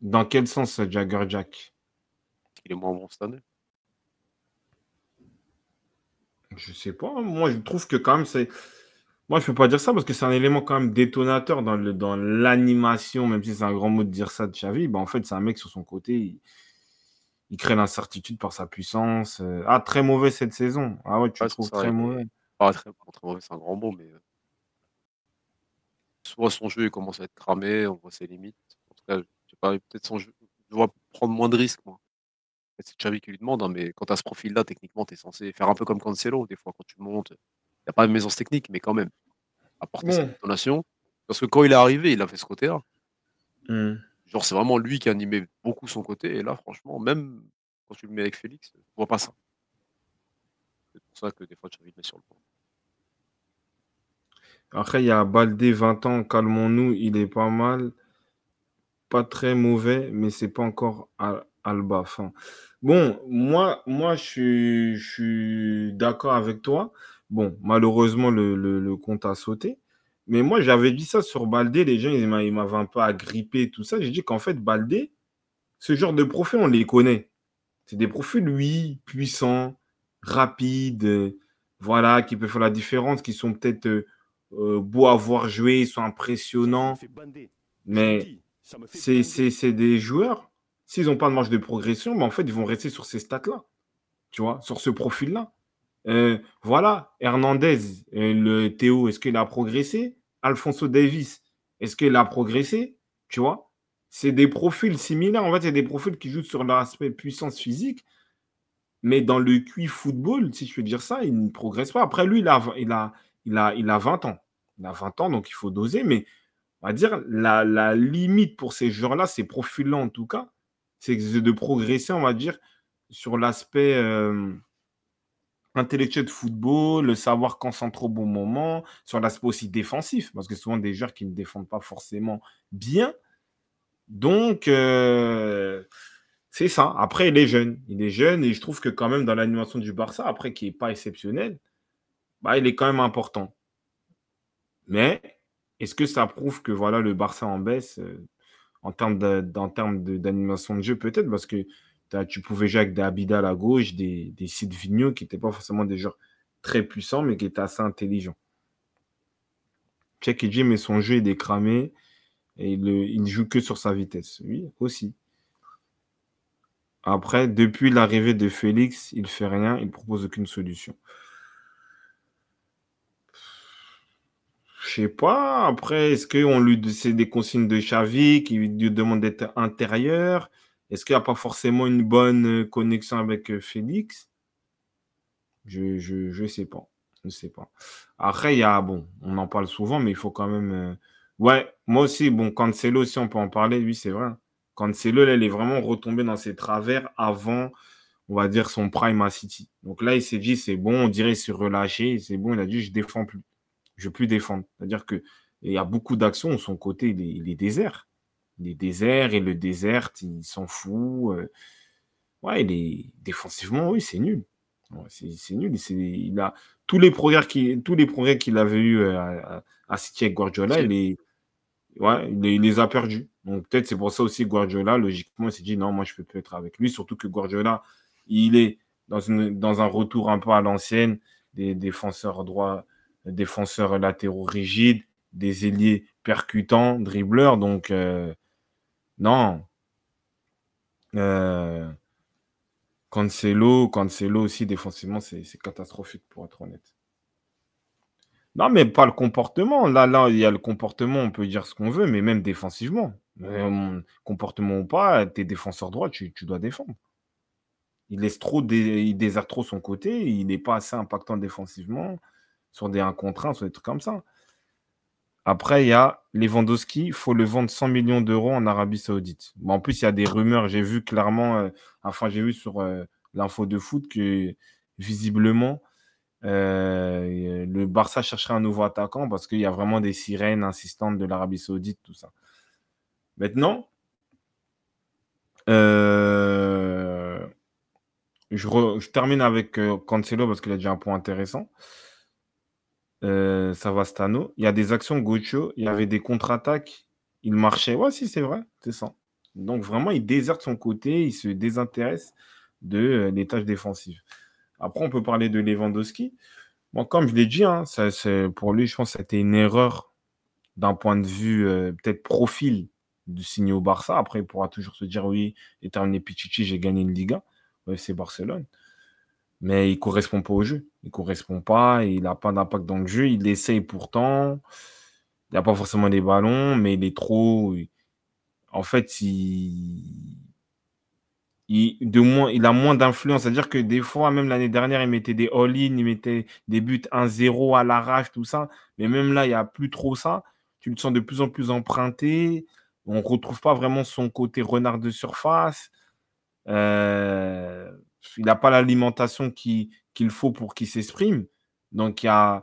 [SPEAKER 1] Dans quel sens, Jagger Jack?
[SPEAKER 2] Il est moins bon cette année.
[SPEAKER 1] Je sais pas. Moi, je trouve que quand même, c'est. Moi, je peux pas dire ça parce que c'est un élément quand même détonateur dans le dans l'animation, même si c'est un grand mot de dire ça de Xavi. Ben, en fait, c'est un mec sur son côté. Il, crée l'incertitude par sa puissance. Euh, ah, très mauvais cette saison. Ah ouais, tu le trouves très mauvais.
[SPEAKER 2] Pas très, très mauvais, c'est un grand mot, mais euh, soit son jeu il commence à être cramé, on voit ses limites. En tout cas, je sais pas, peut-être son jeu, je dois prendre moins de risques, moi. C'est Xavi qui lui demande, hein, mais quand tu as ce profil-là, techniquement, tu es censé faire un peu comme Cancelo. Des fois, quand tu montes, il n'y a pas une maisance technique, mais quand même, apporter sa détonation. Parce que quand il est arrivé, il a fait ce côté-là.
[SPEAKER 1] Mmh.
[SPEAKER 2] Genre, c'est vraiment lui qui animait beaucoup son côté. Et là, franchement, même quand tu le mets avec Félix, je vois pas ça. C'est pour ça que des fois, Xavi le met sur le point.
[SPEAKER 1] Après, il y a Baldé, 20 ans, calmons-nous, il est pas mal. Pas très mauvais, mais c'est pas encore Alba. Enfin, bon, moi, moi je suis, d'accord avec toi. Bon, malheureusement, le, compte a sauté. Mais moi, j'avais dit ça sur Baldé. Les gens, ils m'avaient un peu agrippé, tout ça. J'ai dit qu'en fait, Baldé, ce genre de profil, on les connaît. C'est des profils, oui, puissants, rapides, voilà, qui peuvent faire la différence, qui sont peut-être euh, euh, beaux à voir jouer, ils sont impressionnants. Mais c'est des joueurs, s'ils n'ont pas de marge de progression, mais en fait, ils vont rester sur ces stats-là. Tu vois, sur ce profil-là. Euh, voilà, Hernandez, euh, le Théo, est-ce qu'il a progressé? Alfonso Davis, est-ce qu'il a progressé? Tu vois C'est des profils similaires. En fait, c'est des profils qui jouent sur l'aspect puissance physique. Mais dans le QI football, si je peux dire ça, il ne progresse pas. Après, lui, il a, il a, il a, il a 20 ans. Il a 20 ans, donc il faut doser. Mais on va dire, la, limite pour ces joueurs-là, ces profils-là en tout cas, c'est de progresser, on va dire, sur l'aspect euh, intellectuel de football, le savoir concentrer au bon moment, sur l'aspect aussi défensif, parce que souvent des joueurs qui ne défendent pas forcément bien. Donc, euh, c'est ça. Après, il est jeune. Il est jeune et je trouve que quand même dans l'animation du Barça, après qui n'est pas exceptionnel, bah, il est quand même important. Mais est-ce que ça prouve que voilà, le Barça en baisse euh, en termes d'animation de, jeu Peut-être parce que tu pouvais jouer avec des Abidal à gauche, des, des Sid qui n'étaient pas forcément des joueurs très puissants, mais qui étaient assez intelligents. Check dit, mais son jeu est décramé et il ne joue que sur sa vitesse. Oui, aussi. Après, depuis l'arrivée de Félix, il ne fait rien, il ne propose aucune solution. Je sais pas. Après, est-ce qu'on lui c'est des consignes de Xavi qui lui demande d'être intérieur? Est-ce qu'il n'y a pas forcément une bonne connexion avec euh, Félix? Je ne sais pas. Je sais pas. Après, il y a bon, on en parle souvent, mais il faut quand même. Euh, ouais, moi aussi, bon, Cancelo aussi, on peut en parler. Oui, c'est vrai. Cancelo, là, il est vraiment retombé dans ses travers avant, on va dire, son prime à City. Donc là, il s'est dit, c'est bon, on dirait se relâcher. C'est bon, il a dit, je défends plus je ne veux plus défendre. C'est-à-dire qu'il y a beaucoup d'actions son côté, il est, désert. Il est désert et le désert, il s'en fout. Euh. Ouais, défensivement, oui, c'est nul. c'est nul. Il a tous les progrès qu'il avait eu euh, à, City avec Guardiola, il, est, il, les a perdus. Donc peut-être c'est pour ça aussi Guardiola, logiquement, il s'est dit non, moi je peux plus être avec lui. Surtout que Guardiola, il est dans un retour un peu à l'ancienne, des défenseurs droits défenseurs latéraux rigides, des ailiers percutants, dribbleurs. Donc, euh, non. Euh, Cancelo, Cancelo aussi, défensivement, c'est catastrophique, pour être honnête. Non, mais pas le comportement. Là, là, il y a le comportement, on peut dire ce qu'on veut, mais même défensivement. Euh, comportement ou pas, tes défenseurs droits, tu, tu, dois défendre. Il laisse trop, il déserte trop son côté, il n'est pas assez impactant défensivement sur des 1 contre 1, sur des trucs comme ça. Après, il y a Lewandowski, il faut le vendre 100 millions d'euros en Arabie Saoudite. Bon, en plus, il y a des rumeurs, j'ai vu clairement, euh, enfin, j'ai vu sur euh, l'info de foot que visiblement, euh, le Barça chercherait un nouveau attaquant parce qu'il y a vraiment des sirènes insistantes de l'Arabie Saoudite, tout ça. Maintenant, euh, je, termine avec Cancelo parce qu'il a déjà un point intéressant. Savastano. Il y a des actions Gocho, il y avait des contre-attaques, il marchait. Ouais, si, c'est vrai, c'est ça. Donc vraiment, il déserte son côté, il se désintéresse de des tâches défensives. Après, on peut parler de Lewandowski. Bon, comme je l'ai dit, hein, pour lui, je pense que c'était une erreur d'un point de vue euh, peut-être profil du signer au Barça. Après, il pourra toujours se dire oui, terminé Pichichi, j'ai gagné une Liga. c'est Barcelone. Mais il correspond pas au jeu. Il correspond pas, il n'a pas d'impact dans le jeu. Il essaye pourtant. Il n'y a pas forcément des ballons, mais il est trop. En fait, il il, de moins, il a moins d'influence. C'est-à-dire que des fois, même l'année dernière, il mettait des all-in, il mettait des buts 1-0 à l'arrache, tout ça. Mais même là, il n'y a plus trop ça. Tu le sens de plus en plus emprunté. On ne retrouve pas vraiment son côté renard de surface. Euh, il n'a pas l'alimentation qu'il faut pour qu'il s'exprime. Donc, il y a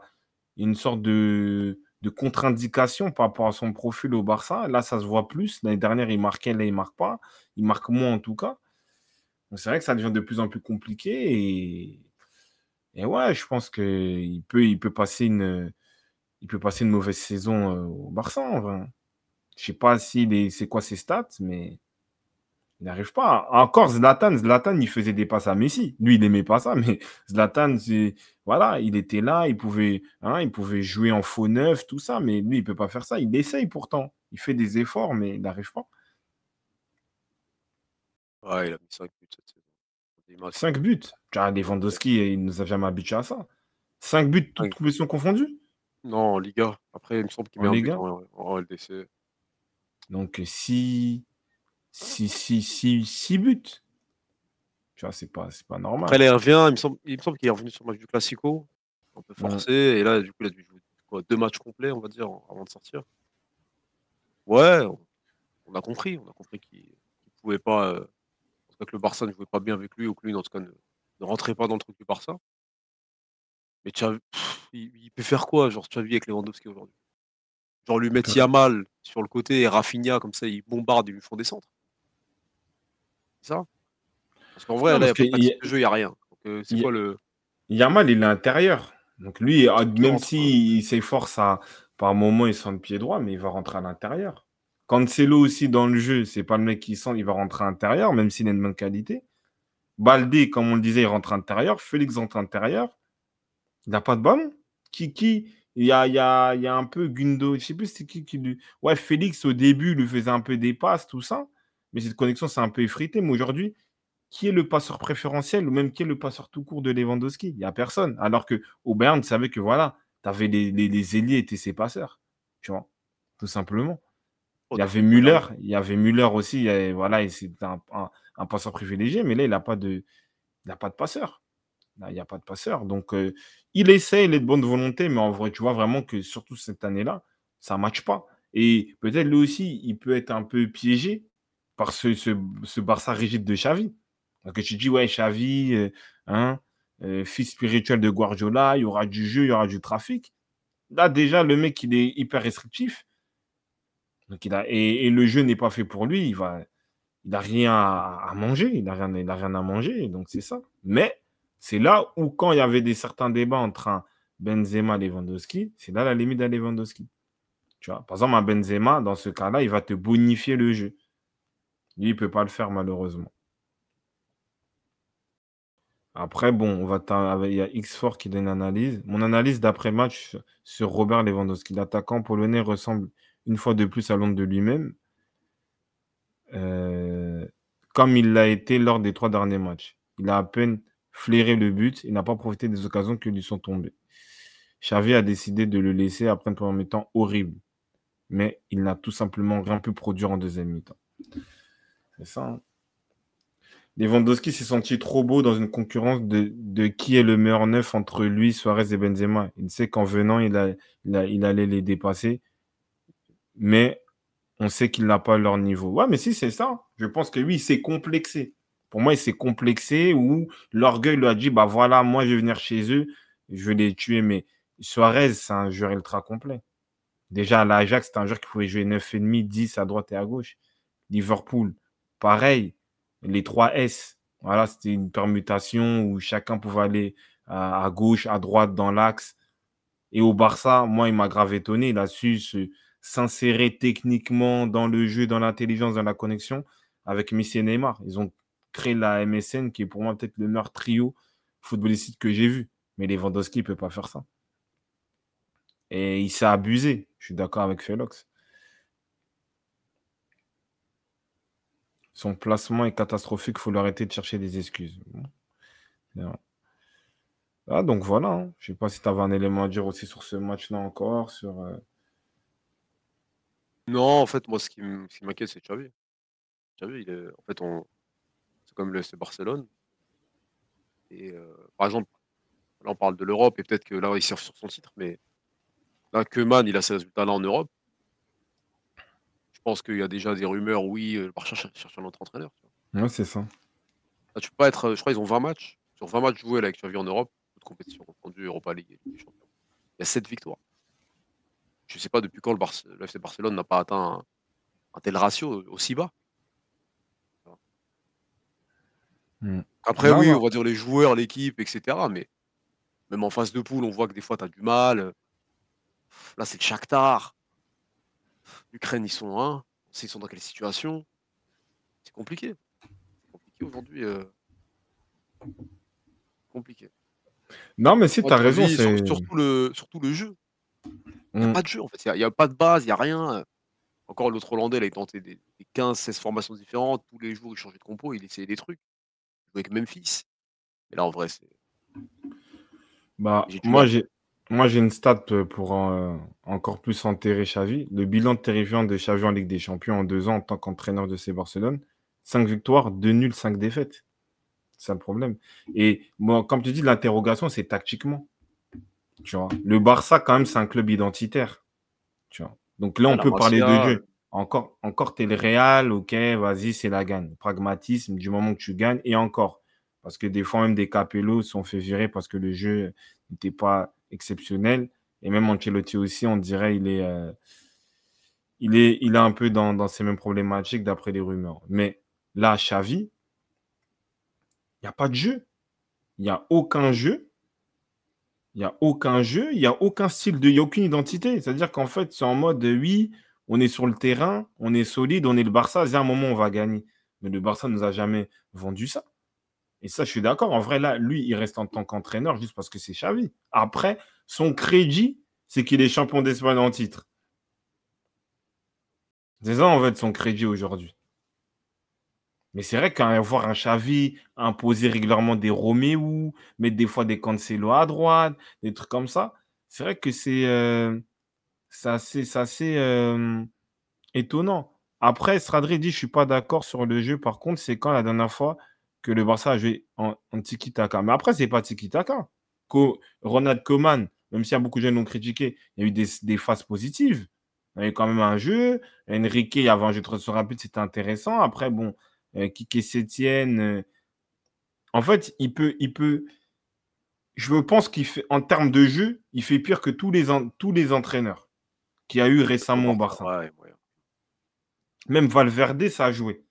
[SPEAKER 1] une sorte de, de contre-indication par rapport à son profil au Barça. Là, ça se voit plus. L'année dernière, il marquait, là, il ne marque pas. Il marque moins en tout cas c'est vrai que ça devient de plus en plus compliqué et, et ouais, je pense qu'il peut, il peut, passer une, peut passer une mauvaise saison euh, au Barça en vrai. Je sais pas si c'est quoi ses stats, mais il n'arrive pas. Encore Zlatan, Zlatan, il faisait des passes à Messi. Lui, il n'aimait pas ça, mais Zlatan, voilà, il était là, il pouvait, hein, il pouvait jouer en faux neuf, tout ça, mais lui, il peut pas faire ça. Il essaye pourtant. Il fait des efforts, mais il n'arrive pas.
[SPEAKER 2] Ouais, il a mis 5 buts cette
[SPEAKER 1] saison. 5 buts? Lewandowski, il nous a jamais habitués à ça. 5 buts, toutes compétitions confondues
[SPEAKER 2] Non, en Liga. Après, il me semble qu'il met un but en, LDC.
[SPEAKER 1] Donc 6 6 6 6 buts. Tu vois, c'est pas, pas normal.
[SPEAKER 2] Après, il revient, il me semble, il me semble qu'il est revenu sur le match du Classico, un peu forcé, et là, du coup, il a dû jouer quoi, deux matchs complets, on va dire, avant de sortir. Ouais, on, a compris, on a compris qu'il ne pouvait pas euh, que le Barça ne jouait pas bien avec lui ou que lui, en tout cas, ne, rentrait pas dans le truc du Barça. Mais tu as, il, peut faire quoi Genre, tu as vu avec Lewandowski aujourd'hui? Genre, lui mettre Yamal sur le côté et Rafinha, comme ça, il bombarde, ils lui font des centres. C'est ça? Parce qu'en vrai, là, il y a jeu, il n'y a rien. Euh, c'est quoi le.
[SPEAKER 1] Yamal, il est intérieur. Donc lui, même s'il s'efforce à, par moment, il sent le pied droit, mais il va rentrer à l'intérieur. Cancelo aussi dans le jeu, c'est pas le mec qui sent, il va rentrer à l'intérieur, même s'il a une bonne qualité. Baldé, comme on le disait, il rentre à l'intérieur. Félix rentre à l'intérieur. Il n'a pas de ballon. Kiki, il y a, il y, a, il y a un peu Gundo, je sais plus c'est qui qui lui. Ouais, Félix au début lui faisait un peu des passes, tout ça. Mais cette connexion, c'est un peu effrité. Mais aujourd'hui, qui est le passeur préférentiel ou même qui est le passeur tout court de Lewandowski? Il n'y a personne. Alors que au Bern, tu savais que voilà, tu avais les, les, les ailiers étaient ses passeurs. Tu vois, tout simplement. Il y avait Müller, il y avait Müller aussi, voilà, c'est un, un, passeur privilégié, mais là, il n'a pas de, il pas de passeur. Là, il n'y a pas de passeur. Donc, euh, il essaie, il est de bonne volonté, mais en vrai, tu vois vraiment que surtout cette année-là, ça ne matche pas. Et peut-être lui aussi, il peut être un peu piégé ce, Barça rigide de Xavi. Donc, tu dis, ouais, Xavi, euh, hein, euh, fils spirituel de Guardiola, il y aura du jeu, il y aura du trafic. Là, déjà, le mec, il est hyper restrictif il a, et, le jeu n'est pas fait pour lui. Il va, il n'a rien à, manger. Il n'a rien, rien à manger. Donc c'est ça. Mais c'est là où, quand il y avait des certains débats entre Benzema et Lewandowski, c'est là la limite de Lewandowski. Tu vois, par exemple, un Benzema, dans ce cas-là, il va te bonifier le jeu. Lui, il ne peut pas le faire, malheureusement. Après, bon, on va il y a X4 qui donne une analyse. Mon analyse d'après-match sur Robert Lewandowski. L'attaquant polonais ressemble une fois de plus à l'ombre de lui-même, euh, comme il l'a été lors des trois derniers matchs. Il a à peine flairé le but, il n'a pas profité des occasions qui lui sont tombées. Xavi a décidé de le laisser après un premier temps horrible, mais il n'a tout simplement rien pu produire en deuxième mi-temps. C'est ça. Hein. Lewandowski s'est senti trop beau dans une concurrence de, qui est le meilleur neuf entre lui, Suarez et Benzema. Il sait qu'en venant, il, il allait les dépasser mais on sait qu'il n'a pas leur niveau. Ouais, mais si, c'est ça. Je pense que oui, c'est complexé Pour moi, il s'est complexé ou l'orgueil lui a dit bah voilà, moi je vais venir chez eux, je vais les tuer. Mais Suarez, c'est un joueur ultra complet. Déjà, à l'Ajax, c'était un joueur qui pouvait jouer 9,5, 10 à droite et à gauche. Liverpool, pareil. Les 3 S, voilà, c'était une permutation où chacun pouvait aller à, gauche, à droite, dans l'axe. Et au Barça, moi, il m'a grave étonné. Il a su s'insérer techniquement dans le jeu, dans l'intelligence, dans la connexion avec Messi et Neymar. Ils ont créé la MSN qui est pour moi peut-être le meilleur trio footballistique que j'ai vu. Mais Lewandowski ne peut pas faire ça. Et il s'est abusé. Je suis d'accord avec Felox. Son placement est catastrophique. Il faut l'arrêter de chercher des excuses. Ah, donc voilà. Hein. Je ne sais pas si tu avais un élément à dire aussi sur ce match-là encore. Euh,
[SPEAKER 2] Non, en fait, moi, ce qui m'inquiète, c'est Xavi. Xavi, il est... en fait, on... c'est comme le FC Barcelone. Et euh, par exemple, là, on parle de l'Europe et peut-être que là, il surfe sur son titre, mais là, Man, il a ces résultats-là en Europe. Je pense qu'il y a déjà des rumeurs, oui, euh, le Barça cherche un autre entraîneur.
[SPEAKER 1] Ouais, c'est ça.
[SPEAKER 2] tu peux pas être, je crois qu'ils ont 20 matchs. Sur 20 matchs joués là, avec Xavi en Europe, toute compétition confondue, Europa League et Ligue des Champions. Il y a 7 victoires. Je ne sais pas depuis quand le, FC Barcelone n'a pas atteint un, tel ratio aussi bas. Hmm. Après, oui, on va dire les joueurs, l'équipe, etc. Mais même en phase de poule, on voit que des fois, tu as du mal. Là, c'est le Shakhtar. L'Ukraine, ils sont hein, Ils sont dans quelle situation C'est compliqué. C'est compliqué aujourd'hui. Euh. Compliqué.
[SPEAKER 1] Non, mais si, tu as raison.
[SPEAKER 2] surtout, le, surtout le jeu. Il n'y a mmh. pas de jeu, en fait. Il n'y a, pas de base, il n'y a rien. Encore l'autre Hollandais, il a tenté des, 15-16 formations différentes. Tous les jours, il changeait de compo, il essayait des trucs. Il jouait avec Memphis. Mais là, en vrai, c'est.
[SPEAKER 1] Bah, moi, j'ai. Moi, j'ai une stat pour encore plus enterrer Xavi. Le bilan terrifiant de Xavi en Ligue des Champions en deux ans en tant qu'entraîneur de ces Barcelone. 5 victoires, 2 nuls, 5 défaites. C'est le problème. Et moi, comme tu dis, l'interrogation, c'est tactiquement. Tu vois? Le Barça, quand même, c'est un club identitaire. Tu vois? Donc là, on peut parler de jeu. Encore, encore es le Real, ok, vas-y, c'est la gagne. Pragmatisme, du moment que tu gagnes, et encore. Parce que des fois, même des Capellos sont fait virer parce que le jeu n'était pas exceptionnel. Et même Ancelotti aussi, on dirait, il est, euh, il est, il est un peu dans, dans ces mêmes problématiques d'après les rumeurs. Mais là, Xavi, il n'y a pas de jeu. Il n'y a aucun jeu. Il n'y a aucun jeu, il n'y a aucun style, de, il n'y a aucune identité. C'est-à-dire qu'en fait, c'est en mode oui, on est sur le terrain, on est solide, on est le Barça, à un moment, on va gagner. Mais le Barça ne nous a jamais vendu ça. Et ça, je suis d'accord. En vrai, là, lui, il reste en tant qu'entraîneur juste parce que c'est Xavi. Après, son crédit, c'est qu'il est champion d'Espagne en titre. C'est ça, en fait, son crédit aujourd'hui. Mais c'est vrai qu'avoir un Xavi imposer régulièrement des Roméo, mettre des fois des Cancelo à droite, des trucs comme ça, c'est vrai que c'est euh, assez, euh, étonnant. Après, Stradri dit Je ne suis pas d'accord sur le jeu. Par contre, c'est quand la dernière fois que le Barça a joué en, tiki-taka. Mais après, ce n'est pas tiki-taka. Ronald Koeman, même s'il y a beaucoup de gens qui l'ont critiqué, il y a eu des, phases positives. Il y avait quand même un jeu. Enrique, il y avait un jeu de rapide, c'était intéressant. Après, bon, euh, Kike Sétienne. Euh, en fait, il peut, il peut. Je pense qu'il fait, en termes de jeu, il fait pire que tous les, tous les entraîneurs qu'il y a eu récemment au Barça. Même Valverde, ça a joué.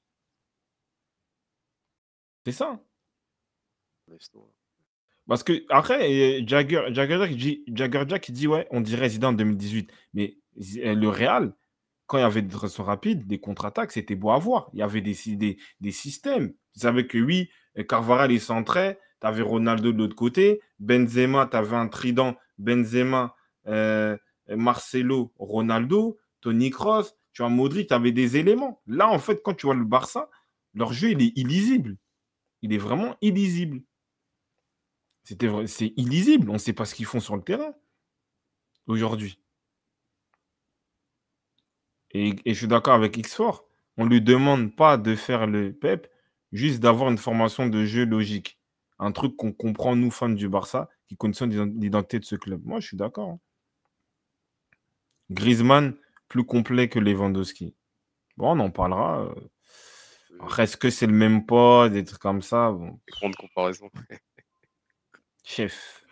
[SPEAKER 1] C'est ça. Parce que après, Jagger, Jagger, Jack, dit, Jagger Jack dit ouais, on dirait Zidane en 2018. Mais le Real, quand il y avait des transitions rapides, des contre-attaques, c'était beau à voir. Il y avait des, des, des systèmes. Vous savez que oui, Carvaral, il centrait. Tu avais Ronaldo de l'autre côté. Benzema, tu avais un trident. Benzema, euh, Marcelo, Ronaldo, Tony Kroos. Tu vois, Modric, tu avais des éléments. Là, en fait, quand tu vois le Barça, leur jeu, il est illisible. Il est vraiment illisible. C'est illisible. On ne sait pas ce qu'ils font sur le terrain aujourd'hui. Et, je suis d'accord avec X4. On ne lui demande pas de faire le PEP, juste d'avoir une formation de jeu logique. Un truc qu'on comprend, nous, fans du Barça, qui conditionne l'identité de ce club. Moi, je suis d'accord. Hein. Griezmann, plus complet que Lewandowski. Bon, on en parlera. Euh, Après, est-ce que c'est le même poids, des trucs comme ça? Bon.
[SPEAKER 2] Des grandes comparaisons.
[SPEAKER 1] Chef.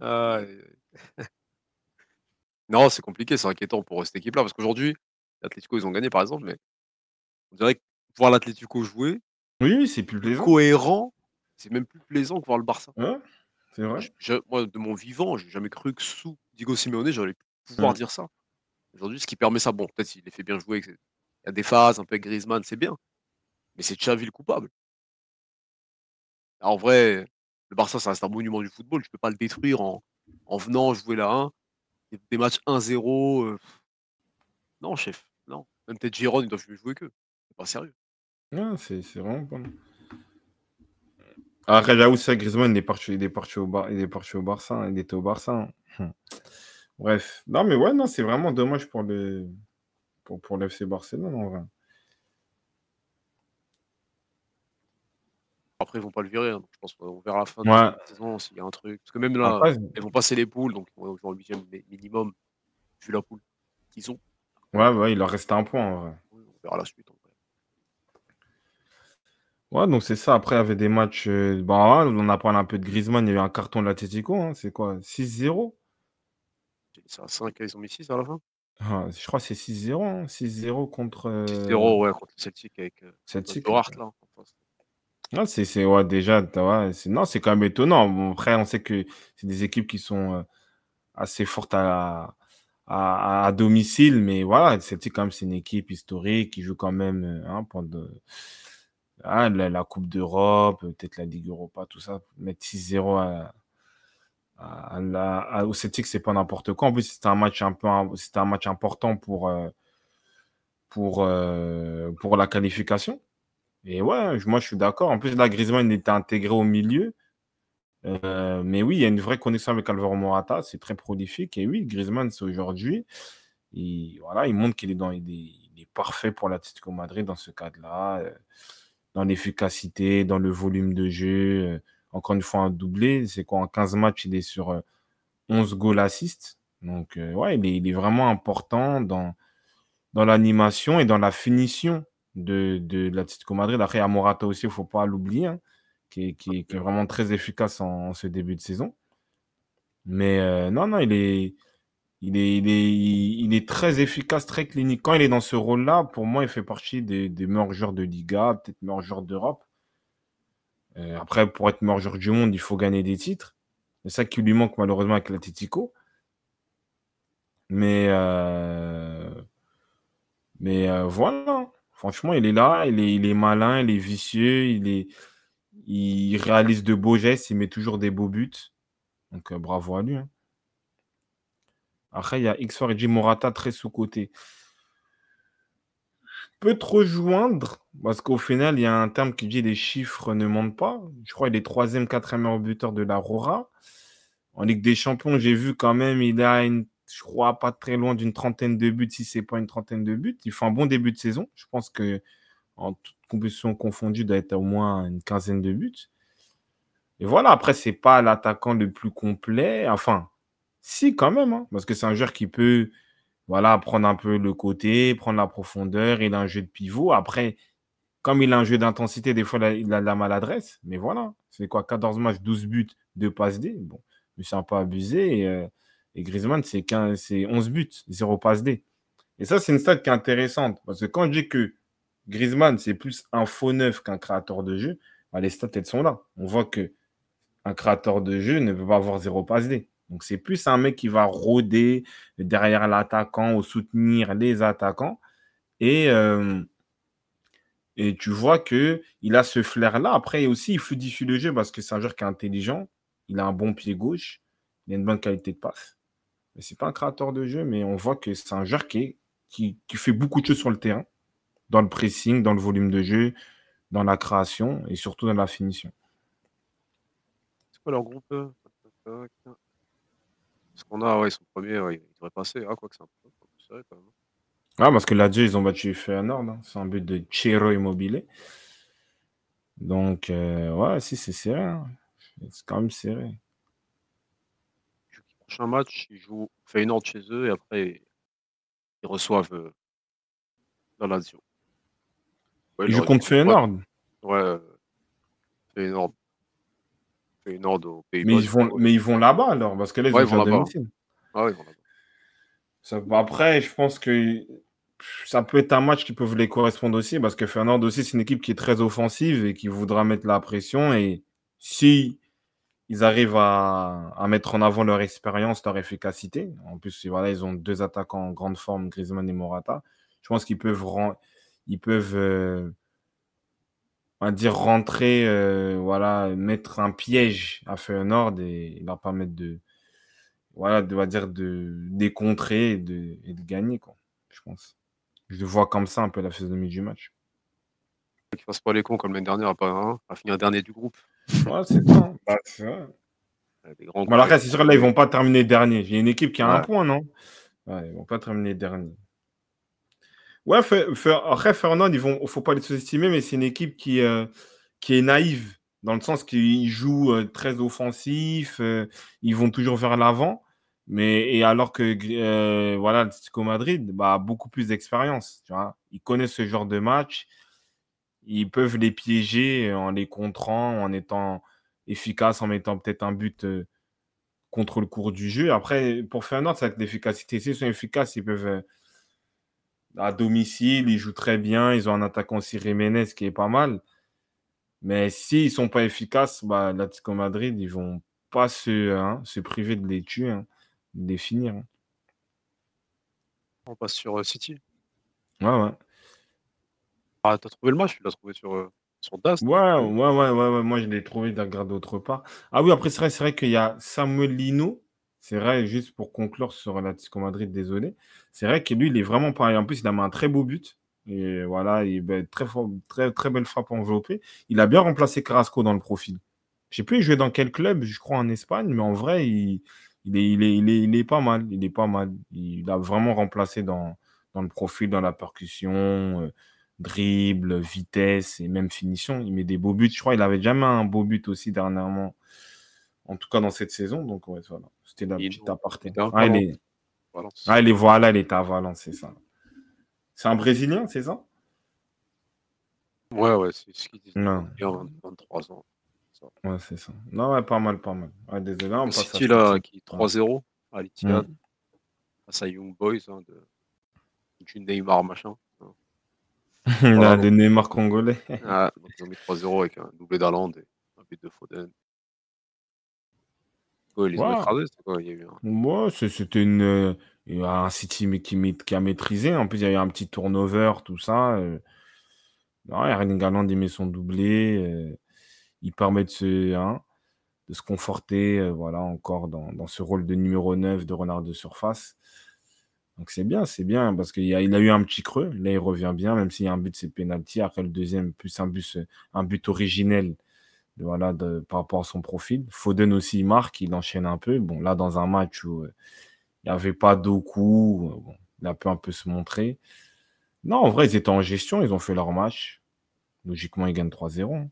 [SPEAKER 2] Aïe. Non, c'est compliqué, c'est inquiétant pour, cette équipe-là, parce qu'aujourd'hui, l'Atlético, ils ont gagné, par exemple, mais on dirait que voir l'Atlético jouer
[SPEAKER 1] Oui, c'est plus plaisant.
[SPEAKER 2] cohérent, c'est même plus plaisant que voir le Barça.
[SPEAKER 1] Ouais, c'est vrai.
[SPEAKER 2] Je je moi, de mon vivant, j'ai jamais cru que sous Diego Simeone, j'allais pouvoir dire ça. Aujourd'hui, ce qui permet ça, bon, peut-être s'il les fait bien jouer, il y a des phases un peu avec Griezmann, c'est bien, mais c'est Xavi le coupable. En vrai, le Barça, ça reste un monument du football, tu peux pas le détruire en en venant jouer la 1, des matchs 1-0, heu non chef, non. Même peut-être Giron, ils doivent jouer qu'eux. C'est pas sérieux.
[SPEAKER 1] Ouais, c'est vraiment pas mal. Après, j'avoue, c'est vrai, Griezmann, il est parti au Bar il est parti au Barça, hein, il était au Barça, hein. Bref. Non, mais ouais, non, c'est vraiment dommage pour le pour pour le FC Barcelone, en vrai.
[SPEAKER 2] Après, ils vont pas le virer, hein, donc je pense qu'on verra à la fin de
[SPEAKER 1] Ouais.
[SPEAKER 2] la saison s'il y a un truc. Parce que même là,
[SPEAKER 1] Après
[SPEAKER 2] ils vont passer les poules, donc jouer en 8e mi minimum, vu la poule qu'ils ont.
[SPEAKER 1] ouais, ouais, il leur reste un point, en vrai.
[SPEAKER 2] Oui, on verra la suite, en vrai.
[SPEAKER 1] Ouais, donc c'est ça. Après, il y avait des matchs, heu, bah, on a parlé un peu de Griezmann, il y a eu un carton de l'Atlético, hein, c'est quoi? 6-0?
[SPEAKER 2] C'est à 5, ils ont mis 6 à la fin?
[SPEAKER 1] Ah, je crois que c'est 6-0, hein, 6-0 contre, heu
[SPEAKER 2] 6-0, ouais, contre le Celtic avec,
[SPEAKER 1] Celtic.
[SPEAKER 2] Duarte, là,
[SPEAKER 1] Ah, c'est c'est ouais, déjà, c'est non, c'est quand même étonnant. Après, on sait que c'est des équipes qui sont, heu, assez fortes à à domicile, mais voilà, quand même, c'est une équipe historique qui joue quand même, heu, hein, pendant ah, la la coupe d'Europe, peut-être la Ligue Europa, tout ça. Mettre 6-0 à la au Celtic, c'est pas n'importe quoi. En plus, c'était un match un peu c'était un match important pour, pour, pour la qualification et ouais, moi, je suis d'accord. En plus, là, Griezmann, il était intégré au milieu, heu, mais oui, il y a une vraie connexion avec Alvaro Morata, c'est très prolifique et oui, Griezmann, c'est aujourd'hui, il voilà, il montre qu'il est dans parfait pour l'Atlético Madrid dans ce cadre-là, heu, dans l'efficacité, dans le volume de jeu, heu, encore une fois, un doublé. C'est quoi? En 15 matchs, il est sur, heu, 11 goals assists donc ouais, il est il est vraiment important dans l'animation et dans la finition de de l'Atlético Madrid. Après, il Morata aussi, il faut pas l'oublier, hein, qui qui est vraiment très efficace en ce début de saison. Mais heu, non, non, il est il est il est il très efficace, très clinique. Quand il est dans ce rôle-là, pour moi, il fait partie des meilleurs joueurs de Liga, peut-être meilleur joueur d'Europe. Heu, après, pour être meilleur joueur du monde, il faut gagner des titres. C'est ça qui lui manque malheureusement avec l'Atlético. Mais heu mais voilà, franchement, il est là, il est malin, il est vicieux, il est il réalise de beaux gestes, il met toujours des beaux buts. Donc heu, bravo à lui, hein. Après, il y a X-For et Morata très sous-coté. Je peux te rejoindre parce qu'au final, il y a un terme qui dit: «Les chiffres ne mentent pas». Je crois il est 3e, 4e meilleur buteur de la Rora. En Ligue des Champions, j'ai vu quand même, il a une je crois pas très loin d'une trentaine de buts, si c'est pas une trentaine de buts. Il fait un bon début de saison. Je pense qu'en toutes compétitions confondues, il doit être au moins une quinzaine de buts. Et voilà, après, c'est pas l'attaquant le plus complet. Enfin, si quand même, hein, parce que c'est un joueur qui peut, voilà, prendre un peu le côté, prendre la profondeur. Il a un jeu de pivot. Après, comme il a un jeu d'intensité, des fois, il a de la maladresse. Mais voilà, c'est quoi? 14 matchs, 12 buts, 2 passes D. Bon, mais c'est un peu abusé heu et Griezmann, c'est 15 c'est 11 buts, 0 passes D. Et ça, c'est une stat qui est intéressante parce que quand je dis que Griezmann, c'est plus un faux neuf qu'un créateur de jeu, bah, les stats, elles sont là. On voit qu'un créateur de jeu ne peut pas avoir 0 passe D. Donc, c'est plus un mec qui va rôder derrière l'attaquant ou soutenir les attaquants et et tu vois qu'il a ce flair-là. Après aussi, il fluidifie le jeu parce que c'est un joueur qui est intelligent. Il a un bon pied gauche, il a une bonne qualité de passe. C'est pas un créateur de jeu, mais on voit que c'est un joueur qui est qui qui fait beaucoup de choses sur le terrain, dans le pressing, dans le volume de jeu, dans la création et surtout dans la finition.
[SPEAKER 2] C'est quoi leur groupe, tac. Parce qu'on a ouais, ils sont 1ers, ouais, ils devraient passer. Ah quoique c'est un peu serré quand même.
[SPEAKER 1] Ah parce que Lazio, ils ont battu Feyenoord, hein. C'est un but de Ciro Immobile. Donc heu, ouais, si, c'est serré, hein. C'est quand même serré.
[SPEAKER 2] Prochain match, ils jouent Feyenoord chez eux et après ils reçoivent, heu la Lazio. Ouais,
[SPEAKER 1] Il joue
[SPEAKER 2] aurait dû
[SPEAKER 1] contre
[SPEAKER 2] jouer. Ouais,
[SPEAKER 1] Feyenoord.
[SPEAKER 2] ouais, euh, Feyenoord. Feyenoord aux
[SPEAKER 1] Mais
[SPEAKER 2] Pays-Bas,
[SPEAKER 1] ils vont,
[SPEAKER 2] ouais.
[SPEAKER 1] mais ils vont là-bas alors, parce que là, ils
[SPEAKER 2] Ouais, ils vont là-bas. Ah ouais, ils vont là-bas.
[SPEAKER 1] Ça- bah, après, je pense que ça peut être un match qui peut les correspondre aussi, parce que Feyenoord aussi, c'est une équipe qui est très offensive et qui voudra mettre la pression. Et si ils arrivent à, à mettre en avant leur expérience, leur efficacité, en plus, voilà, ils ont deux attaquants en grande forme, Griezmann et Morata, je pense qu'ils peuvent, ils peuvent euh, on va dire, rentrer, euh, voilà, mettre un piège à Feyenoord et leur permettre de, voilà, de, dire, de décontrer et de, gagner, quoi, je pense. Je le vois comme ça un peu la physionomie du match.
[SPEAKER 2] Qu'ils fassent pas les cons comme l'année dernière à, hein, à finir dernier du groupe.
[SPEAKER 1] Ouais, c'est ça. Bah, c'est vrai. Bon, alors, après, c'est sûr, là, ils vont pas terminer dernier. J'ai une équipe qui a un point, non? Ouais, ils vont pas terminer dernier. Ouais, Fe- Fe- après, Fernand, il ne faut pas les sous-estimer, mais c'est une équipe qui, euh, qui est naïve, dans le sens qu'ils jouent euh, très offensif, euh, ils vont toujours vers l'avant, mais et alors que euh, voilà, l'Atlético Madrid bah, a beaucoup plus d'expérience. tu vois. Ils connaissent ce genre de match, ils peuvent les piéger en les contrant, en étant efficaces, en mettant peut-être un but euh, contre le cours du jeu. Après, pour Fernand, ça va être l'efficacité. S'ils sont efficaces, ils peuvent. euh, à domicile, ils jouent très bien. Ils ont un attaquant Jiménez qui est pas mal. Mais s'ils ne sont pas efficaces, bah, l'Atlético Madrid, ils vont pas se, hein, se priver de les tuer, hein, de les finir. hein.
[SPEAKER 2] On passe sur euh, City.
[SPEAKER 1] Ouais, ouais.
[SPEAKER 2] Ah, t'as trouvé le match Tu l'as trouvé sur, euh, sur DAS non
[SPEAKER 1] Ouais, ouais, ouais, ouais, ouais, Moi, je l'ai trouvé de regarder autre part. Ah oui, après, c'est vrai, c'est vrai qu'il y a Samuel Lino. C'est vrai, juste pour conclure sur l'Atlético Madrid, désolé. C'est vrai que lui, il est vraiment pas. En plus, il a mis un très beau but. Et voilà, il est très, fort, très, très belle frappe enveloppée. Il a bien remplacé Carrasco dans le profil. Je sais plus, il jouait dans quel club, je crois en Espagne, mais en vrai, il, il, est, il, est, il, est, il est pas mal. Il est pas mal. Il a vraiment remplacé dans, dans le profil, dans la percussion, euh, dribble, vitesse et même finition. Il met des beaux buts. Je crois qu'il avait jamais un beau but aussi dernièrement. En tout cas, dans cette saison. Donc, ouais, voilà. C'était la
[SPEAKER 2] Il
[SPEAKER 1] petite aparté. Ah, il est... Ah, il est voilà, il est à Valence, c'est ça. C'est un Brésilien, c'est ça?
[SPEAKER 2] Ouais, ouais, c'est ce qu'il disait.
[SPEAKER 1] Non.
[SPEAKER 2] Il a 20 23 ans.
[SPEAKER 1] Ouais, c'est ça. Non, ouais, pas mal, pas mal. Ouais, désolé, on passe
[SPEAKER 2] City,
[SPEAKER 1] à
[SPEAKER 2] là, qui 3-0 à l'Etihad,
[SPEAKER 1] Mm.
[SPEAKER 2] face à Young Boys, hein, de, du Neymar, machin.
[SPEAKER 1] Il a des Neymar congolais.
[SPEAKER 2] Ah, donc ils ont mis 3-0 avec un doublé d'Aland et un but de Foden. Ouais, ils les ont
[SPEAKER 1] Wow.
[SPEAKER 2] écrasés, c'est quoi Il y a eu un...
[SPEAKER 1] Moi, c'était une, euh, un City qui, a maîtrisé. En plus, il y a eu un petit turnover, tout ça. euh. Non, Erling Haaland, il met son doublé. euh, il permet de se, hein, de se conforter voilà, encore dans, dans ce rôle de numéro 9 de renard de surface. Donc c'est bien, c'est bien, parce qu'il a, il a eu un petit creux. Là, il revient bien, même s'il y a un but, c'est penalty. Après, le deuxième, plus un but, un but originel voilà, de, par rapport à son profil. Foden aussi, il marque, il enchaîne un peu. Bon, là, dans un match où euh, il n'y avait pas Doku, euh, bon, il a pu un peu se montrer. Non, en vrai, ils étaient en gestion, ils ont fait leur match. Logiquement, ils gagnent 3-0. hein.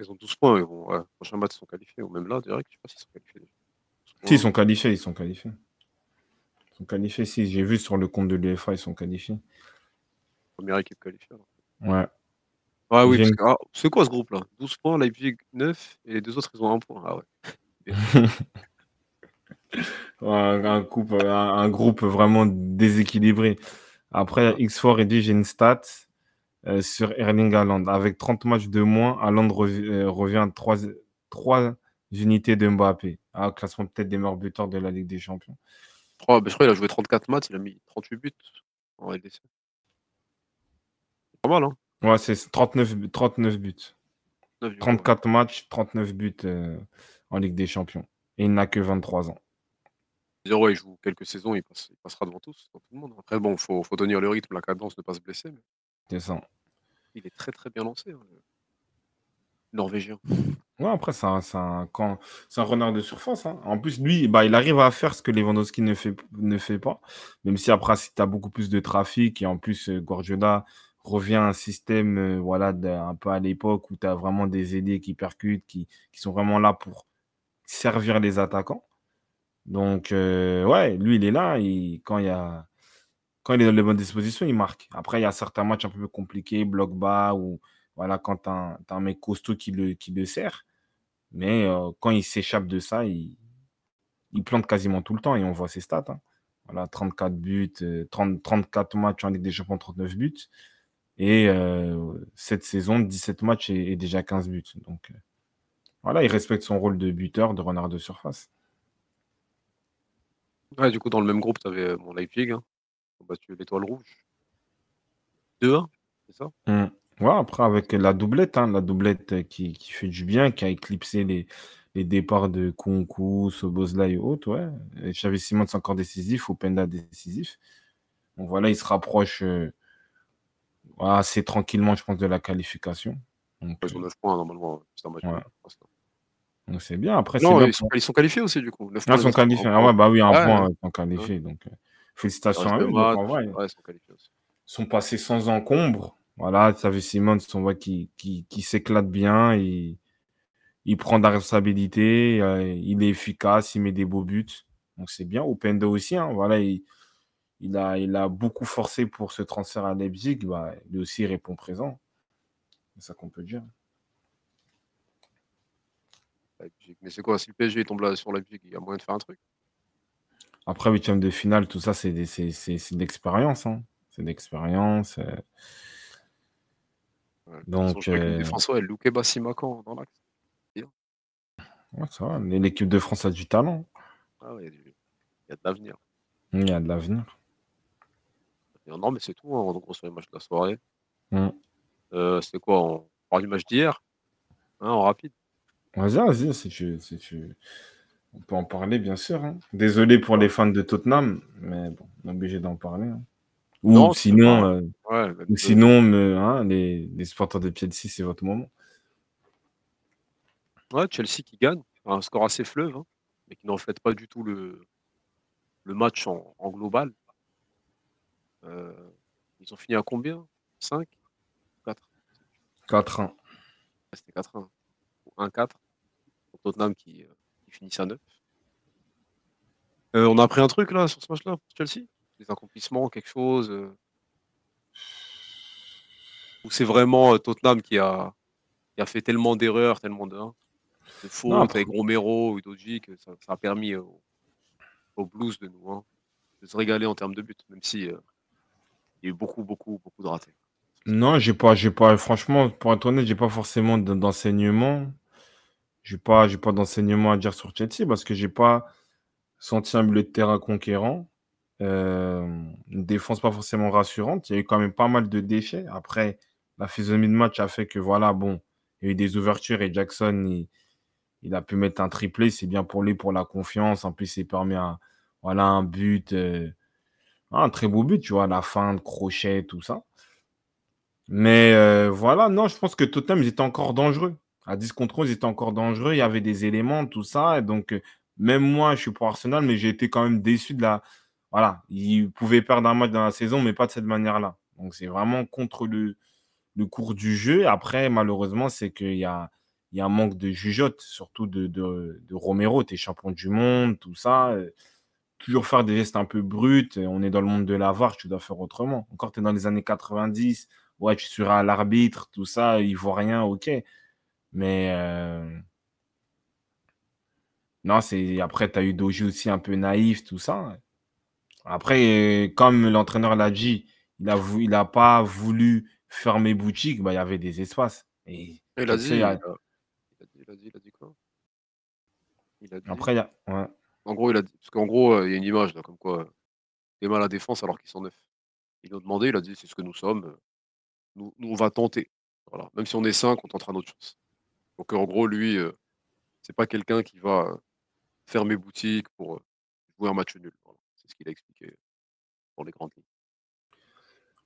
[SPEAKER 2] Ils ont 12 points, ils vont... ouais, prochain match, ils sont qualifiés. Ou même là, direct, je sais pas s'ils sont qualifiés.
[SPEAKER 1] Si, ils sont qualifiés, ils sont qualifiés. Sont qualifiés, si. J'ai vu sur le compte de l'UEFA, ils sont qualifiés.
[SPEAKER 2] Première équipe qualifiée. alors.
[SPEAKER 1] Ouais.
[SPEAKER 2] Ah oui,
[SPEAKER 1] J'ai
[SPEAKER 2] parce que, ah, c'est quoi ce groupe-là 12 points, Leipzig 9, et les deux autres, ils ont un point. Ah ouais.
[SPEAKER 1] un, un couple- un- un groupe vraiment déséquilibré. Après, X4 dit j'ai une stat euh, sur Erling Haaland. Avec 30 matchs de moins, Haaland rev- euh, revient à 3, unités de Mbappé. Ah, classement peut-être des meilleurs buteurs de la Ligue des Champions.
[SPEAKER 2] Je crois, ben, je crois qu'il a joué 34 matchs, il a mis 38 buts en LDC. C'est Pas mal, hein
[SPEAKER 1] Ouais, c'est 39, bu- 39 buts.
[SPEAKER 2] 9 du
[SPEAKER 1] 34 matchs, 39 buts euh, en Ligue des Champions. Et il n'a que 23 ans.
[SPEAKER 2] Zéro, il joue quelques saisons, il, passe- il passera devant tous, devant tout le monde. Après, bon, il faut, faut tenir le rythme, la cadence, ne pas se blesser. Mais
[SPEAKER 1] C'est ça.
[SPEAKER 2] il est très très bien lancé, hein, Norvégien.
[SPEAKER 1] Ouais, après, c'est un, un, un renard de surface. hein. En plus, lui, bah, il arrive à faire ce que Lewandowski ne fait, ne fait pas. Même si après, si tu as beaucoup plus de trafic et en plus, euh, Guardiola revient à un système euh, voilà, un peu à l'époque où tu as vraiment des ailiers qui percutent, qui, qui sont vraiment là pour servir les attaquants. Donc, euh, ouais, lui, il est là. quand il a, est dans les bonnes dispositions, il marque. Après, il y a certains matchs un peu plus compliqués, bloc bas, ou voilà, quand tu as, un mec costaud qui le, qui le sert. Mais euh, quand il s'échappe de ça, il, il, plante quasiment tout le temps et on voit ses stats. Hein. Voilà, 34 buts, 30, 34 matchs en Ligue des Champions, 39 buts. Et euh, cette saison, 17 matchs et, déjà 15 buts. Donc euh, voilà, il respecte son rôle de buteur, de renard de surface.
[SPEAKER 2] Ouais, du coup, dans le même groupe, tu avais mon Leipzig, hein, battu l'étoile rouge. 2-1, c'est ça?
[SPEAKER 1] Mmh. Ouais, après, avec la doublette, hein, la doublette qui, qui, fait du bien, qui a éclipsé les, les départs de Kunku, Sobozla et autres, ouais. Et Xavi Simons encore décisif, Openda décisif. Donc voilà, il se rapproche euh, assez tranquillement, je pense, de la qualification.
[SPEAKER 2] Donc, ils ont 9 points normalement. C'est un match
[SPEAKER 1] ouais. Donc c'est bien. Après,
[SPEAKER 2] non,
[SPEAKER 1] bien
[SPEAKER 2] ils, sont, ils, sont, qualifiés aussi, du coup.
[SPEAKER 1] 9 ah, ils sont qualifiés. Ah ouais, bah oui, un ouais. point, ils sont qualifiés. Donc, euh, félicitations à eux. Match, donc, ouais, ils sont qualifiés aussi. Ils sont passés sans encombre. Voilà, Xavi Simons, on voit qu'il qui, qui, s'éclate bien. Il, il prend de la responsabilité. Euh, il est efficace. Il met des beaux buts. Donc c'est bien. Opendo aussi. Hein, voilà, il, il, a, il a beaucoup forcé pour ce transfert à Leipzig. Bah, lui aussi, il répond présent. C'est ça qu'on peut dire.
[SPEAKER 2] Mais c'est quoi? Si le PSG tombe là sur Leipzig, il y a moyen de faire un truc?
[SPEAKER 1] Après, huitième de finale, tout ça, c'est de l'expérience. Hein. C'est d'expérience. Euh...
[SPEAKER 2] Donc. Euh... Défense, ouais, Luque Bassimacan dans l'axe.
[SPEAKER 1] Ouais, ça va. L'équipe de France a du talent.
[SPEAKER 2] Ah ouais, il y a, du... il y a de l'avenir.
[SPEAKER 1] Il y a de l'avenir.
[SPEAKER 2] Non, mais c'est tout. Hein. Donc, on sur les matchs de la soirée.
[SPEAKER 1] Mm.
[SPEAKER 2] Euh, c'est quoi On parle du match d'hier hein, En rapide?
[SPEAKER 1] Vas-y, vas-y, si tu, si tu... On peut en parler, bien sûr. Hein. Désolé pour les fans de Tottenham, mais bon, on est obligé d'en parler. Hein. Ou non, sinon, euh,
[SPEAKER 2] ouais,
[SPEAKER 1] ou sinon me, hein, les, les supporters de Chelsea, c'est votre moment.
[SPEAKER 2] Ouais, Chelsea qui gagne. Un score assez fleuve, hein, mais qui ne reflète pas du tout le, le match en, en global. Euh, ils ont fini à combien? 5 4
[SPEAKER 1] 4-1.
[SPEAKER 2] C'était 4-1. 1-4. Pour Tottenham qui, euh, qui finissent à 9. Euh, on a appris un truc là sur ce match-là pour Chelsea? Des accomplissements, quelque chose euh... Ou c'est vraiment euh, Tottenham qui a, qui a fait tellement d'erreurs, tellement de, hein, de fautes
[SPEAKER 1] Non,
[SPEAKER 2] avec Romero, Udoji, que ça, ça a permis euh, aux, aux Blues de nous hein, de se régaler en termes de buts, même si euh, il y a eu beaucoup, beaucoup, beaucoup de ratés.
[SPEAKER 1] Non, j'ai pas, j'ai pas, franchement, pour être honnête, j'ai pas forcément d'enseignement. J'ai pas, j'ai pas d'enseignement à dire sur Chelsea parce que j'ai pas senti un milieu de terrain conquérant. Une défense pas forcément rassurante. Il y a eu quand même pas mal de déchets. Après, la physionomie de match a fait que voilà, bon, il y a eu des ouvertures et Jackson, il, il a pu mettre un triplé. C'est bien pour lui, pour la confiance. En plus, il permet un, voilà, un but, euh, un très beau but, tu vois, la fin de crochet, tout ça. Mais euh, voilà, non, je pense que Tottenham, ils étaient encore dangereux. À 10 contre 11, ils étaient encore dangereux. Il y avait des éléments, tout ça. Et donc, euh, même moi, je suis pour Arsenal, mais j'ai été quand même déçu de la. Voilà, ils pouvaient perdre un match dans la saison, mais pas de cette manière-là. Donc, c'est vraiment contre le, le cours du jeu. Après, malheureusement, c'est qu'il y a, il y a un manque de jugeote, surtout de, de, Romero. Tu es champion du monde, tout ça. Toujours faire des gestes un peu bruts. On est dans le monde de la VAR, tu dois faire autrement. Encore, tu es dans les années 90 ouais, tu seras l'arbitre, tout ça, il voit rien, ok. Mais euh... non, c'est après, tu as eu Doji aussi un peu naïf, tout ça. Après, comme l'entraîneur l'a dit, il a, vou... il a pas voulu fermer boutique, bah, il y avait des espaces. Et
[SPEAKER 2] il a, dit, il, a... il, a... il a dit, il a dit quoi?
[SPEAKER 1] Il a dit... Après, il a... ouais.
[SPEAKER 2] En gros, il a dit, parce qu'en gros, il y a une image là, comme quoi il mal à la défense alors qu'ils sont neufs. Ils ont demandé, il a dit, c'est ce que nous sommes nous, nous, on va tenter. Voilà. Même si on est 5, on tentera notre chance. Donc en gros, lui, euh, c'est pas quelqu'un qui va euh, fermer boutique pour euh, jouer un match nul. Qu'il a expliqué dans les grandes lignes.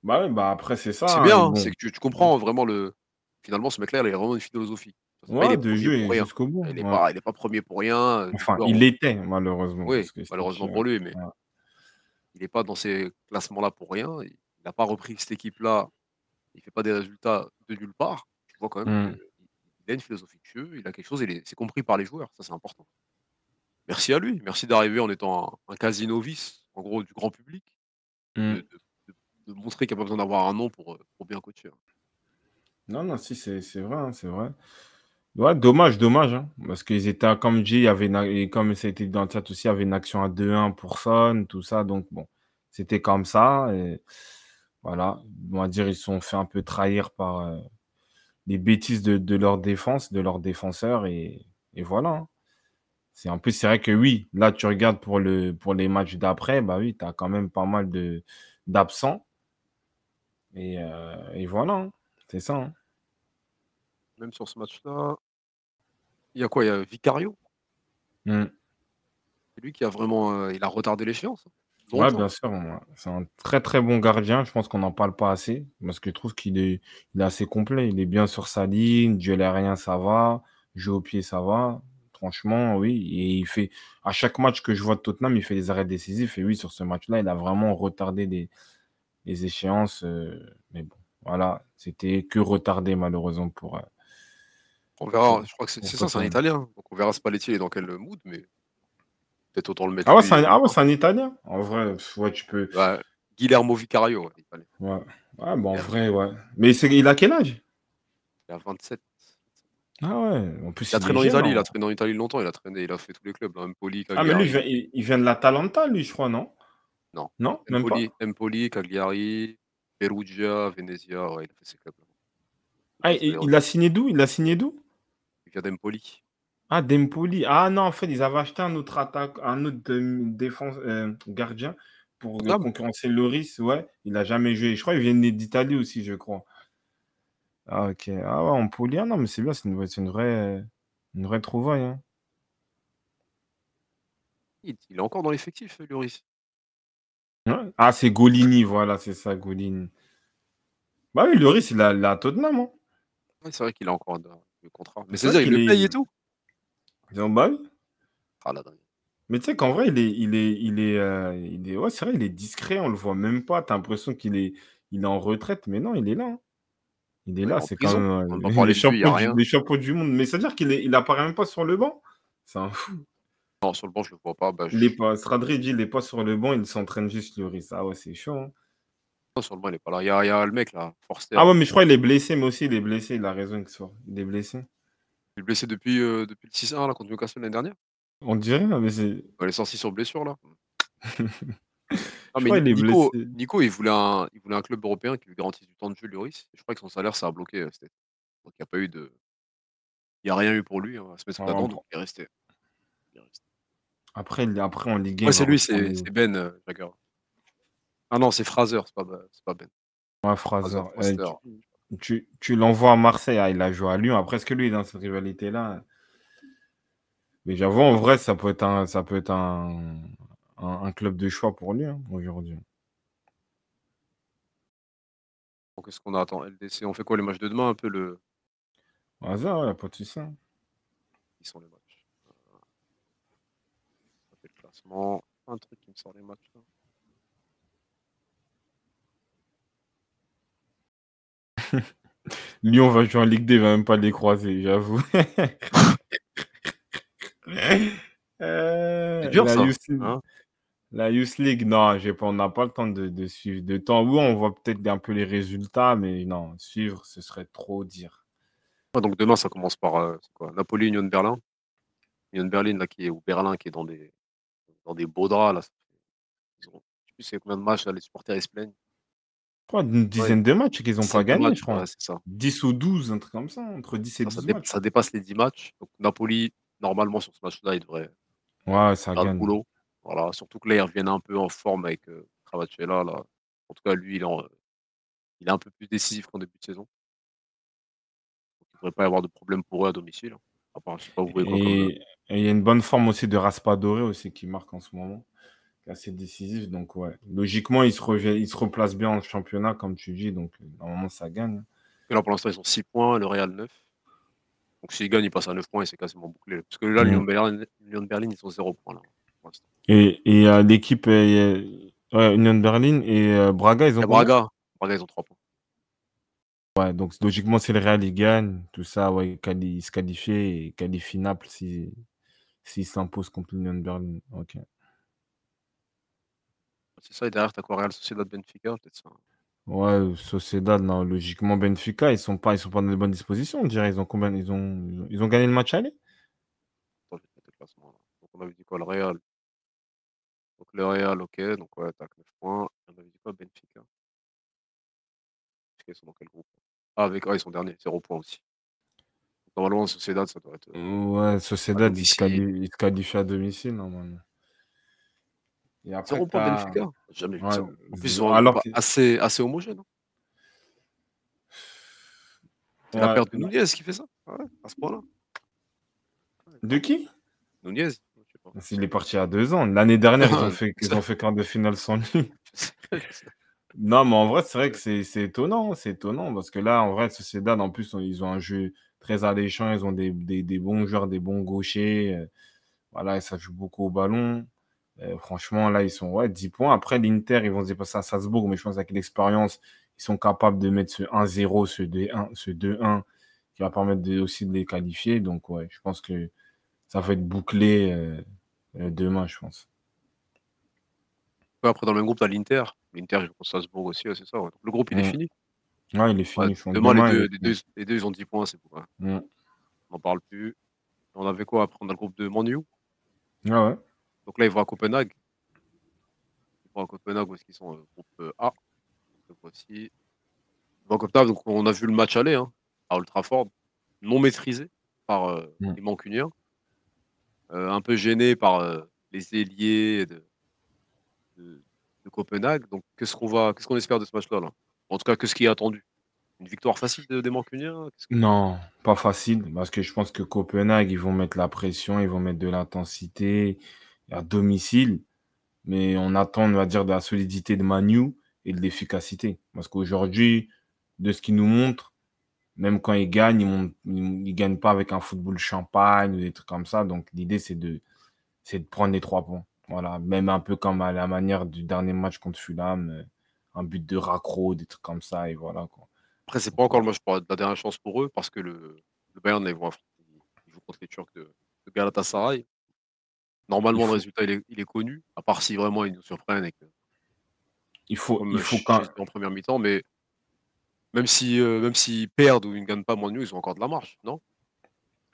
[SPEAKER 1] Bah ouais, bah après c'est ça.
[SPEAKER 2] C'est bien, hein, bon. c'est que tu, tu, comprends vraiment le. Finalement, ce mec-là, il a vraiment une philosophie.
[SPEAKER 1] Ouais, il est de jeu jusqu'au bout.
[SPEAKER 2] Il n'est
[SPEAKER 1] ouais.
[SPEAKER 2] pas, pas, premier pour rien.
[SPEAKER 1] Enfin, il l'était malheureusement.
[SPEAKER 2] Oui, malheureusement pour lui, mais il n'est pas dans ces classements-là pour rien. Il n'a pas repris cette équipe-là il fait pas des résultats de nulle part. Tu vois quand même
[SPEAKER 1] mmh.
[SPEAKER 2] qu'il a une philosophie de jeu, il a quelque chose, et c'est compris par les joueurs, ça c'est important. Merci à lui, merci d'arriver en étant un, un quasi novice, en gros du grand public,
[SPEAKER 1] mmh.
[SPEAKER 2] de, de, de montrer qu'il y a pas besoin d'avoir un nom pour, heu, pour bien coacher, hein.
[SPEAKER 1] Non, non, si, c'est vrai, hein, c'est vrai. Ouais, dommage, dommage, hein, parce qu'ils étaient comme dis, il y avait une et comme ça a été dit dans le chat aussi, il y avait une action à 2-1 pour Son, tout ça, donc bon, c'était comme ça et voilà. On va dire, ils se sont fait un peu trahir par, les bêtises de de leur défense, de leurs défenseurs et et voilà, hein. C'est en plus, c'est vrai que oui, là, tu regardes pour le pour les matchs d'après, bah oui, tu as quand même pas mal de d'absents et et voilà, hein, c'est ça, hein.
[SPEAKER 2] Même sur ce match-là il y a quoi? Il y a Vicario?
[SPEAKER 1] Mmh.
[SPEAKER 2] C'est lui qui a vraiment, heu, il a retardé l'échéance, hein.
[SPEAKER 1] Ouais, bien sûr. C'est un très, très bon gardien. Je pense qu'on n'en parle pas assez parce que je trouve qu'il est il est assez complet. Il est bien sur sa ligne, duel aérien, ça va, jeu au pied, ça va. Franchement, oui et il fait à chaque match que je vois de Tottenham, il fait des arrêts décisifs et oui, sur ce match-là, il a vraiment retardé les échéances, heu, mais bon, voilà, c'était que retardé malheureusement pour, heu
[SPEAKER 2] On verra, je crois que c'est ça, c'est un italien, donc on verra Spalletti il est dans quel, mood, mais peut-être autant le mettre
[SPEAKER 1] Ah ouais, c'est un ah ouais, c'est un italien? En vrai, ouais, tu peux
[SPEAKER 2] Ouais, Guillermo Vicario, ouais,
[SPEAKER 1] ouais. Ouais, bah, en vrai, ouais. Mais il a quel âge?
[SPEAKER 2] il a 27.
[SPEAKER 1] Ah ouais, en plus
[SPEAKER 2] Il a
[SPEAKER 1] il est
[SPEAKER 2] traîné en
[SPEAKER 1] jeune,
[SPEAKER 2] Italie, il a
[SPEAKER 1] hein.
[SPEAKER 2] traîné en Italie longtemps, il a traîné, il a fait tous les clubs, là, Empoli,
[SPEAKER 1] Ah mais lui, il vient il il vient de l'Atalanta lui, je crois, non?
[SPEAKER 2] Non,
[SPEAKER 1] Non, même pas?
[SPEAKER 2] Empoli Empoli, Cagliari, Perugia, Venezia, ouais, il a fait ces clubs-là.
[SPEAKER 1] Ah,
[SPEAKER 2] Après, c'est
[SPEAKER 1] et il a signé d'où? Il a signé d'où?
[SPEAKER 2] Il vient d'Empoli.
[SPEAKER 1] Ah, d'Empoli. Ah non, en fait, ils avaient acheté un autre attaque un autre défense heu, gardien pour,
[SPEAKER 2] Tottenham?
[SPEAKER 1] concurrencer Lloris, ouais, il a jamais joué. Je crois, il vient d'Italie aussi, je crois. Ah OK. Ah ouais, Empoli, ah non, mais c'est bien, c'est une vraie c'est une vraie une vraie trouvaille, hein.
[SPEAKER 2] Il il est encore dans l'effectif, heu, Lloris.
[SPEAKER 1] Ouais. Ah, c'est Golini, voilà, c'est ça, Golini. Bah oui, Lloris, il est à Tottenham, hein.
[SPEAKER 2] Ouais, c'est vrai qu'il a encore de le contrat. Mais
[SPEAKER 1] C'est vrai
[SPEAKER 2] c'est-à-dire, il
[SPEAKER 1] qu'il
[SPEAKER 2] le paye et
[SPEAKER 1] est
[SPEAKER 2] tout?
[SPEAKER 1] ont bah oui.
[SPEAKER 2] Ah la dingue.
[SPEAKER 1] Mais tu sais qu'en vrai, il est il est il est, heu, il est ouais, c'est vrai, il est discret, on le voit même pas. Tu as l'impression qu'il est il est en retraite, mais non, il est là, hein. Il est là, c'est quand même,
[SPEAKER 2] On entend
[SPEAKER 1] les champions
[SPEAKER 2] a
[SPEAKER 1] du les champions du monde. Mais c'est-à-dire qu'il il apparaît même pas sur le banc? C'est un fou.
[SPEAKER 2] Non, sur le banc, je le vois pas, bah,
[SPEAKER 1] Il est pas Stradri dit: «Il est pas sur le banc, il s'entraîne juste, Lloris». Ah ouais, c'est chaud, hein.
[SPEAKER 2] non, sur le banc, il est pas là. Il y a il y a le mec là, Forster.
[SPEAKER 1] Ah ouais, mais je crois il est blessé, mais aussi il est blessé, il a raison qu'il soit il est blessé.
[SPEAKER 2] Il est blessé depuis, heu, depuis le 6-1 là contre Newcastle l'année dernière?
[SPEAKER 1] On dirait, mais c'est
[SPEAKER 2] Bah, il est sorti sur blessure là. Non
[SPEAKER 1] je
[SPEAKER 2] mais
[SPEAKER 1] crois il est blessé.
[SPEAKER 2] Nico Nico, il voulait un il voulait un club européen qui lui garantisse du temps de jeu, Lloris je crois que son salaire, ça a bloqué, cet été. Donc il y a pas eu de il y a rien eu pour lui, hein, à se mettre sous la
[SPEAKER 1] Ah
[SPEAKER 2] dent, donc il est resté. Il est resté.
[SPEAKER 1] Après il après en Ligue 1,
[SPEAKER 2] Ouais, c'est lui, c'est c'est Ben, Jagger. Ah non, c'est Fraser, c'est pas c'est pas Ben.
[SPEAKER 1] ouais,
[SPEAKER 2] Fraser
[SPEAKER 1] Fraser. Heu,
[SPEAKER 2] Forster.
[SPEAKER 1] tu tu tu l'envoies à Marseille, ah, il a joué à Lyon. Après, est-ce que lui, dans cette rivalité-là? Mais j'avoue, en vrai, ça peut être un ça peut être un un un club de choix pour lui, hein, aujourd'hui.
[SPEAKER 2] Donc qu'est-ce qu'on a? Attends, LDC, on fait quoi les matchs de demain un peu le
[SPEAKER 1] Au hasard, ouais, y a pas de souci, hein.
[SPEAKER 2] Qui sont les matchs? Heu ça fait le classement. Un truc qui me sort les matchs là.
[SPEAKER 1] Lyon va jouer en Ligue 2, il va même pas les croiser, j'avoue.
[SPEAKER 2] C'est
[SPEAKER 1] Heu,
[SPEAKER 2] dur
[SPEAKER 1] la
[SPEAKER 2] ça,
[SPEAKER 1] Youth League
[SPEAKER 2] hein?
[SPEAKER 1] la Youth League, non, j'ai pas on n'a pas le temps de de suivre de temps. Oui, on voit peut-être un peu les résultats, mais non, suivre, ce serait trop dire.
[SPEAKER 2] Ouais, donc demain, ça commence par, c'est quoi? Napoli, Union Berlin? Union Berlin là qui est ou Berlin qui est dans des dans des beaux draps là, ils ont je sais plus c'est combien de matchs là, les supporters ils se plaignent.
[SPEAKER 1] Je crois une
[SPEAKER 2] Ouais,
[SPEAKER 1] dizaine de matchs qu'ils ont pas
[SPEAKER 2] 17 de
[SPEAKER 1] gagné,
[SPEAKER 2] matchs,
[SPEAKER 1] je
[SPEAKER 2] ouais,
[SPEAKER 1] crois.
[SPEAKER 2] ça.
[SPEAKER 1] 10 ou 12, un truc comme ça, entre 10 et
[SPEAKER 2] Ça ça
[SPEAKER 1] 12
[SPEAKER 2] dép
[SPEAKER 1] matchs.
[SPEAKER 2] ça dépasse les 10 matchs, donc Napoli, normalement sur ce match-là, ils devraient
[SPEAKER 1] Ouais, ça gagne.
[SPEAKER 2] boulot. Voilà, surtout que là, ils reviennent un peu en forme avec, Kvaratskhelia là. En tout cas, lui, il est en, il est un peu plus décisif qu'en début de saison. Donc il devrait pas y avoir de problème pour eux à domicile. À part, je sais pas, vous voyez quoi comme, heu
[SPEAKER 1] Et et il y a une bonne forme aussi de Raspadori aussi qui marque en ce moment, qui est assez décisif, donc ouais, logiquement, il se revient il se replace bien en championnat comme tu dis, donc normalement ça gagne,
[SPEAKER 2] là, pour l'instant, ils ont 6 points, le Real 9. Donc s'ils gagnent, ils passent à 9 points et c'est quasiment bouclé. Parce que là, l'Union
[SPEAKER 1] Mmh.
[SPEAKER 2] Berlin de Berlin, ils ont 0 points là, pour.
[SPEAKER 1] Et et heu, l'équipe, ouais, Union Berlin et heu, Braga, ils
[SPEAKER 2] Il
[SPEAKER 1] ont?
[SPEAKER 2] Braga. Braga, ils ont 3 points.
[SPEAKER 1] Ouais, donc logiquement, si le Real, il gagne, tout ça, ouais, il il se qualifie et il qualifie Naples si s'il s'impose contre l'Union Berlin. OK.
[SPEAKER 2] C'est ça et derrière, tu as quoi? Real Sociedad, Benfica, peut-être ça?
[SPEAKER 1] Ouais, Sociedad, non, logiquement Benfica, ils sont pas, ils sont pas dans les bonnes dispositions, on dirait. Ils ont combien? Ils ont, ils ont gagné le match aller?
[SPEAKER 2] Attends, le classement là. Donc on avait dit quoi? Le Real. Donc le Real, ok, donc ouais, tac, 9 points. On avait dit quoi? Benfica? Ils sont dans quel groupe? Ah, avec, ah, ils sont derniers, 0 points aussi. Normalement, Sociedad, ça doit être. euh,
[SPEAKER 1] Ouais,
[SPEAKER 2] à
[SPEAKER 1] Sociedad, ils se
[SPEAKER 2] domicile.
[SPEAKER 1] ils se qualifient à domicile, normalement. Et après,
[SPEAKER 2] 0 points
[SPEAKER 1] t'as...
[SPEAKER 2] Benfica? J'ai jamais
[SPEAKER 1] Ouais.
[SPEAKER 2] En plus, ils ont
[SPEAKER 1] alors
[SPEAKER 2] assez, assez homogène. hein. C'est la perte de Nunez qui fait ça? Ah ouais, à ce point-là.
[SPEAKER 1] De qui?
[SPEAKER 2] Nunez?
[SPEAKER 1] Il est parti à deux ans. L'année dernière, ils ont fait, ils
[SPEAKER 2] ça-
[SPEAKER 1] ont fait quart de finale sans lui. Non, mais en vrai, c'est vrai que c'est c'est étonnant. C'est étonnant parce que là, en vrai, Sociedad, en plus, ils ont un jeu très alléchant. Ils ont des, des, des bons joueurs, des bons gauchers. euh, Voilà, et ça joue beaucoup au ballon. Euh, franchement, là, ils sont ouais, 10 points. Après, l'Inter, ils vont se dépasser à Salzbourg, mais je pense qu'avec l'expérience, ils sont capables de mettre ce 1-0, ce 2-1, ce 2-1 qui va permettre de, aussi de les qualifier. Donc, ouais, je pense que ça va être bouclé euh, euh, demain, je pense.
[SPEAKER 2] Ouais, après, dans le même groupe, t'as l'Inter. L'Inter, je pense Salzbourg aussi, ouais, c'est ça. Donc, le groupe, il est
[SPEAKER 1] Mm.
[SPEAKER 2] fini.
[SPEAKER 1] Ouais, il est fini.
[SPEAKER 2] demain,
[SPEAKER 1] Demain,
[SPEAKER 2] les deux, les, deux, les deux, ils ont 10 points, c'est bon. ouais.
[SPEAKER 1] Mm.
[SPEAKER 2] On n'en parle plus. On avait quoi après? On a le groupe de Manu?
[SPEAKER 1] Ouais, ouais.
[SPEAKER 2] Donc là, ils vont à Copenhague. Ils vont à Copenhague parce qu'ils sont euh, groupe A. Donc, à Copenhague, donc on a vu le match aller hein, à Old Trafford, non maîtrisé par euh,
[SPEAKER 1] Mm.
[SPEAKER 2] les Mancuniens. Euh, un peu gêné par euh, les ailiers de, de, de Copenhague. Donc qu'est-ce qu'on va, qu'est-ce qu'on espère de ce match-là là? En tout cas, qu'est-ce qui est attendu Une victoire facile de- des Mancuniens que-
[SPEAKER 1] Non, pas facile, parce que je pense que Copenhague, ils vont mettre la pression, ils vont mettre de l'intensité à domicile, mais on attend, on va dire, de la solidité de Manu et de l'efficacité. Parce qu'aujourd'hui, de ce qu'ils nous montrent, même quand ils montrent- ils ils gagnent pas avec un football champagne ou des trucs comme ça. Donc l'idée, c'est de, de prendre les trois points. Voilà, même un peu comme à la manière du dernier match contre Fulham, euh, un but de raccro, des trucs comme ça, et voilà quoi.
[SPEAKER 2] Après, c'est pas encore le match pour la dernière chance pour eux parce que le, Bayern, ils vont affronter- contre les Turcs de, de Galatasaray. Normalement,
[SPEAKER 1] Il
[SPEAKER 2] le résultat, il est, il est connu, à part si vraiment ils nous surprennent et que,
[SPEAKER 1] Il faut,
[SPEAKER 2] comme
[SPEAKER 1] il faut quand,
[SPEAKER 2] en première mi-temps, mais même si euh, même s'ils perdent ou ils ne gagnent pas moins de nous, ils ont encore de la marge, non?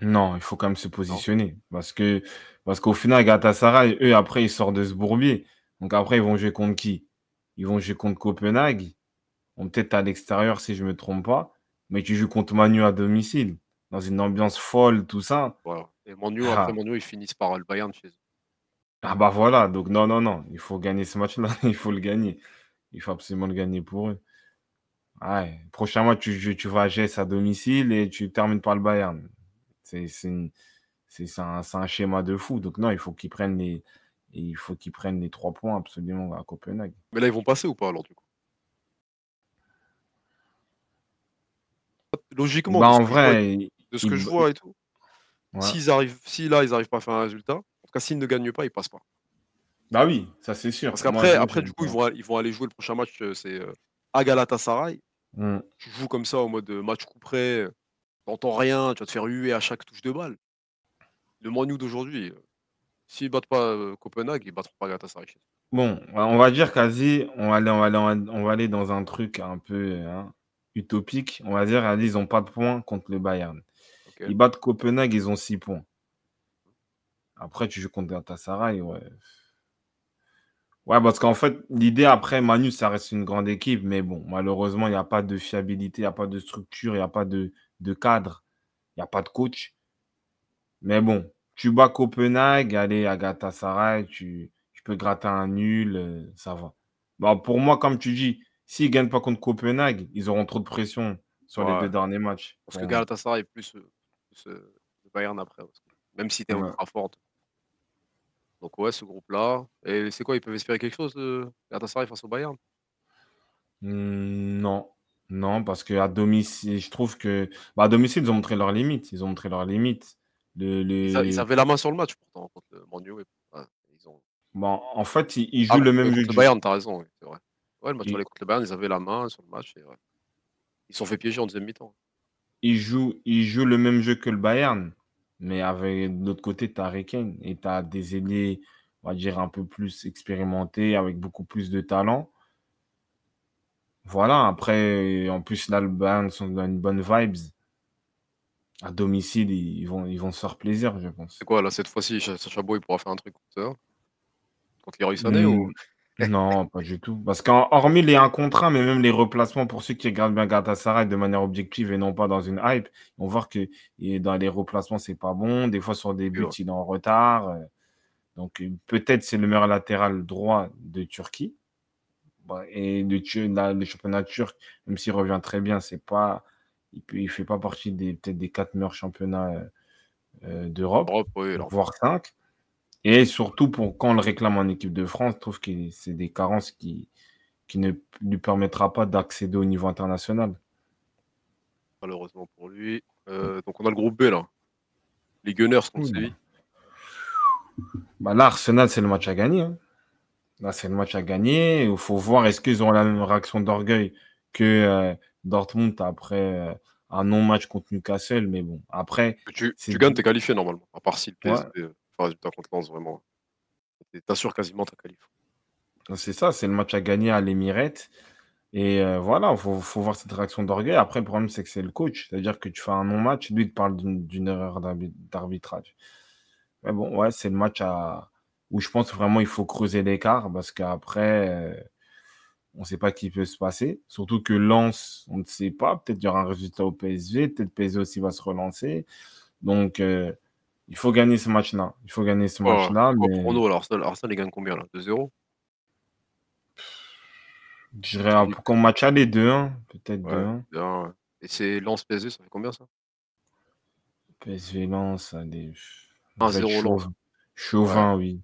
[SPEAKER 1] Non, il faut quand même se positionner. Parce que parce qu'au final, Galatasaray, eux, après, ils sortent de ce bourbier. Donc après, ils vont jouer contre qui? Ils vont jouer contre Copenhague. Bon, peut-être à l'extérieur, si je me trompe pas. Mais tu joues contre Manu à domicile. Dans une ambiance folle, tout ça.
[SPEAKER 2] Voilà. Et Manu,
[SPEAKER 1] Ah.
[SPEAKER 2] après Manu, ils finissent par le Bayern chez eux.
[SPEAKER 1] Ah bah voilà. Donc non, non, non. Il faut gagner ce match-là. Il faut le gagner. Il faut absolument le gagner pour eux. Ouais. Prochain match, tu, tu vas à Gess à domicile et tu termines par le Bayern. C'est c'est une- c'est- c'est un, un schéma de fou. Donc non, il faut qu'ils prennent les, il faut qu'ils prennent les trois points absolument à Copenhague.
[SPEAKER 2] Mais là, ils vont passer ou pas alors du coup? Logiquement,
[SPEAKER 1] Bah,
[SPEAKER 2] de ce
[SPEAKER 1] en vrai,
[SPEAKER 2] de ce
[SPEAKER 1] il-
[SPEAKER 2] que je vois et tout.
[SPEAKER 1] Ouais.
[SPEAKER 2] S'ils arrivent, si là ils arrivent pas à faire un résultat, en tout cas s'ils ne gagnent pas, ils passent pas.
[SPEAKER 1] Bah oui, ça c'est sûr.
[SPEAKER 2] Parce qu'après, après du coup ils vont, ils vont aller jouer le prochain match, euh, c'est euh, à Galatasaray.
[SPEAKER 1] Mm.
[SPEAKER 2] Tu joues comme ça au mode euh, match coup près, t'entends rien, tu vas te faire huer à chaque touche de balle. Le Manu d'aujourd'hui, s'ils battent pas Copenhague, ils battront pas Galatasaray.
[SPEAKER 1] Bon, on va dire quasi, on va aller, on va aller, on va- on va aller dans un truc un peu hein, utopique. On va dire, ils n'ont pas de points contre le Bayern. Ils battent Copenhague, ils ont 6 points. Après, tu joues contre Galatasaray, ouais. Ouais, parce qu'en fait, l'idée après, Manu, ça reste une grande équipe, mais bon, malheureusement, il n'y a pas de fiabilité, il n'y a pas de structure, il n'y a pas de, de cadre, il n'y a pas de coach. Mais bon, tu bats Copenhague, allez à Galatasaray, tu, tu peux gratter un nul, euh, ça va. Bon, pour moi, comme tu dis, s'ils ne gagnent pas contre Copenhague, ils auront trop de pression sur les deux derniers matchs.
[SPEAKER 2] Parce que. Galatasaray est plus, euh, plus, euh, le Bayern après. parce que même si t'es
[SPEAKER 1] Ouais.
[SPEAKER 2] ultra forte. Donc ouais, ce groupe-là. Et c'est quoi, ils peuvent espérer quelque chose de Galatasaray face au Bayern?
[SPEAKER 1] Hmm, non, non, parce qu'à domicile, je trouve que bah, à domicile, ils ont montré leurs limites. Ils ont montré leurs limites. Le,
[SPEAKER 2] ils,
[SPEAKER 1] le-
[SPEAKER 2] avaient la main sur le match pourtant contre le Manu. et- ouais, ils ont...
[SPEAKER 1] bon, en fait, ils, ils
[SPEAKER 2] Ah,
[SPEAKER 1] jouent le même
[SPEAKER 2] contre
[SPEAKER 1] jeu
[SPEAKER 2] le. Bayern, t'as raison, oui, c'est vrai. Ouais, le match
[SPEAKER 1] Ils-
[SPEAKER 2] contre le Bayern, ils avaient la main sur le match. Et, ouais. Ils se sont fait piéger en deuxième mi-temps.
[SPEAKER 1] Ils jouent le même jeu que le Bayern, mais avec de l'autre côté, tu as Kane et tu as des ailiers, on va dire, un peu plus expérimentés, avec beaucoup plus de talent. voilà, après, en plus, là, le Bayern sont dans une bonne vibes. À domicile, ils vont, ils vont se faire plaisir, je pense.
[SPEAKER 2] C'est quoi, là, cette fois-ci, Sacha Boy pourra faire un truc contre Contre Leroy Sané ou...
[SPEAKER 1] Non, pas du tout. Parce qu'hormis les 1 contre 1, mais même les replacements, pour ceux qui regardent bien Galatasaray de manière objective et non pas dans une hype, on voit que dans les replacements, c'est pas bon. Des fois, sur des buts, il est en retard. Euh. Donc, peut-être c'est le meilleur latéral droit de Turquie. Et le, le championnat turc, même s'il revient très bien, c'est pas, il ne fait pas partie des peut-être des quatre meilleurs championnats euh, euh, d'Europe, voire cinq. Et surtout, pour quand on le réclame en équipe de France, je trouve que c'est des carences qui, qui ne lui permettra pas d'accéder au niveau international.
[SPEAKER 2] Malheureusement pour lui. Euh, donc on a le groupe B là. Les Gunners contre Séville.
[SPEAKER 1] Bah là, Arsenal, c'est le match à gagner. Hein. Là, c'est le match à gagner. Il faut voir est-ce qu'ils ont la même réaction d'orgueil que euh, Dortmund après euh, un non-match contre Newcastle? Mais bon, après.
[SPEAKER 2] Tu, tu gagnes, t'es qualifié normalement. À part si le ouais. Résultat contre Lens, vraiment. T'assures quasiment ta qualif.
[SPEAKER 1] C'est ça, c'est le match à gagner à l'Emirette. Et euh, voilà, il faut, voir cette réaction d'orgueil. Après, le problème, c'est que c'est le coach. C'est-à-dire que tu fais un non-match, lui, il te parle d'une erreur d'arbitrage. Mais bon, ouais, c'est le match où je pense vraiment il faut creuser l'écart parce qu'après, euh, on ne sait pas qui peut se passer. Surtout que Lens, on ne sait pas. Peut-être il y aura un résultat au PSV, peut-être PSV aussi va se relancer. Donc, euh, il faut gagner ce match-là. Il faut gagner ce match-là.
[SPEAKER 2] mais... Pour nous, alors, Arsenal, Arsenal, gagne combien là? 2-0
[SPEAKER 1] Je dirais pour qu'on match aller 2-1, peut-être 2-1.
[SPEAKER 2] Et c'est Lens PSV, ça fait combien ça?
[SPEAKER 1] PSV Lens, allez.
[SPEAKER 2] 1-0 Lens.
[SPEAKER 1] Chauvin, oui.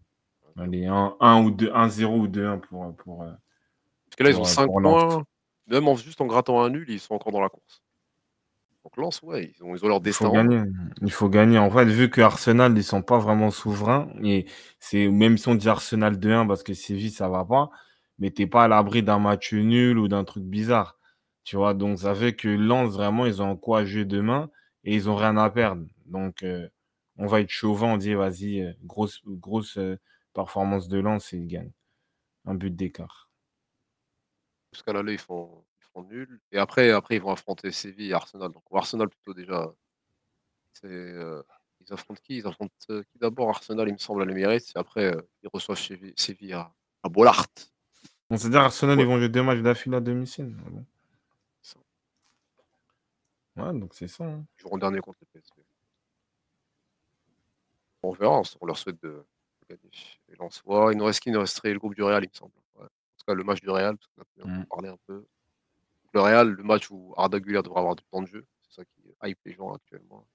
[SPEAKER 1] Allez, 1, ou 2, 1-0 ou 2-1 pour, pour. Euh,
[SPEAKER 2] Parce que là, ils ont 5 points. Même en, juste en grattant un nul, ils sont encore dans la course. Donc Lens, ouais, ils ont, ils ont leur destin.
[SPEAKER 1] Il faut gagner. Il faut gagner. En fait, vu que Arsenal, ils sont pas vraiment souverains, et c'est même si on dit Arsenal 2-1 parce que Séville, ça va pas, mais t'es pas à l'abri d'un match nul ou d'un truc bizarre. Tu vois, donc ça fait que Lens, vraiment, ils ont quoi jouer demain et ils ont rien à perdre. Donc, euh, on va être chauvin, on dit, vas-y, euh, grosse, grosse performance de lance et ils gagnent. Un but d'écart.
[SPEAKER 2] Jusqu'à l'aller, ils font, ils font nul. Et après, après, ils vont affronter Séville et Arsenal. Donc Arsenal plutôt déjà. Euh, ils affrontent qui? Ils affrontent euh, qui d'abord? Arsenal, il me semble, à l'Emirates. Et après, euh, ils reçoivent Séville, à, à Bollard.
[SPEAKER 1] On se dire Arsenal, ils vont jouer deux matchs d'affilée à domicile. Ouais, donc c'est ça. Hein.
[SPEAKER 2] Ils joueront dernier contre le PSV. On verra, on leur souhaite de, et Lensois. Il nous reste qui? Il nous resterait le groupe du Real, il me semble. Ouais. En tout cas, le match du Real, parce qu'on a pu mmh. parler un peu. Le Real, le match où Arda Güler devra avoir du temps de jeu. C'est ça qui hype les gens actuellement.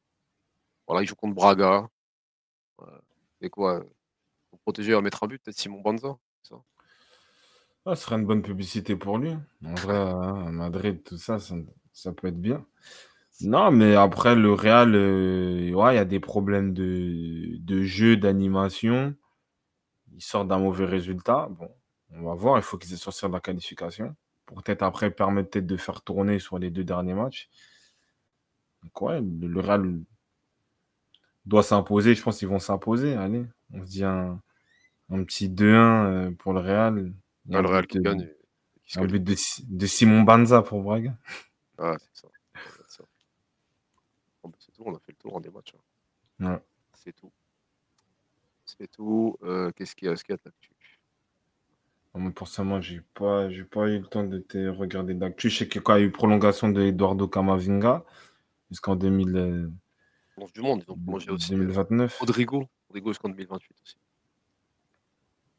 [SPEAKER 2] Voilà, il joue contre Braga. Et quoi Pour protéger, à mettre un but, peut-être Simon Banza. Ça?
[SPEAKER 1] Ah, ce serait une bonne publicité pour lui. En vrai, hein, Madrid, tout ça, ça, peut être bien. Non, mais après, le Real, euh, il y a des problèmes de, de jeu, d'animation. Ils sortent d'un mauvais résultat. Bon, on va voir. Il faut qu'ils aient sorti de la qualification. Pour peut-être après permettre peut-être de faire tourner sur les deux derniers matchs. Donc, ouais, le, Real doit s'imposer. Je pense qu'ils vont s'imposer. Allez, on se dit un, un petit 2-1 euh, pour le Real.
[SPEAKER 2] le Real qui gagne.
[SPEAKER 1] Un but de, de Simon Banza pour Braga.
[SPEAKER 2] Ah, c'est ça on a fait le tour en des matchs.
[SPEAKER 1] Hein.
[SPEAKER 2] C'est tout. C'est tout. Euh, qu'est-ce qu'il y a, ce qu'il y
[SPEAKER 1] a ça, moi, j'ai pas, j'ai pas eu le temps de te regarder d'actu. Je sais qu'il y a eu prolongation de Eduardo Camavinga jusqu'en 2000. Euh,
[SPEAKER 2] du monde, ils ont prolongé aussi.
[SPEAKER 1] 2029.
[SPEAKER 2] Euh, Rodrigo, Rodrigo jusqu'en 2028 aussi.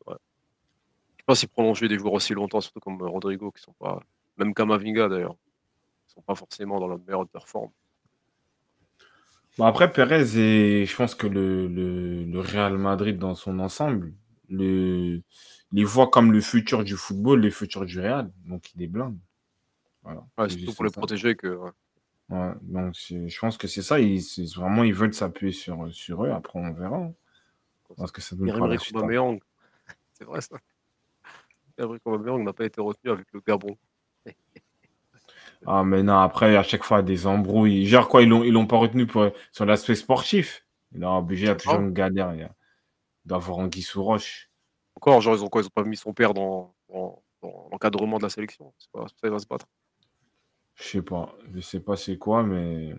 [SPEAKER 2] Ouais. Je sais pas si prolonger des joueurs aussi longtemps, surtout comme Rodrigo, qui sont pas. Même Camavinga d'ailleurs. Ils sont pas forcément dans la meilleure performance.
[SPEAKER 1] Bon, après, Perez, et je pense que le, le, Real Madrid dans son ensemble, le, les voit comme le futur du football, le futur du Real. Donc, il est blinde.
[SPEAKER 2] Voilà. c'est tout pour le protéger que.
[SPEAKER 1] Ouais. donc je pense que c'est ça. Ils, vraiment, ils veulent s'appuyer sur, sur eux. Après, on verra. Hein. Parce que ça donne pas.
[SPEAKER 2] Hein. C'est vrai ça. Aubameyang n'a pas été retenu avec le Gabon.
[SPEAKER 1] Ah, mais non, après, à chaque fois, des embrouilles. Genre quoi, ils l'ont, ils l'ont pas retenu pour, sur l'aspect sportif? Il a obligé à toujours une galère d'avoir Anguille sous roche.
[SPEAKER 2] Encore, genre, ils ont quoi? Ils ont pas mis son père dans, dans l'encadrement de la sélection. C'est pas ça il va se battre.
[SPEAKER 1] Je sais pas. Je sais pas c'est quoi, mais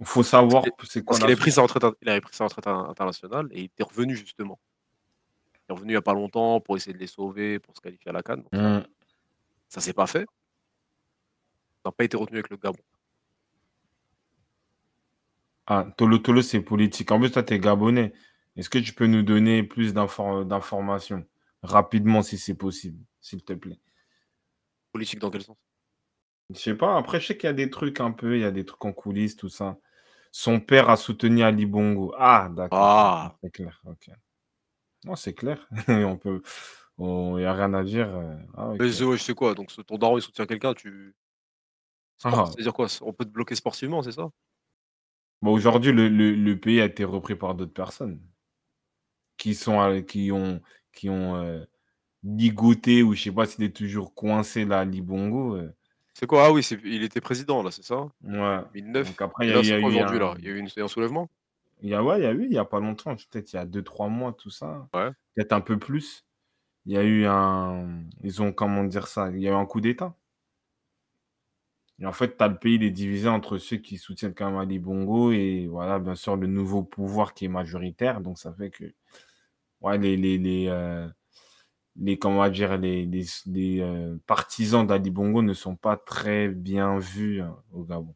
[SPEAKER 1] il faut savoir c'est quoi
[SPEAKER 2] Parce qu'il avait pris sa retraite, il avait pris sa retraite internationale et il était revenu justement. Il est revenu il y a pas longtemps pour essayer de les sauver, pour se qualifier à la CAN.
[SPEAKER 1] Mmh.
[SPEAKER 2] Ça s'est pas fait. Il n'a pas été retenu avec le Gabon.
[SPEAKER 1] Ah, Tolo Tolo, c'est politique. En plus, toi, tu es gabonais. Est-ce que tu peux nous donner plus d'informations rapidement, si c'est possible, s'il te plaît?
[SPEAKER 2] Politique dans quel sens?
[SPEAKER 1] Je sais pas. Après, je sais qu'il y a des trucs un peu, il y a des trucs en coulisses, tout ça. Son père a soutenu Ali Bongo. Ah, d'accord.
[SPEAKER 2] Ah,
[SPEAKER 1] C'est clair. Ok. Non, c'est clair. On peut. Il n'y a rien à dire. euh. Ah,
[SPEAKER 2] mais je sais quoi. Donc ton daron il soutient quelqu'un, tu. Sport-
[SPEAKER 1] Ah.
[SPEAKER 2] C'est-à-dire quoi? On peut te bloquer sportivement, c'est ça?
[SPEAKER 1] Aujourd'hui, le, le- le pays a été repris par d'autres personnes qui sont qui ont qui ont euh, ligoté ou je sais pas s'il est toujours coincé là, Ali Bongo. euh.
[SPEAKER 2] C'est quoi? Ah oui, il était président là, c'est ça?
[SPEAKER 1] Ouais.
[SPEAKER 2] 2009.
[SPEAKER 1] Donc après, il y a, y eu
[SPEAKER 2] aujourd'hui
[SPEAKER 1] un,
[SPEAKER 2] là? Il y a eu une- un soulèvement?
[SPEAKER 1] Il y a, ouais, il y a eu, il y a pas longtemps, peut-être il y a deux, trois mois, tout ça.
[SPEAKER 2] Ouais.
[SPEAKER 1] Peut-être un peu plus. Il y a eu un, ils ont, comment dire ça? Il y a eu un coup d'État. Et en fait, tu as le pays, il est divisé entre ceux qui soutiennent quand même Ali Bongo et voilà, bien sûr, le nouveau pouvoir qui est majoritaire. Donc ça fait que ouais, les, les, les, euh, les, comment dire, les, les, les, euh, partisans d'Ali Bongo ne sont pas très bien vus hein, au Gabon.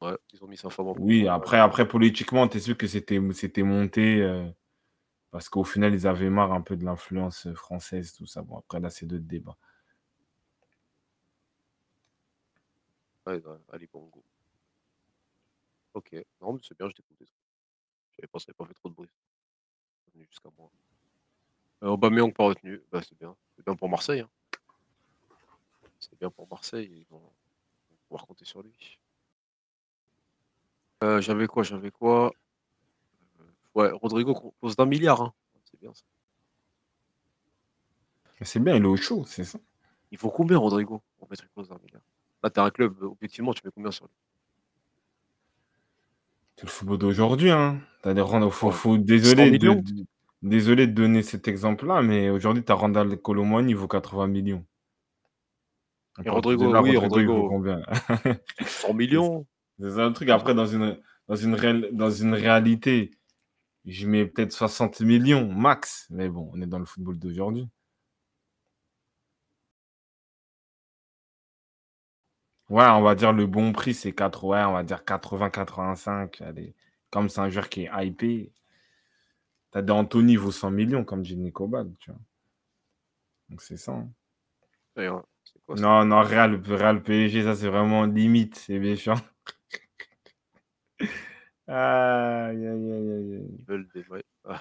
[SPEAKER 2] Ouais, ils ont mis en
[SPEAKER 1] Oui, après, après politiquement, tu es sûr que c'était c'était monté euh, parce qu'au final, ils avaient marre un peu de l'influence française, tout ça. Bon, après, là, c'est d'autres débats.
[SPEAKER 2] Ouais, ouais, Ali Bongo. Ok, non, mais c'est bien, je t'écoutais. J'avais avait pas fait trop de bruit. Jusqu'à moi. Euh, Aubameyang pas retenu, bah, c'est bien. C'est bien pour Marseille. hein. C'est bien pour Marseille, ils vont, ils vont pouvoir compter sur lui. Euh, j'avais quoi J'avais quoi? Euh, Ouais, Rodrigo compose d'un milliard. hein. C'est bien ça.
[SPEAKER 1] C'est bien, il est au chaud, c'est ça.
[SPEAKER 2] Il faut combien, Rodrigo, pour mettre une clause d'un milliard? Là, t'as un club, objectivement, tu mets combien sur lui?
[SPEAKER 1] C'est le football d'aujourd'hui. Hein. T'as des Rand- faut,
[SPEAKER 2] Ouais.
[SPEAKER 1] faut-
[SPEAKER 2] 100
[SPEAKER 1] désolé, de,
[SPEAKER 2] millions
[SPEAKER 1] de- désolé de donner cet exemple-là, mais aujourd'hui, tu as Randall Colomani, il vaut 80 millions.
[SPEAKER 2] Et Rodrigo,
[SPEAKER 1] là,
[SPEAKER 2] oui, Rodrigo.
[SPEAKER 1] combien?
[SPEAKER 2] 100 millions
[SPEAKER 1] C'est ça le truc. Après, dans une, dans une, réel- dans une réalité, je mets peut-être 60 millions max. Mais bon, on est dans le football d'aujourd'hui. Ouais, on va dire le bon prix, c'est 4, ouais, on va dire 80-85. Allez. Comme c'est un joueur qui est hypé, t'as des Anthony, vaut 100 millions, comme dit Nico Bag, tu vois. Donc c'est ça. hein.
[SPEAKER 2] C'est quoi ça
[SPEAKER 1] Non, non, Real, Real PSG, ça c'est vraiment limite, c'est méchant. Aïe, aïe, aïe, aïe.
[SPEAKER 2] Ils veulent des... ouais. Ah.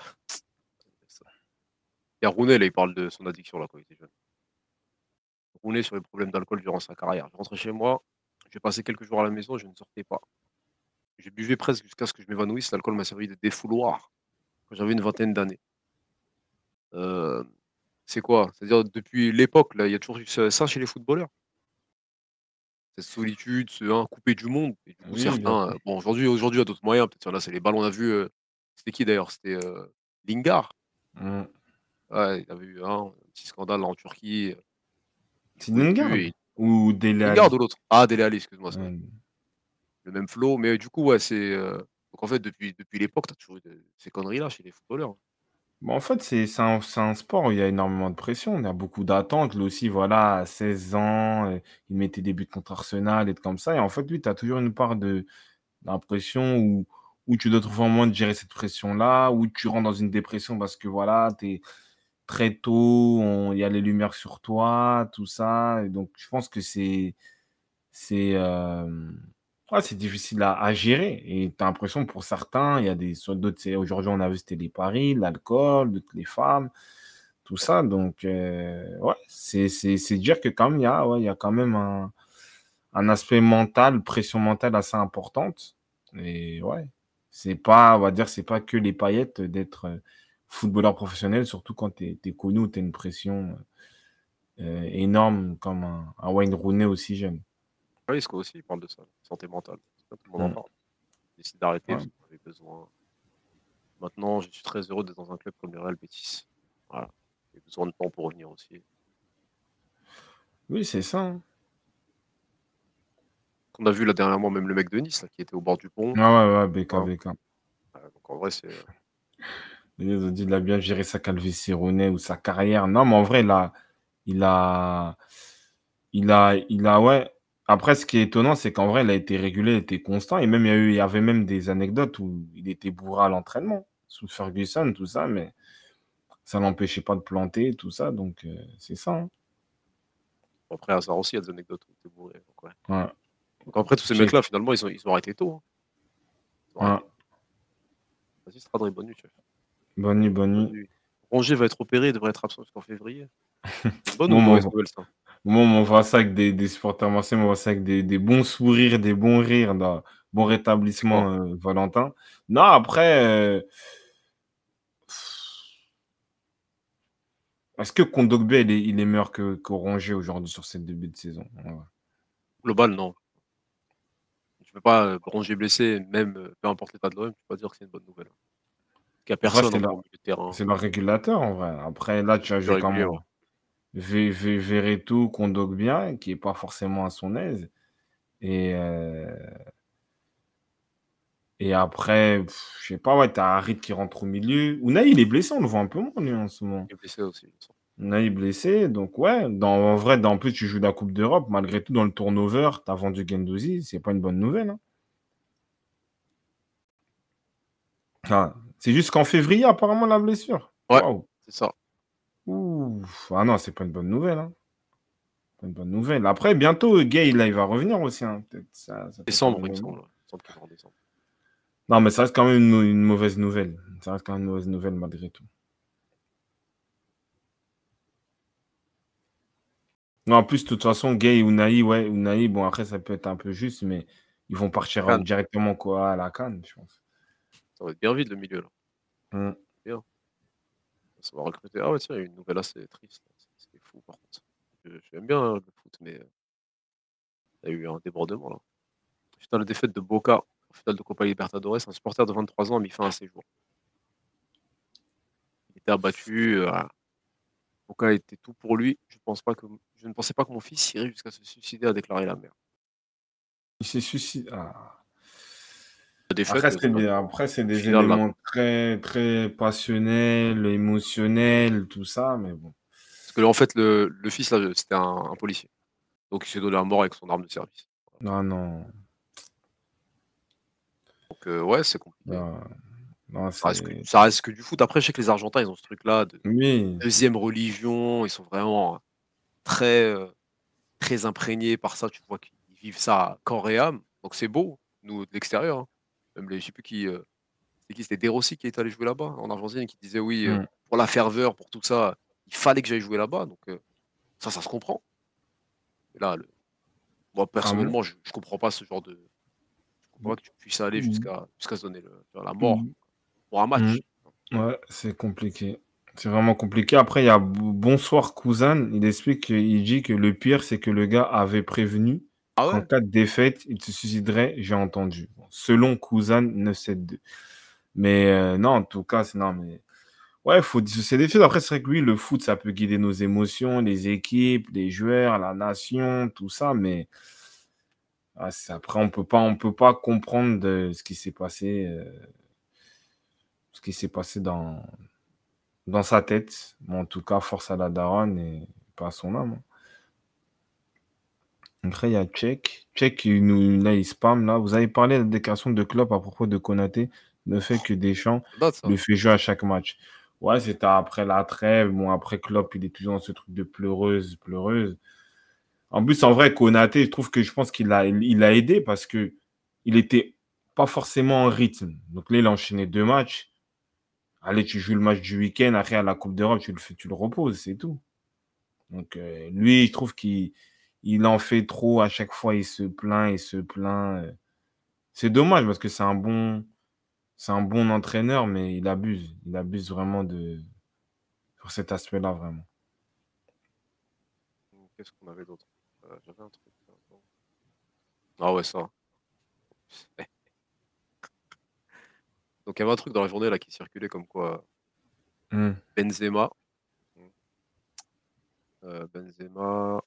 [SPEAKER 2] Il y a Rooney, là, il parle de son addiction là, quand il était jeune. Rooney sur les problèmes d'alcool durant sa carrière. Je rentrais chez moi, j'ai passé quelques jours à la maison, je ne sortais pas. J'ai buvé presque jusqu'à ce que je m'évanouisse. L'alcool m'a servi de défouloir quand j'avais une vingtaine d'années. Euh, c'est quoi? C'est-à-dire, depuis l'époque, il y a toujours eu ça chez les footballeurs. Cette solitude, ce hein, coupé du monde. Et du coup,
[SPEAKER 1] Oui,
[SPEAKER 2] certains. bon, aujourd'hui, aujourd'hui, il y a d'autres moyens. Peut-être là, c'est les ballons. On a vu. euh, c'était qui d'ailleurs? C'était euh, Lingard.
[SPEAKER 1] Mm.
[SPEAKER 2] Ouais, il y avait eu hein, un petit scandale là, en Turquie.
[SPEAKER 1] C'est Lingard?
[SPEAKER 2] Et-
[SPEAKER 1] ou Dele
[SPEAKER 2] Lingard ou l'autre? Ah, Dele excuse-moi. Même flow. Mais du coup, ouais, c'est. euh, Donc en fait, depuis, depuis l'époque, tu as toujours eu ces conneries-là chez les footballeurs.
[SPEAKER 1] Bon, en fait, c'est un, un sport où il y a énormément de pression. Il y a beaucoup d'attentes. Lui aussi, voilà, à 16 ans, euh, il mettait des buts contre Arsenal et tout comme ça. Et en fait, lui, tu as toujours une part de d'impression où, où tu dois trouver un moyen de gérer cette pression-là, où tu rentres dans une dépression parce que voilà, tu es très tôt, il y a les lumières sur toi, tout ça. Donc, je pense que c'est c'est euh, ouais, c'est difficile à, à gérer. Et tu as l'impression pour certains, il y a des d'autres, aujourd'hui, on a vu c'était les paris, l'alcool, d'autres les femmes, tout ça. Donc, euh, ouais, c'est c'est- c'est dire que quand même, il y a, ouais, y a quand même un, un aspect mental, pression mentale assez importante. Et ouais, c'est pas, on va dire, c'est pas que les paillettes d'être euh, footballeur professionnel, surtout quand tu es, connu tu as une pression euh, énorme comme un, un Wayne Rooney aussi jeune.
[SPEAKER 2] Oui, Isco aussi, il parle de ça, santé mentale. Tout le monde en
[SPEAKER 1] Mm.
[SPEAKER 2] parle. J'ai décidé d'arrêter parce qu'on avait besoin. Maintenant, je suis très heureux d'être dans un club comme le Real Betis. Voilà. J'ai besoin de temps pour revenir aussi.
[SPEAKER 1] Oui, c'est ça. hein.
[SPEAKER 2] Qu'on a vu là dernièrement, même le mec de Nice là, qui était au bord du pont.
[SPEAKER 1] Ah ouais, ouais, BK. BK.
[SPEAKER 2] Donc en vrai, c'est. euh,
[SPEAKER 1] Ils ont dit il a bien géré sa calvitie Rooney ou sa carrière. Non, mais en vrai, il a, il a, il a, il a, ouais. Après, ce qui est étonnant, c'est qu'en vrai, il a été régulier, il était constant. Et même, il y, a eu, il y avait même des anecdotes où il était bourré à l'entraînement, sous Ferguson, tout ça, mais ça n'empêchait pas de planter, tout ça. Donc, euh, c'est ça. hein.
[SPEAKER 2] Après, Hazard aussi, il y a des anecdotes où il était bourré. Donc, ouais.
[SPEAKER 1] Ouais.
[SPEAKER 2] donc après, tous ces mecs-là, finalement, ils ont, ils ont arrêté tôt. hein.
[SPEAKER 1] Ouais.
[SPEAKER 2] arrêté. Vas-y, Stradré, bonne nuit, chef.
[SPEAKER 1] Bonne nuit, bonne nuit.
[SPEAKER 2] Rongier va être opéré, il devrait être absent jusqu'en février. Bonne nouvelle, ça?
[SPEAKER 1] Moi, on voit ça avec des, des supporters marseillais, on voit ça avec des, des bons sourires, des bons rires, d'un bon rétablissement, euh, Valentin. Non, après, euh, est-ce que Kondogbia, il est, il est meilleur que, que Rongier aujourd'hui sur cette début de saison Ouais.
[SPEAKER 2] Global, non. Tu peux pas, euh, Rongier blessé, même peu importe l'état de l'OM, tu peux pas dire que c'est une bonne nouvelle. N'y a personne
[SPEAKER 1] c'est
[SPEAKER 2] encore
[SPEAKER 1] là.
[SPEAKER 2] au milieu de terrain.
[SPEAKER 1] C'est le régulateur, en vrai. Après, là, tu as joué
[SPEAKER 2] régulier,
[SPEAKER 1] comment V- V- Verretou, Kondogbia, qui n'est pas forcément à son aise. Et, euh, et après, pff, je sais pas, ouais, tu as Harit qui rentre au milieu. Unai, il est blessé, on le voit un peu moins, lui, en ce moment.
[SPEAKER 2] Il est blessé aussi. il me semble.
[SPEAKER 1] Unai est blessé, donc ouais, dans, en vrai, dans, en plus, tu joues la Coupe d'Europe, malgré tout, dans le turnover, tu as vendu Gendouzi, c'est pas une bonne nouvelle. hein. Ah, c'est juste qu'en février, apparemment, la blessure.
[SPEAKER 2] Ouais.
[SPEAKER 1] Waouh.
[SPEAKER 2] C'est ça.
[SPEAKER 1] Ouf. Ah non, c'est pas une bonne nouvelle. Hein. Pas une bonne nouvelle. Après, bientôt, Gay, là, il va revenir aussi. Hein. Ça, ça
[SPEAKER 2] Décembre, il me semble.
[SPEAKER 1] Non, mais ça reste quand même une, une mauvaise nouvelle. Ça reste quand même une mauvaise nouvelle malgré tout. Non, en plus, de toute façon, Gay ou Unai, ouais, Unai, bon, après, ça peut être un peu juste, mais ils vont partir
[SPEAKER 2] Cannes.
[SPEAKER 1] directement quoi, à la canne, je pense.
[SPEAKER 2] Ça va être bien vite le milieu là.
[SPEAKER 1] Hmm.
[SPEAKER 2] Ça va recruter. Ah ouais, tiens, il y a une nouvelle c'est triste. C'est- C'est fou par contre. J'aime bien hein, le foot, mais euh, il y a eu un débordement là. La défaite de Boca en finale de Copa Libertadores, un supporter de 23 ans a mis fin à ses jours. Il était abattu. euh, Boca était tout pour lui. Je, pense pas que, je ne pensais pas que mon fils irait jusqu'à se suicider, a déclaré la mère.
[SPEAKER 1] Il s'est suicidé. Ah.
[SPEAKER 2] La
[SPEAKER 1] Après, c'est des, après, c'est des
[SPEAKER 2] Finale, là.
[SPEAKER 1] éléments très, très passionnels, émotionnels, tout ça, mais bon.
[SPEAKER 2] Parce que en fait, le, le fils, là, c'était un, un policier. Donc il s'est donné à mort avec son arme de service.
[SPEAKER 1] Non, non.
[SPEAKER 2] Donc euh, ouais, c'est compliqué.
[SPEAKER 1] Non, non,
[SPEAKER 2] Ça reste, que, ça reste que du foot. Après, je sais que les Argentins, ils ont ce truc-là de
[SPEAKER 1] Oui,
[SPEAKER 2] deuxième religion. Ils sont vraiment très, euh, très imprégnés par ça. Tu vois qu'ils vivent ça à corps et âme. Donc c'est beau, nous, de l'extérieur. hein. Même les, je sais plus qui. euh, c'était qui C'était Derossi qui est allé jouer là-bas, en Argentine, qui disait oui, euh,
[SPEAKER 1] Mm.
[SPEAKER 2] pour la ferveur, pour tout ça, il fallait que j'aille jouer là-bas. Donc euh, ça, ça se comprend. Là, le- moi,
[SPEAKER 1] Ah
[SPEAKER 2] personnellement, je, je comprends pas ce genre de. Je comprends pas que tu puisses aller
[SPEAKER 1] Mm.
[SPEAKER 2] jusqu'à jusqu'à se donner le- la mort
[SPEAKER 1] Mm.
[SPEAKER 2] pour un match.
[SPEAKER 1] Ouais, c'est compliqué. C'est vraiment compliqué. Après, il y a Bonsoir Cousin. Il explique, que- il dit que le pire, c'est que le gars avait prévenu
[SPEAKER 2] Ah ouais?
[SPEAKER 1] cas de défaite, il se suiciderait. J'ai entendu. Selon Cousin 972. Mais euh, non, en tout cas, c'est non, mais ouais, faut dissocier des choses. Après, c'est vrai que oui, le foot, ça peut guider nos émotions, les équipes, les joueurs, la nation, tout ça, mais ah, après, on peut pas, on peut pas comprendre de ce qui s'est passé, euh, ce qui s'est passé dans dans sa tête. Mais en tout cas, force à la daronne et pas à son âme. Hein. Après, il y a Tchèque. Tchèque, il nous, là, il spam. Là. Vous avez parlé de la déclaration de Klopp à propos de Konaté, le fait que Deschamps
[SPEAKER 2] date, ça.
[SPEAKER 1] le fait jouer à chaque match. Ouais, c'était après la trêve. Bon, après Klopp, il est toujours dans ce truc de pleureuse, pleureuse. En plus, en vrai, Konaté, je trouve que je pense qu'il a, il a aidé parce que il était pas forcément en rythme. Donc là, il a enchaîné deux matchs. Allez, tu joues le match du week-end, après à la Coupe d'Europe, tu le fais, tu le reposes, c'est tout. Donc euh, lui, je trouve qu'il il en fait trop à chaque fois, il se plaint, il se plaint. euh. C'est dommage parce que c'est un bon, c'est un bon entraîneur, mais il abuse. Il abuse vraiment de sur cet aspect-là, vraiment.
[SPEAKER 2] Qu'est-ce qu'on avait d'autre? Euh, J'avais un truc. non. Ah ouais, ça. Donc il y avait un truc dans la journée là qui circulait comme quoi
[SPEAKER 1] Hmm.
[SPEAKER 2] Benzema. Euh, Benzema.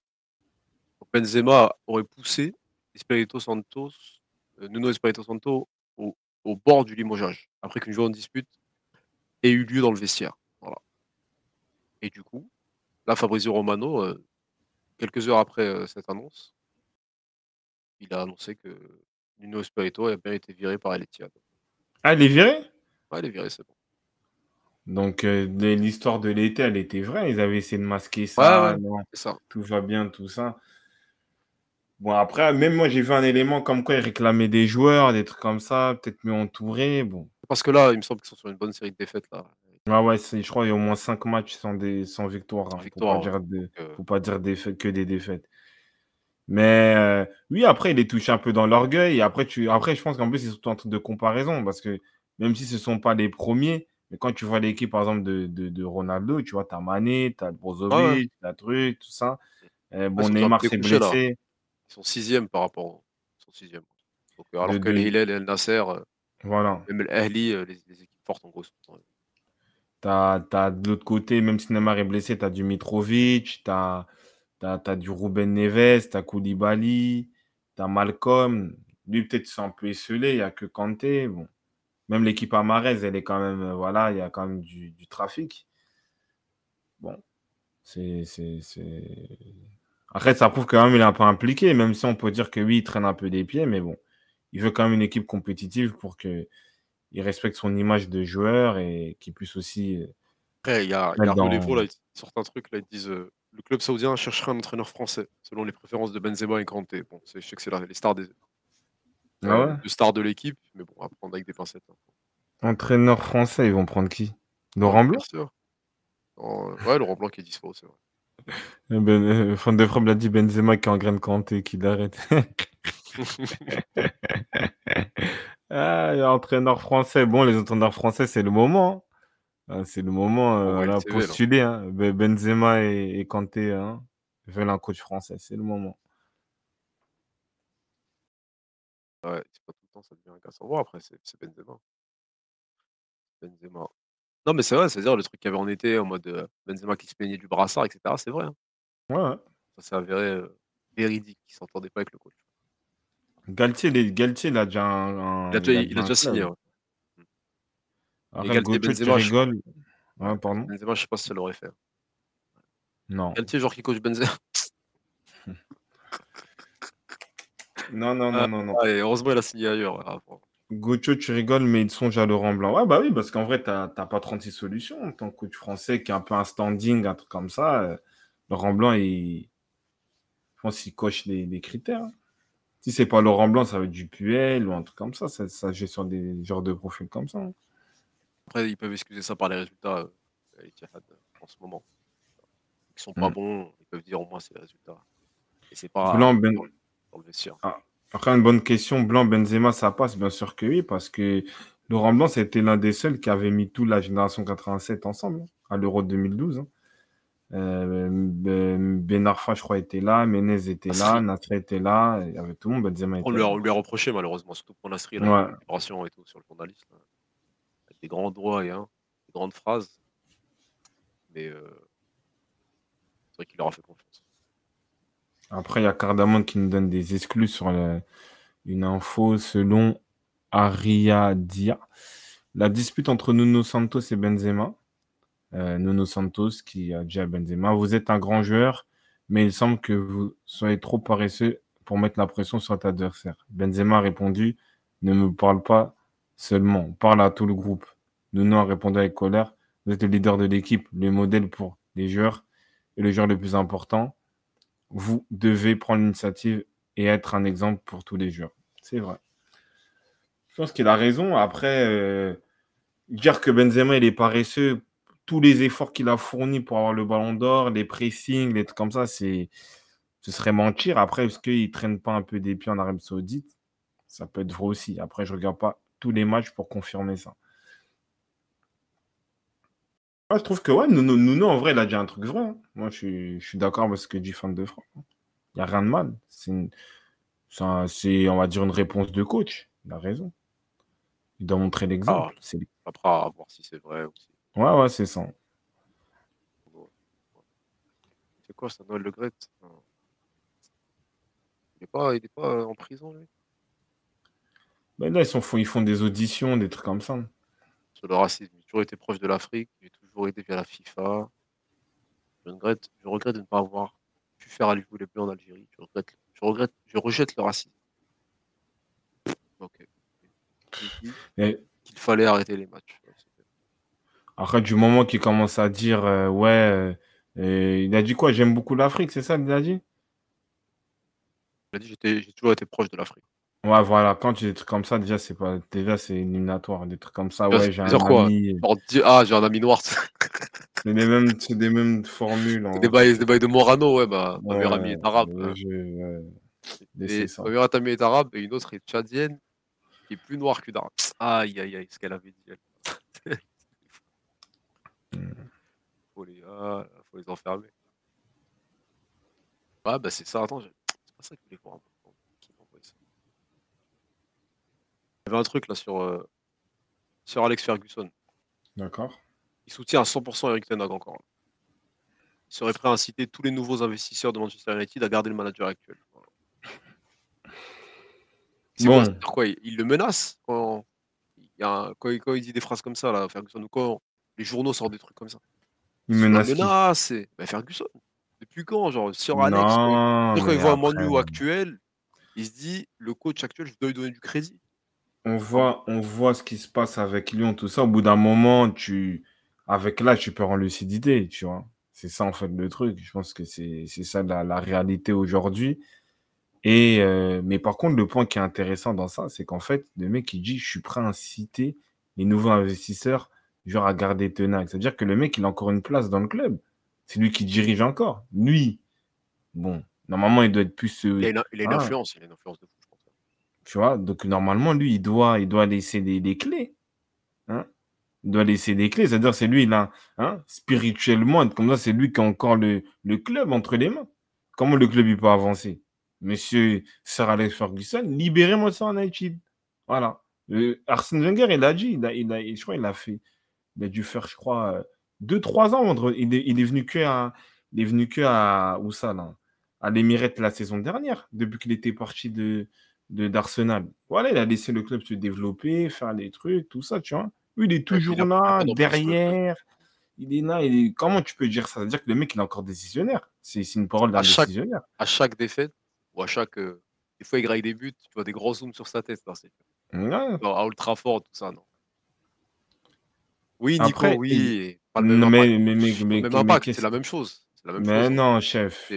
[SPEAKER 2] Benzema aurait poussé Espirito Santos, euh, Nuno Espirito Santo au, au bord du limogeage, après qu'une journée de dispute ait eu lieu dans le vestiaire. Voilà. Et du coup, là, Fabrizio Romano, euh, quelques heures après euh, cette annonce, il a annoncé que Nuno Espirito a bien été viré par El Etihad.
[SPEAKER 1] Ah, il est viré?
[SPEAKER 2] Ouais, il est viré, c'est bon.
[SPEAKER 1] Donc, euh, l'histoire de l'été, elle était vraie. Ils avaient essayé de masquer ça.
[SPEAKER 2] Ouais, ouais.
[SPEAKER 1] non,
[SPEAKER 2] C'est ça.
[SPEAKER 1] tout va bien, tout ça. Bon, après, même moi, j'ai vu un élément comme quoi ils réclamaient des joueurs, des trucs comme ça, peut-être mieux entourés. Bon.
[SPEAKER 2] Parce que là, il me semble qu'ils sont sur une bonne série de défaites là.
[SPEAKER 1] Ah ouais, je crois qu'il y a au moins 5 matchs sans, des, sans victoire. Hein,
[SPEAKER 2] victoire,
[SPEAKER 1] Pour pas dire, de,
[SPEAKER 2] euh,
[SPEAKER 1] pas dire que des défaites. Mais euh, oui, après, il est touché un peu dans l'orgueil. Et après, tu, après, je pense qu'en plus, c'est surtout un truc de comparaison. Parce que même si ce ne sont pas les premiers, mais quand tu vois l'équipe, par exemple, de, de, de Ronaldo, tu vois, tu as Mané, tu as Brozovic,
[SPEAKER 2] Ouais, ouais.
[SPEAKER 1] tu as truc, tout ça. Euh,
[SPEAKER 2] Ouais,
[SPEAKER 1] bon, Neymar s'est blessé.
[SPEAKER 2] Ils sont sixième par rapport. au- Ils sont sixième. Donc, euh, alors que les Hillel et Nasser, euh,
[SPEAKER 1] Voilà.
[SPEAKER 2] même l'Ahli, euh, les, les équipes fortes en gros. sont-
[SPEAKER 1] Tu as, de l'autre côté, même si Neymar est blessé, tu as du Mitrovic, tu as, du Ruben Neves, tu as Koulibaly, tu as Malcolm. Lui, peut-être, c'est un peu esselé, il n'y a que Kanté. Bon. Même l'équipe Amarez, elle est quand même, voilà, il y a quand même du, du trafic. Bon, c'est, c'est, c'est- Après, ça prouve quand même qu'il est un peu impliqué, même si on peut dire que oui, il traîne un peu des pieds, mais bon, il veut quand même une équipe compétitive pour que il respecte son image de joueur et qu'il puisse aussi. euh,
[SPEAKER 2] Après, il y a, il y a
[SPEAKER 1] dans-
[SPEAKER 2] Relévo, là, ils sortent un truc, là, ils disent euh, le club saoudien chercherait un entraîneur français, selon les préférences de Benzema et Kanté. Bon, je sais que c'est les stars des,
[SPEAKER 1] Ah
[SPEAKER 2] euh, de l'équipe, mais bon, à prendre avec des pincettes. hein.
[SPEAKER 1] Entraîneur français, ils vont prendre qui? Laurent Blanc?
[SPEAKER 2] Bien sûr. Non, euh, ouais, Laurent Blanc qui est dispo, c'est vrai.
[SPEAKER 1] Eh ben, euh, de Frappe l'a dit Benzema qui engraine Kanté, qui l'arrête. ah, entraîneur français. Bon, les entraîneurs français, c'est le moment. hein. Ah, c'est le moment
[SPEAKER 2] On
[SPEAKER 1] euh, là, postuler. hein. Be- Benzema et, et Kanté hein, veulent un coach français. C'est le moment.
[SPEAKER 2] Ouais, c'est pas tout le temps, ça devient un cas sans voir. Après, c'est Benzema. Benzema. Non, mais c'est vrai, c'est-à-dire le truc qu'il y avait en été, en mode euh, Benzema qui se plaignait du brassard, etc. C'est vrai. hein.
[SPEAKER 1] Ouais, ouais.
[SPEAKER 2] Ça s'est avéré euh, véridique, qu'il s'entendait pas avec le coach.
[SPEAKER 1] Galtier, les- Galtier, il a déjà un.
[SPEAKER 2] Il a déjà, il a
[SPEAKER 1] un
[SPEAKER 2] déjà signé.
[SPEAKER 1] club.
[SPEAKER 2] ouais.
[SPEAKER 1] Après,
[SPEAKER 2] Galtier,
[SPEAKER 1] tu
[SPEAKER 2] Benzema, je-
[SPEAKER 1] rigoles. Ouais, pardon.
[SPEAKER 2] Benzema, je sais pas si ça l'aurait fait.
[SPEAKER 1] Non.
[SPEAKER 2] Galtier, genre qui coach Benzema.
[SPEAKER 1] Non, non, non, non, non.
[SPEAKER 2] Ah, et heureusement, il a signé ailleurs. ah.
[SPEAKER 1] Gocho, tu rigoles, mais il songe à Laurent Blanc. Ouais, bah oui, parce qu'en vrai, tu n'as pas 36 solutions en tant que coach français qui a un peu un standing, un truc comme ça. euh, Laurent Blanc, il... je pense qu'il coche les, les critères. Si c'est pas Laurent Blanc, ça va être du Puel ou un truc comme ça. Ça, ça sur des genres de profils comme ça. hein.
[SPEAKER 2] Après, ils peuvent excuser ça par les résultats euh, en ce moment. Ils sont pas
[SPEAKER 1] Mm.
[SPEAKER 2] bons, ils peuvent dire au moins c'est les résultats. Et c'est pas
[SPEAKER 1] Blanc, Ben-
[SPEAKER 2] dans, le-.
[SPEAKER 1] Après, une bonne question. Blanc, Benzema, ça passe? Bien sûr que oui, parce que Laurent Blanc, c'était l'un des seuls qui avait mis toute la génération 87 ensemble hein, à l'Euro 2012. hein. Euh, Ben Ben Arfa, je crois, était là. Menez était là.
[SPEAKER 2] Nasri.
[SPEAKER 1] Était là. Il y avait tout le monde. Benzema était
[SPEAKER 2] On lui, a,
[SPEAKER 1] là.
[SPEAKER 2] on lui a reproché malheureusement, surtout pour Nasri,
[SPEAKER 1] Ouais.
[SPEAKER 2] la libération et tout sur le journaliste. là. Avec des grands doigts et hein, des grandes phrases. Mais euh, c'est vrai qu'il leur a fait confiance.
[SPEAKER 1] Après, il y a Cardamone qui nous donne des exclus sur une info selon Ariadia. La dispute entre Nuno Santos et Benzema. Euh, Nuno Santos qui a dit à Benzema Vous êtes un grand joueur, mais il semble que vous soyez trop paresseux pour mettre la pression sur votre adversaire. Benzema a répondu Ne me parle pas seulement, parle à tout le groupe. Nuno a répondu avec colère Vous êtes le leader de l'équipe, le modèle pour les joueurs et le joueur le plus important vous devez prendre l'initiative et être un exemple pour tous les joueurs. C'est vrai. Je pense qu'il a raison. Après, euh, dire que Benzema il est paresseux, tous les efforts qu'il a fournis pour avoir le ballon d'or, les pressings, les trucs comme ça, c'est, ce serait mentir. Après, est-ce qu'il ne traîne pas un peu des pieds en Arabie Saoudite? Ça peut être vrai aussi. Après, je ne regarde pas tous les matchs pour confirmer ça. Moi, je trouve que ouais, Nuno, Nuno, en vrai, il a dit un truc vrai. hein. Moi, je suis, je suis d'accord avec ce que dit fan de France. Il n'y a rien de mal. C'est, une- un- on va dire, une réponse de coach. Il a raison. Il doit montrer l'exemple.
[SPEAKER 2] Ah. Après, à voir si c'est vrai ou si.
[SPEAKER 1] Ouais, ouais, c'est ça.
[SPEAKER 2] C'est quoi ça, Noël Le Gret? Il n'est pas, il est pas en prison, lui?
[SPEAKER 1] Ben là, ils, sont, ils font des auditions, des trucs comme ça.
[SPEAKER 2] Sur le racisme. J'ai toujours été proche de l'Afrique. Été via la FIFA. Je regrette, je regrette de ne pas avoir pu faire à les Bleus en Algérie. Je regrette, je regrette, je rejette le racisme. Ok.
[SPEAKER 1] Et
[SPEAKER 2] Qu'il fallait arrêter les matchs.
[SPEAKER 1] après, du moment qu'il commence à dire, euh, ouais, euh, il a dit quoi? J'aime beaucoup l'Afrique, c'est ça qu'il a dit?
[SPEAKER 2] Il a dit j'étais- j'ai toujours été proche de l'Afrique.
[SPEAKER 1] Ouais, voilà, quand tu dis des trucs comme ça, déjà, c'est pas, déjà, c'est éliminatoire. Des trucs comme ça, ouais, j'ai un
[SPEAKER 2] quoi?
[SPEAKER 1] ami.
[SPEAKER 2] Ah, j'ai un ami noir.
[SPEAKER 1] C'est des mêmes, c'est des mêmes formules. Hein.
[SPEAKER 2] des bails, des bails de Morano, ouais, bah, ma meilleure
[SPEAKER 1] Ouais,
[SPEAKER 2] amie est arabe. Et
[SPEAKER 1] ça.
[SPEAKER 2] ma meilleure amie est arabe et une autre est tchadienne qui est plus noire qu'une arabe. Aïe, aïe, aïe, ce qu'elle avait dit. Elle.
[SPEAKER 1] Hmm.
[SPEAKER 2] faut, les... ah, faut les enfermer. Ah, bah c'est ça. Attends, c'est pas ça que je voulais voir. Qui m'a envoyé ça Il y avait un truc là sur, euh, sur Alex Ferguson.
[SPEAKER 1] D'accord.
[SPEAKER 2] Il soutient à 100% Eric Ten Hag encore. Il serait prêt à inciter tous les nouveaux investisseurs de Manchester United à garder le manager actuel. Voilà. C'est
[SPEAKER 1] Bon.
[SPEAKER 2] quoi, il, il le menace quand il, y a un- quand, il, quand il dit des phrases comme ça, là, Ferguson, ou quand les journaux sortent des trucs comme ça.
[SPEAKER 1] Il menace qui
[SPEAKER 2] menace, c'est bah, Ferguson. Depuis quand Genre, sur Alex, quand il,
[SPEAKER 1] Non,
[SPEAKER 2] quand il
[SPEAKER 1] mais
[SPEAKER 2] voit un
[SPEAKER 1] après,
[SPEAKER 2] Manu actuel, il se dit le coach actuel, je dois lui donner du crédit.
[SPEAKER 1] On voit, on voit ce qui se passe avec Lyon, tout ça. Au bout d'un moment, tu, avec là, tu perds en lucidité, tu vois. C'est ça, en fait, le truc. Je pense que c'est, c'est ça la, la réalité aujourd'hui. Et, euh, mais par contre, le point qui est intéressant dans ça, c'est qu'en fait, le mec, il dit, je suis prêt à inciter les nouveaux investisseurs, genre, à garder Tenac. C'est-à-dire que le mec, il a encore une place dans le club. C'est lui qui dirige encore. Lui, bon, normalement, il doit être plus, euh,
[SPEAKER 2] Il a une, il a une
[SPEAKER 1] Ah.
[SPEAKER 2] influence, il a une influence de fou.
[SPEAKER 1] Tu vois, donc normalement, lui, il doit, il doit laisser des, des clés. Hein? Il doit laisser des clés. C'est-à-dire, c'est lui, là, hein, spirituellement, comme ça, c'est lui qui a encore le, le club entre les mains. Comment le club il peut avancer? Monsieur Sir Alex Ferguson, libérez Manchester United. Voilà. Euh, Arsène Wenger, il a dit, il a, il a, je crois, il a fait, il a dû faire, je crois, euh, deux, trois ans. Il est, il est venu que à, il est venu que à, où ça, là? À l'Emirate la saison dernière, depuis qu'il était parti de d'Arsenal. Voilà, il a laissé le club se développer, faire les trucs, tout ça, tu vois. Lui, il est toujours
[SPEAKER 2] il a-
[SPEAKER 1] là, derrière. Il est là. il est- Comment tu peux dire ça? C'est-à-dire que le mec, il est encore décisionnaire. C'est c'est une parole d'un
[SPEAKER 2] À chaque-
[SPEAKER 1] décisionnaire.
[SPEAKER 2] À chaque défaite, ou à chaque. euh, des fois, il graille des buts, tu vois des gros zooms sur sa tête. là,
[SPEAKER 1] Ouais.
[SPEAKER 2] genre, à Old Trafford, tout ça, non? Oui, Nico,
[SPEAKER 1] Après,
[SPEAKER 2] oui. Pas le même
[SPEAKER 1] Non,
[SPEAKER 2] impact.
[SPEAKER 1] mais, mais, mais, mais,
[SPEAKER 2] c'est la même chose. La même
[SPEAKER 1] mais
[SPEAKER 2] chose.
[SPEAKER 1] non, chef.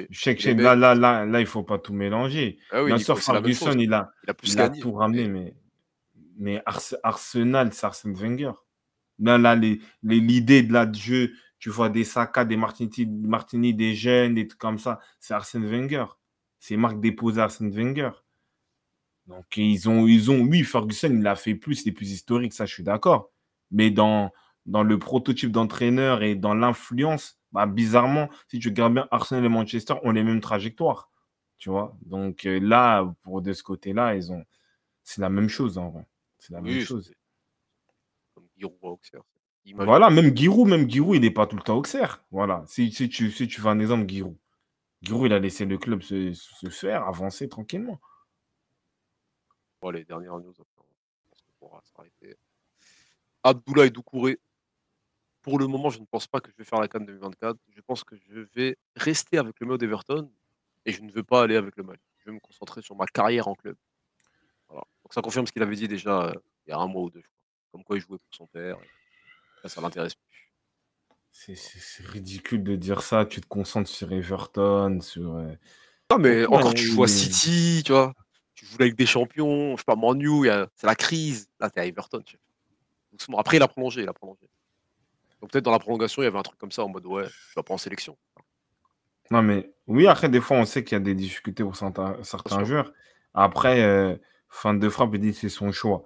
[SPEAKER 1] Là, là, là, là, il faut pas tout mélanger.
[SPEAKER 2] Ah oui,
[SPEAKER 1] Bien sûr,
[SPEAKER 2] la
[SPEAKER 1] Ferguson, il a,
[SPEAKER 2] Il a
[SPEAKER 1] il tout ramené, mais, mais Ars- Arsenal, c'est Arsène Wenger. Là, là, les, les- l'idée de de jeu, tu vois des Saka, des Martini, Martini, des jeunes, des trucs comme ça, c'est Arsène Wenger. C'est marque déposée Arsène Wenger. Donc, ils ont, ils ont, oui, Ferguson, il a fait plus, il est plus historique, ça, je suis d'accord. Mais dans, dans le prototype d'entraîneur et dans l'influence, bah, bizarrement, si tu regardes bien, Arsenal et Manchester ont les mêmes trajectoires. Tu vois Donc euh, là, pour de ce côté-là, ils ont. C'est la même chose en vrai. C'est la même chose.
[SPEAKER 2] Comme Giroud
[SPEAKER 1] Voilà, même Giroud, même Giroud, il n'est pas tout le temps Auxerre. Voilà. Si, si, tu, si tu veux un exemple, Giroud. Giroud, il a laissé le club se, se faire, avancer tranquillement.
[SPEAKER 2] Bon, les dernières news, on pourra s'arrêter. Abdoulaye Doucouré. Pour le moment, je ne pense pas que je vais faire la Cannes 2024. Je pense que je vais rester avec le maillot d'Everton et je ne veux pas aller avec le Mali. Je vais me concentrer sur ma carrière en club. Voilà. Donc ça confirme ce qu'il avait dit déjà euh, il y a un mois ou deux, je crois. Comme quoi il jouait pour son père. Là, ça l'intéresse plus.
[SPEAKER 1] C'est- ridicule de dire ça. Tu te concentres sur Everton, sur. euh,
[SPEAKER 2] Non, mais encore, tu joues à City, tu vois. Tu joues avec des champions, je sais pas, Manu, a- c'est la crise. Là, t'es à Everton. tu vois. Après, il a prolongé, il a prolongé. Donc peut-être dans la prolongation, il y avait un truc comme ça en mode ouais, tu vas pas en sélection.
[SPEAKER 1] Non, mais oui, après, des fois, on sait qu'il y a des difficultés pour certains, joueurs. Après, euh, fin de frappe, il dit que c'est son choix.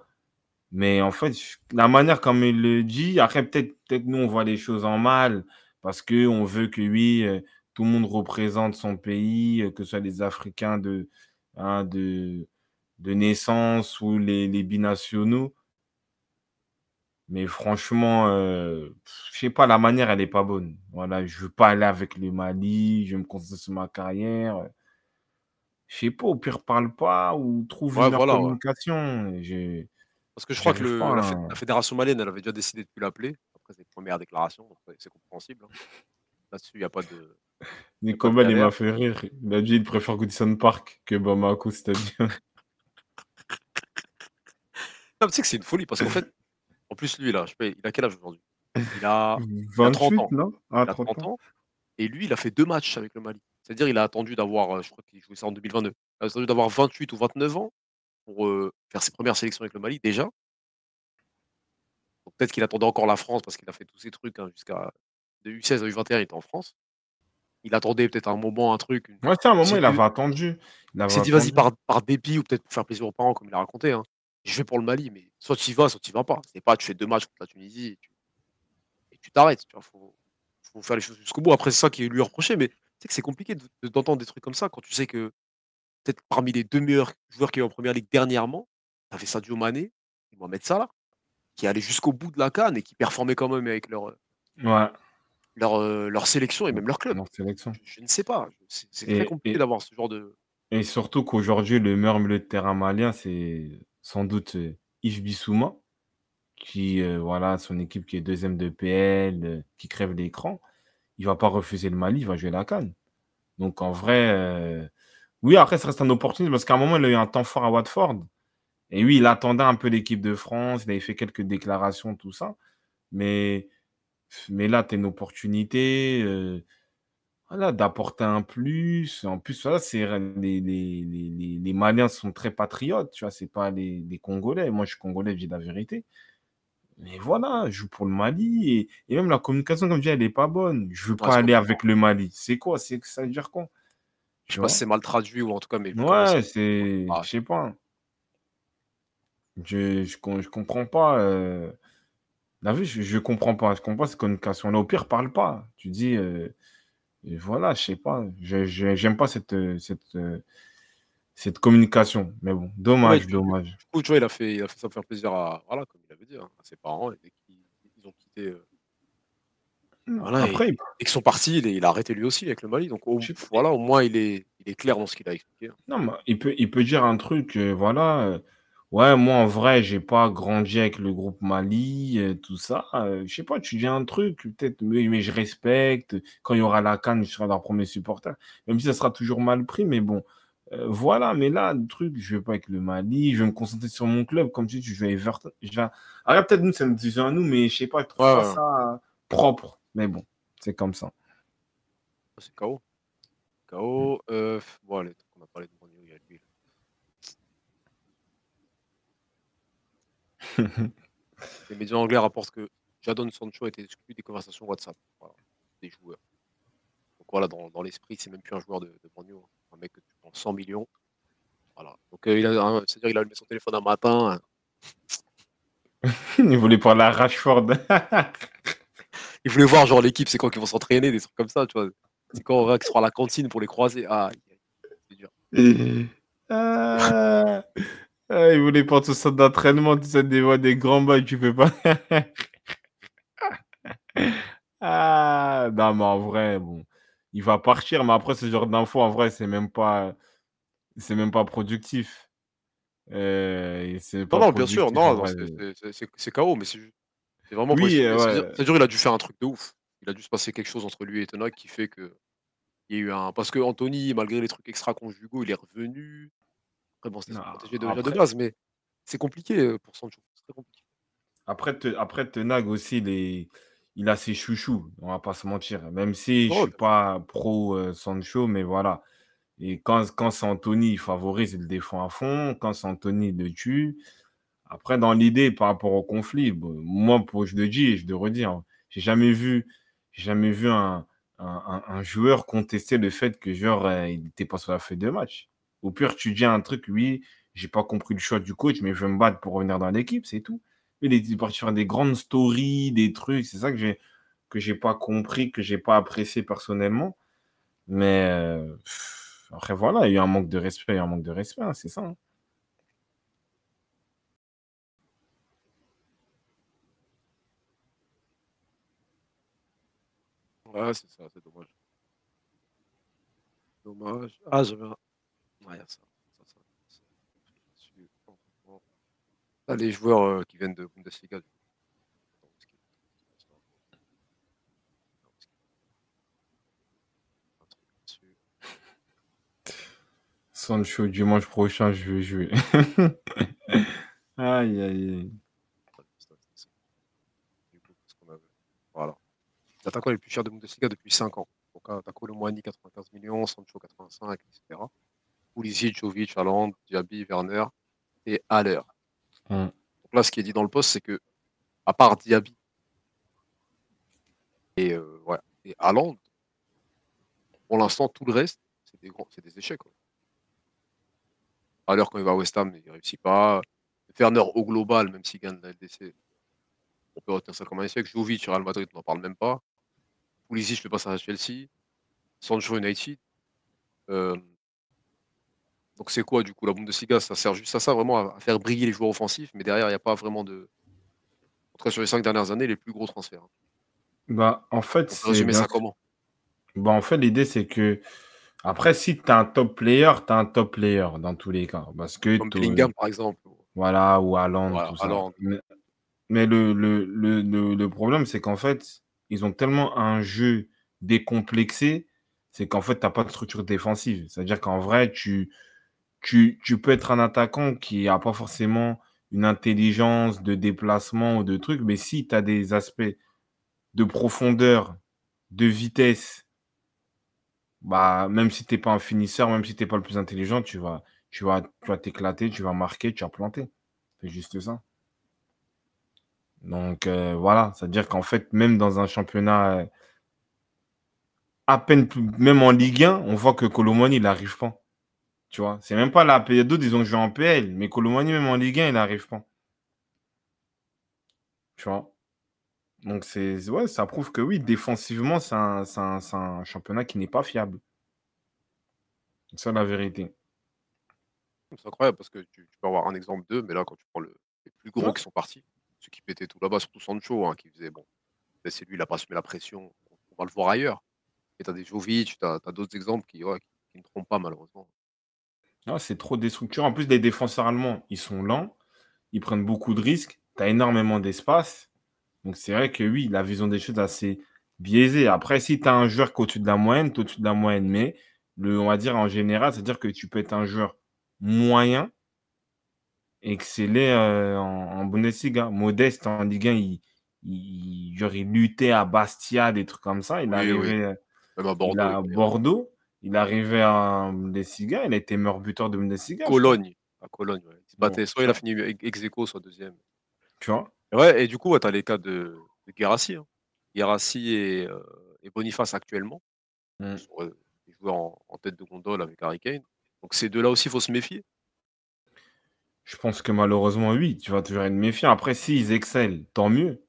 [SPEAKER 1] Mais en fait, la manière comme il le dit, après, peut-être peut nous, on voit les choses en mal parce qu'on veut que, oui, euh, tout le monde représente son pays, euh, que ce soit les Africains de, hein, de, de naissance ou les, les binationaux. Mais franchement, euh, je sais pas, la manière, elle est pas bonne. Voilà, je veux pas aller avec le Mali, je vais me concentrer sur ma carrière. je sais pas, au pire, parle pas ou trouve
[SPEAKER 2] Ouais,
[SPEAKER 1] une
[SPEAKER 2] voilà,
[SPEAKER 1] communication.
[SPEAKER 2] Parce que je crois que
[SPEAKER 1] pas
[SPEAKER 2] la fédération malienne, elle avait déjà décidé de plus l'appeler, après ses premières déclarations, c'est compréhensible, hein. Là-dessus, il y a pas de
[SPEAKER 1] Nicolas, il m'a fait rire. Il a dit il préfère Goodison Park que Bamako Stadium.
[SPEAKER 2] Tu sais que c'est une folie parce qu'en fait, en plus, lui, là, je sais pas, il a quel âge aujourd'hui? Il a il a 30
[SPEAKER 1] 28,
[SPEAKER 2] ans.
[SPEAKER 1] non? Ah,
[SPEAKER 2] Il a
[SPEAKER 1] 30
[SPEAKER 2] 30
[SPEAKER 1] ans.
[SPEAKER 2] et lui, il a fait 2 matchs avec le Mali. C'est-à-dire, il a attendu d'avoir, heu, je crois qu'il jouait ça en 2022. Il a attendu d'avoir 28 ou 29 ans pour, heu, faire ses premières sélections avec le Mali, déjà. Donc peut-être qu'il attendait encore la France parce qu'il a fait tous ces trucs, hein, jusqu'à de U16 à U21, il était en France. Il attendait peut-être un moment, un truc, une
[SPEAKER 1] Ouais, à un moment, il avait attendu. Il
[SPEAKER 2] s'est dit: «Vas-y, par par dépit ou peut-être pour faire plaisir aux parents», comme il a raconté, hein. «Je vais pour le Mali», mais soit tu y vas, soit tu y vas pas. C'est pas tu fais 2 matchs contre la Tunisie et tu t'arrêtes, tu vois? Faut faut faire les choses jusqu'au bout. Après, c'est ça qui lui est reproché, mais tu sais que c'est compliqué de de d'entendre des trucs comme ça quand tu sais que peut-être parmi les 2 meilleurs joueurs a eu en première ligue dernièrement, tu avais Sadio Mané et Mohamed Salah, qui allaient jusqu'au bout de la CAN et qui performaient quand même avec leur,
[SPEAKER 1] Ouais.
[SPEAKER 2] leur, heu, leur sélection et même leur club.
[SPEAKER 1] Sélection.
[SPEAKER 2] Je je ne sais pas, c'est c'est très compliqué d'avoir ce genre de
[SPEAKER 1] et surtout qu'aujourd'hui, le meilleur milieu de terrain malien, c'est sans doute, heu, Yves Bissouma qui, heu, voilà, son équipe qui est 2e de PL, heu, qui crève l'écran. Il va pas refuser le Mali, il va jouer la CAN. Donc en vrai, oui, après, ça reste un opportuniste parce qu'à un moment, il a eu un temps fort à Watford et oui, il attendait un peu l'équipe de France, il avait fait quelques déclarations, tout ça. Mais mais là, tu as une opportunité, voilà, d'apporter un plus. En plus, voilà, c'est les les les les Maliens sont très patriotes, tu vois? C'est pas les les Congolais. Moi, je suis Congolais, je dis la vérité. Mais voilà, je joue pour le Mali et et même la communication, comme je dis, elle est pas bonne. Je veux
[SPEAKER 2] ouais,
[SPEAKER 1] pas aller avec le Mali. C'est quoi? C'est ça veut dire quoi?
[SPEAKER 2] Je sais pas si c'est mal traduit ou en tout cas, mais
[SPEAKER 1] Ouais, c'est
[SPEAKER 2] ah,
[SPEAKER 1] je sais pas. Je je je comprends pas, vu? Je je comprends pas. Je comprends pas cette communication-là. Au pire, parle pas. Tu dis, heu et voilà, je sais pas. J'aime pas cette, cette, cette communication. Mais bon, dommage, dommage.
[SPEAKER 2] du coup, tu vois, il a fait il a fait ça pour faire plaisir à voilà, comme il avait dit, hein, à ses parents et qu'ils ils ont quitté, heu,
[SPEAKER 1] Mmh,
[SPEAKER 2] voilà et
[SPEAKER 1] après, il
[SPEAKER 2] et qu'ils sont partis, il est il a arrêté lui aussi avec le Mali, donc au voilà, au moins il est il est clair dans ce qu'il a expliqué, hein.
[SPEAKER 1] non, mais il peut il peut dire un truc, heu, voilà, heu: «Ouais, moi, en vrai, j'ai pas grandi avec le groupe Mali, heu, tout ça», heu, je sais pas, tu dis un truc, peut-être: «Mais mais je respecte, quand il y aura la CAN, je serai leur 1er supporter», même si ça sera toujours mal pris, mais bon, heu, voilà. Mais là, le truc, je vais pas avec le Mali, je vais me concentrer sur mon club, comme tu dis, je vais à Everton, je vais à alors peut-être nous, c'est une décision à nous, mais je sais pas, je trouve
[SPEAKER 2] Ouais,
[SPEAKER 1] ça propre, mais bon, c'est comme ça.
[SPEAKER 2] C'est KO. KO, bon allez, on a parlé de Mourinho, il y a lui là. Les médias anglais rapportent que Jadon Sancho a été exclu des conversations WhatsApp, voilà, des joueurs. Donc voilà, dans dans l'esprit, c'est même plus un joueur de de hein. Un mec que tu vends 100 000 000 voilà. Donc heu, il a c'est-à-dire il a allumé son téléphone un matin,
[SPEAKER 1] Il voulait parler à Rashford.
[SPEAKER 2] il voulait voir genre l'équipe, c'est quand qu'ils vont s'entraîner, des trucs comme ça, tu vois? C'est quand on va qu'ils seront à la cantine pour les croiser. Aïe, c'est dur.
[SPEAKER 1] Ah! Ah, il voulait pas tout ça d'entraînement, tu sais, des des grands bails, tu peux pas. Ah! Non, mais en vrai, bon, il va partir, mais après, ce genre d'infos, en vrai, c'est même pas c'est même pas productif. C'est
[SPEAKER 2] Non,
[SPEAKER 1] pas
[SPEAKER 2] non, bien sûr,
[SPEAKER 1] productif,
[SPEAKER 2] non, c'est KO, mais c'est vraiment
[SPEAKER 1] Oui,
[SPEAKER 2] expliquer. C'est-à-dire
[SPEAKER 1] ouais.
[SPEAKER 2] c'est-à-dire il a dû faire un truc de ouf. Il a dû se passer quelque chose entre lui et Ten Hag qui fait qu'il y a eu un parce qu'Anthony, malgré les trucs extra-conjugaux, il est revenu. Après bon, c'était protégé déjà de
[SPEAKER 1] après
[SPEAKER 2] base, mais c'est compliqué, heu, pour Sancho, c'est très compliqué.
[SPEAKER 1] après te après Ten Hag aussi, il est il a ses chouchous, on va pas se mentir. Même si je
[SPEAKER 2] Ouais,
[SPEAKER 1] suis pas pro, heu, Sancho, mais voilà. Et quand quand c'est Anthony, il favorise, il le défend à fond. Quand c'est Anthony, il le tue. Après, dans l'idée, par rapport au conflit, bon, moi, pour je le dis et je le redis, hein, j'ai jamais vu j'ai jamais vu un un un un joueur contester le fait que genre, heu, il était pas sur la feuille de match. Au pire, tu dis un truc: «Oui, j'ai pas compris le choix du coach, mais je veux me battre pour revenir dans l'équipe», c'est tout. Il est parti faire des grandes stories, des trucs, c'est ça que j'ai que j'ai pas compris, que j'ai pas apprécié personnellement. Mais heu, après voilà, il y a un manque de respect, il y a un manque de respect, hein, c'est ça, hein.
[SPEAKER 2] Ouais, c'est ça, c'est dommage. Dommage. Ah, j'avais un Les joueurs euh, qui viennent de Bundesliga.
[SPEAKER 1] Sancho, dimanche prochain, je vais jouer. aïe, aïe, aïe.
[SPEAKER 2] Voilà. L'attaquant le plus cher de Bundesliga depuis 5 ans. Donc, euh, t'as Colomwani 95 millions, Sancho 85, etc. Pulisic, Jovic, Haaland, Diaby, Werner et Haller.
[SPEAKER 1] Hmm.
[SPEAKER 2] Donc là, ce qui est dit dans le poste, c'est que, à part Diaby et, euh, ouais, et Haaland, pour l'instant, tout le reste, c'est des, gros- c'est des échecs. Quoi. Haller, quand il va à West Ham, il ne réussit pas. Werner, au global, même s'il gagne la LDC, on peut retenir ça comme un échec. Jovic, Real Madrid, on n'en parle même pas. Pulisic, le passe à Chelsea. Sancho, United. Euh, donc c'est quoi du coup la Bundesliga Ça sert juste à ça, vraiment à, faire briller les joueurs offensifs, mais derrière, il n'y a pas vraiment de. En tout cas, sur les cinq dernières années, les plus gros transferts. hein.
[SPEAKER 1] Bah, en fait, c'est
[SPEAKER 2] résumer
[SPEAKER 1] bien
[SPEAKER 2] ça
[SPEAKER 1] sûr-
[SPEAKER 2] comment?
[SPEAKER 1] Bah, en fait, l'idée, c'est que après, si tu as un top player, tu as un top player dans tous les cas. Parce que
[SPEAKER 2] Comme Bellingham, par exemple.
[SPEAKER 1] Voilà, ou Haaland,
[SPEAKER 2] Voilà,
[SPEAKER 1] tout ça.
[SPEAKER 2] Haaland.
[SPEAKER 1] Mais, mais le, le, le, le, le problème, c'est qu'en fait, ils ont tellement un jeu décomplexé, c'est qu'en fait, tu n'as pas de structure défensive. C'est-à-dire qu'en vrai, tu, tu, peux être un attaquant qui n'a pas forcément une intelligence de déplacement ou de trucs, mais si tu as des aspects de profondeur, de vitesse, bah, même si tu n'es pas un finisseur, même si tu n'es pas le plus intelligent, tu vas tu vas tu vas t'éclater, tu vas marquer, tu vas planter. C'est juste ça. Donc euh, voilà, c'est-à-dire qu'en fait, même dans un championnat euh, à peine même en Ligue 1, on voit que Colomani, il n'arrive pas. Tu vois, c'est même pas la PL. D'autres, ils ont joué en PL, mais Colomani, même en Ligue 1, il n'arrive pas. Tu vois? Donc c'est ouais, ça prouve que oui, défensivement, c'est un, un- championnat qui n'est pas fiable. C'est ça la vérité.
[SPEAKER 2] C'est incroyable parce que tu, tu peux avoir un exemple d'eux, mais là, quand tu prends le, les plus gros
[SPEAKER 1] Ouais.
[SPEAKER 2] qui sont partis, ceux qui pétaient tout là-bas, surtout Sancho, hein, qui faisait bon, ben, c'est lui, il n'a pas assumé la pression, on va le voir ailleurs. Et tu as des Jovic, tu as, d'autres exemples qui, ouais, qui, qui ne trompent pas, malheureusement.
[SPEAKER 1] Ah, c'est trop déstructurant. En plus, les défenseurs allemands, ils sont lents, ils prennent beaucoup de risques, tu as énormément d'espace. Donc, c'est vrai que oui, la vision des choses est assez biaisée. Après, si tu as un joueur qui est au-dessus de la moyenne, tu es au-dessus de la moyenne. Mais le, on va dire en général, c'est-à-dire que tu peux être un joueur moyen, exceller euh, en, en Bundesliga. Modeste en Ligue 1, il, il, genre, il luttait à Bastia, des trucs comme ça. Il
[SPEAKER 2] Oui,
[SPEAKER 1] arrivait euh,
[SPEAKER 2] Même à Bordeaux. il
[SPEAKER 1] à
[SPEAKER 2] fallait-
[SPEAKER 1] Bordeaux, il arrivait à Bundesliga, il a été meilleur buteur de Bundesliga.
[SPEAKER 2] Cologne. À Cologne, ouais. Il se
[SPEAKER 1] Bon,
[SPEAKER 2] battait. soit il a fini ex aequo, soit deuxième.
[SPEAKER 1] Tu vois?
[SPEAKER 2] Et ouais, et du coup, tu as les cas de, de Guérassi. Hein. Guérassi et, euh, et Boniface actuellement.
[SPEAKER 1] Mm.
[SPEAKER 2] Ils sont ouais, des joueurs en, en tête de gondole avec Harry Kane. Donc ces deux-là aussi, il faut se méfier.
[SPEAKER 1] Je pense que malheureusement, oui, tu vas toujours être méfiant. Après, s'ils excellent, tant mieux.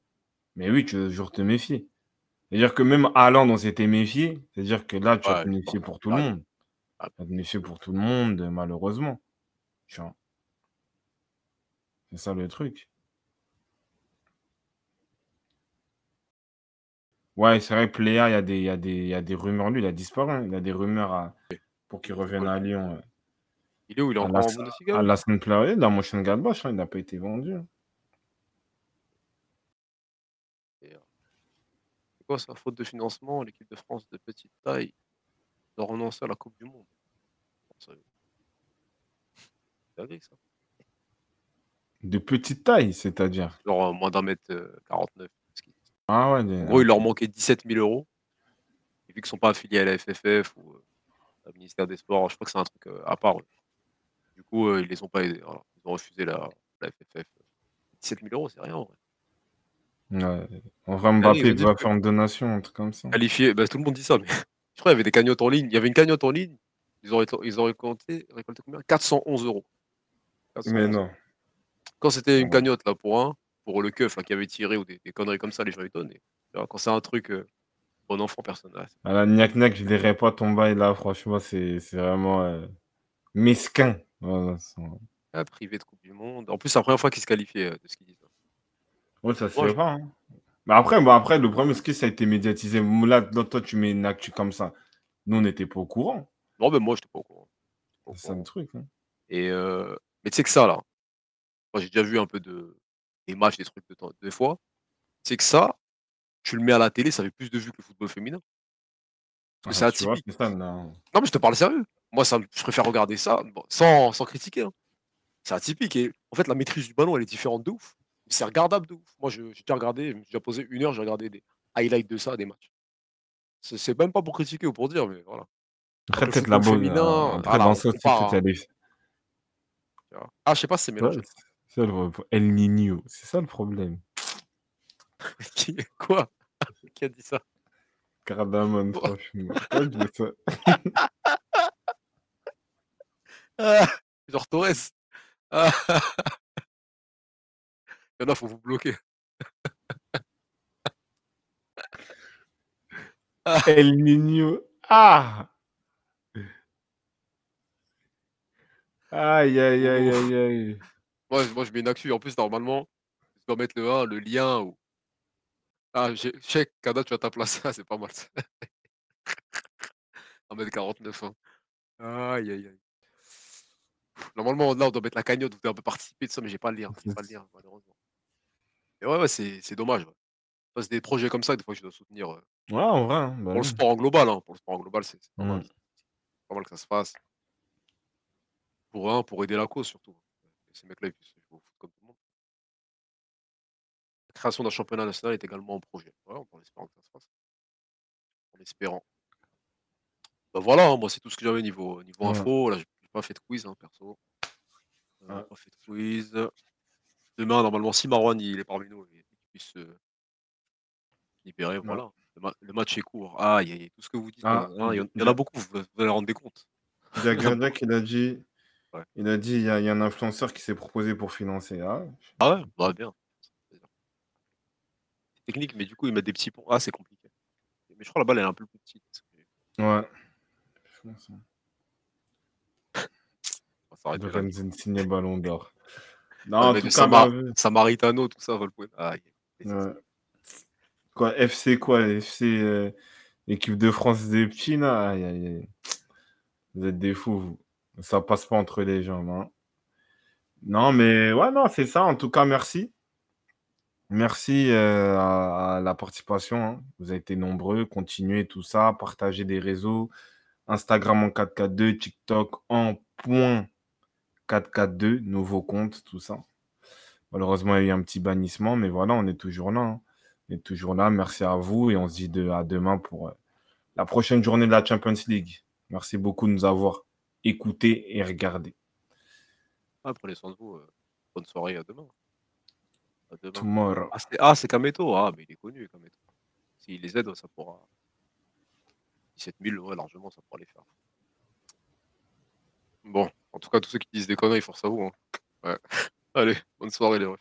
[SPEAKER 1] Mais oui, tu dois toujours te méfier. C'est-à-dire que même Haaland, on s'était méfié. C'est-à-dire que là, tu vas
[SPEAKER 2] Ouais,
[SPEAKER 1] te méfier pour tout le monde.
[SPEAKER 2] Ah.
[SPEAKER 1] Tu vas te méfier pour tout le monde, malheureusement. Tu vois? C'est ça le truc. Ouais, c'est vrai, Pléa, il y, a des- y, a des- il y a des rumeurs. Lui, il a disparu. hein. Il y a des rumeurs à- pour qu'il revienne à Lyon.
[SPEAKER 2] Il est où? Il est encore en Bundesliga
[SPEAKER 1] à la semaine pleine, dans Mönchengladbach, hein, il n'a pas été vendu. hein.
[SPEAKER 2] Et, euh, C'est quoi ça Faute de financement, l'équipe de France de petite taille doit renoncer à la Coupe du Monde. Ça- C'est dingue, ça.
[SPEAKER 1] De petite taille, c'est-à-dire.
[SPEAKER 2] Genre euh, moins d'un mètre euh, 49. ce qui-
[SPEAKER 1] Ah ouais, des-
[SPEAKER 2] En gros, il leur manquait 17 000 euros. Et vu qu'ils ne sont pas affiliés à la FFF ou euh, au ministère des Sports, je crois que c'est un truc euh, à part. Du coup, euh, ils les ont pas aidés. Ils ont refusé la, la FFF. 17 000 euros, c'est rien. en vrai.
[SPEAKER 1] Ouais. En vrai,
[SPEAKER 2] Ah
[SPEAKER 1] Mbappé
[SPEAKER 2] dire
[SPEAKER 1] va faire une donation, un truc comme ça.
[SPEAKER 2] Qualifié, bah, tout le monde dit ça, mais je crois qu'il y avait des cagnottes en ligne. Il y avait une cagnotte en ligne. Ils auraient, ils récolté, récolté combien? 411 euros. 411
[SPEAKER 1] Mais non.
[SPEAKER 2] Quand c'était une cagnotte là pour un, pour le keuf là, qui avait tiré ou des, des conneries comme ça, les gens ils donnent. Et, alors, quand c'est un truc euh, bon enfant, personne. ah, c'est
[SPEAKER 1] À la gnac gnac, je dirais pas ton bail là, franchement, c'est c'est vraiment euh, mesquin. Voilà,
[SPEAKER 2] pas privé de Coupe du Monde. En plus, c'est la première fois qu'ils se qualifiaient euh, de ce qu'ils disent.
[SPEAKER 1] Ouais, ça se
[SPEAKER 2] Moi,
[SPEAKER 1] fait
[SPEAKER 2] je-
[SPEAKER 1] pas. hein. Mais après, bon, après, le problème, c'est que ça a été médiatisé. Là, toi, tu mets une actu comme ça. Nous, on n'était pas au courant.
[SPEAKER 2] Non, mais moi, j'étais pas au courant.
[SPEAKER 1] C'est ça le
[SPEAKER 2] courant.
[SPEAKER 1] truc, hein.
[SPEAKER 2] Et heu, mais tu sais que ça là, moi j'ai déjà vu un peu de des matchs, des trucs de temps des fois. Tu sais que ça, tu le mets à la télé, ça fait plus de vues que le football féminin. Parce que c'est
[SPEAKER 1] Ah, vois?
[SPEAKER 2] atypique.
[SPEAKER 1] C'est ça, non.
[SPEAKER 2] Non mais je te parle sérieux. Moi ça je préfère regarder ça, bon, sans sans critiquer, hein. C'est atypique et en fait la maîtrise du ballon elle est différente de ouf. C'est regardable de ouf. Moi j'ai déjà regardé, déjà posé 1 heure, j'ai regardé des highlights de ça, des matchs. C'est c'est même pas pour critiquer ou pour dire, mais voilà.
[SPEAKER 1] Après
[SPEAKER 2] Le
[SPEAKER 1] peut-être la
[SPEAKER 2] football
[SPEAKER 1] bonne, heu,
[SPEAKER 2] féminin,
[SPEAKER 1] après
[SPEAKER 2] voilà,
[SPEAKER 1] dans
[SPEAKER 2] on
[SPEAKER 1] ça aussi,
[SPEAKER 2] compare
[SPEAKER 1] peut-être il y a
[SPEAKER 2] à
[SPEAKER 1] des
[SPEAKER 2] tu vois? Ah je sais pas si c'est
[SPEAKER 1] Ouais,
[SPEAKER 2] mélangé.
[SPEAKER 1] c'est ça le El Niño, c'est ça le problème.
[SPEAKER 2] Qui quoi? Qui a dit ça?
[SPEAKER 1] Cardamone,
[SPEAKER 2] Quoi?
[SPEAKER 1] franchement. Ça?
[SPEAKER 2] Ah! Genre Torres? Ah! Il y en a, faut vous bloquer. Ah!
[SPEAKER 1] El Niño. Ah! Aïe, aïe, aïe, aïe, aïe.
[SPEAKER 2] Moi moi je mets une actu en plus normalement, je dois mettre le 1, le lien ou ah check, Kada tu as ta place. Ah c'est pas mal ça. 1 m 49 hein. Aïe, aïe, aïe. Normalement là on doit mettre la cagnotte, vous pouvez un peu participer tout ça, mais j'ai pas le lien, j'ai pas le lien malheureusement. Et ouais, ouais, c'est c'est dommage, ouais. Bah, c'est des projets comme ça des fois que je dois soutenir, heu
[SPEAKER 1] Ouais, en vrai, hein, bah
[SPEAKER 2] pour le
[SPEAKER 1] oui.
[SPEAKER 2] sport en global, hein, pour le sport en global, c'est c'est pas mal.
[SPEAKER 1] Mmh.
[SPEAKER 2] C'est pas mal que ça se fasse. Pour 1, pour aider la cause surtout. Que ces mecs-là, ils puissent jouer au foot comme tout le monde. La création d'un championnat national est également en projet. Voilà, en espérant que ça se fasse. En espérant. Bah, voilà, hein, moi c'est tout ce que j'avais niveau niveau
[SPEAKER 1] Ouais.
[SPEAKER 2] info. Là j'ai j'ai pas fait de quiz, hein, perso. Heu,
[SPEAKER 1] Ouais.
[SPEAKER 2] pas fait de quiz. Demain normalement si Marouane il est parmi nous, il puisse se libérer,
[SPEAKER 1] Ouais.
[SPEAKER 2] voilà. Le ma le match est court. Aïe, aïe, aïe, tout ce que vous dites,
[SPEAKER 1] Ah,
[SPEAKER 2] hein, il y en il y en a beaucoup, vous vous allez rendre des comptes.
[SPEAKER 1] Jaggerjack il a dit
[SPEAKER 2] Ouais.
[SPEAKER 1] il a dit: «Il y a il y a un influenceur qui s'est proposé pour financer». Ah ouais?
[SPEAKER 2] Ah ouais? Bah, bien. Technique, mais du coup ils mettent des petits ponts. Ah c'est compliqué. Mais je crois la balle elle est un peu plus petite.
[SPEAKER 1] Ouais. Je pense, hein. Lorenzo Insigne ballon d'or. Non, tout
[SPEAKER 2] Samar Samaritano, tout ça, aïe.
[SPEAKER 1] Ouais. Quoi, FC quoi? FC, heu, équipe de France des petits là? Aïe, aïe, aïe. Vous êtes des fous, vous. Ça passe pas entre les jambes, hein. Non, mais ouais, non, c'est ça. En tout cas, merci. Merci, heu, à à la participation, hein. Vous avez été nombreux. Continuez tout ça, partagez des réseaux. Instagram en 442, TikTok en point 442, nouveau compte, tout ça. Malheureusement, il y a eu un petit bannissement, mais voilà, on est toujours là, hein. On est toujours là. Merci à vous et on se dit de à demain pour, heu, la prochaine journée de la Champions League. Merci beaucoup de nous avoir écoutés et regardés.
[SPEAKER 2] Ah, prenez soin de vous, heu, bonne soirée, à demain. À demain.
[SPEAKER 1] Tomorrow.
[SPEAKER 2] Ah c'est ah c'est Kameto? Ah mais il est connu Kameto. S'il les aide, ça pourra 17 000, ouais, largement, ça pourra les faire. Bon, en tout cas, tous ceux qui disent des conneries, force à vous, hein? Ouais. Allez, bonne soirée les refs.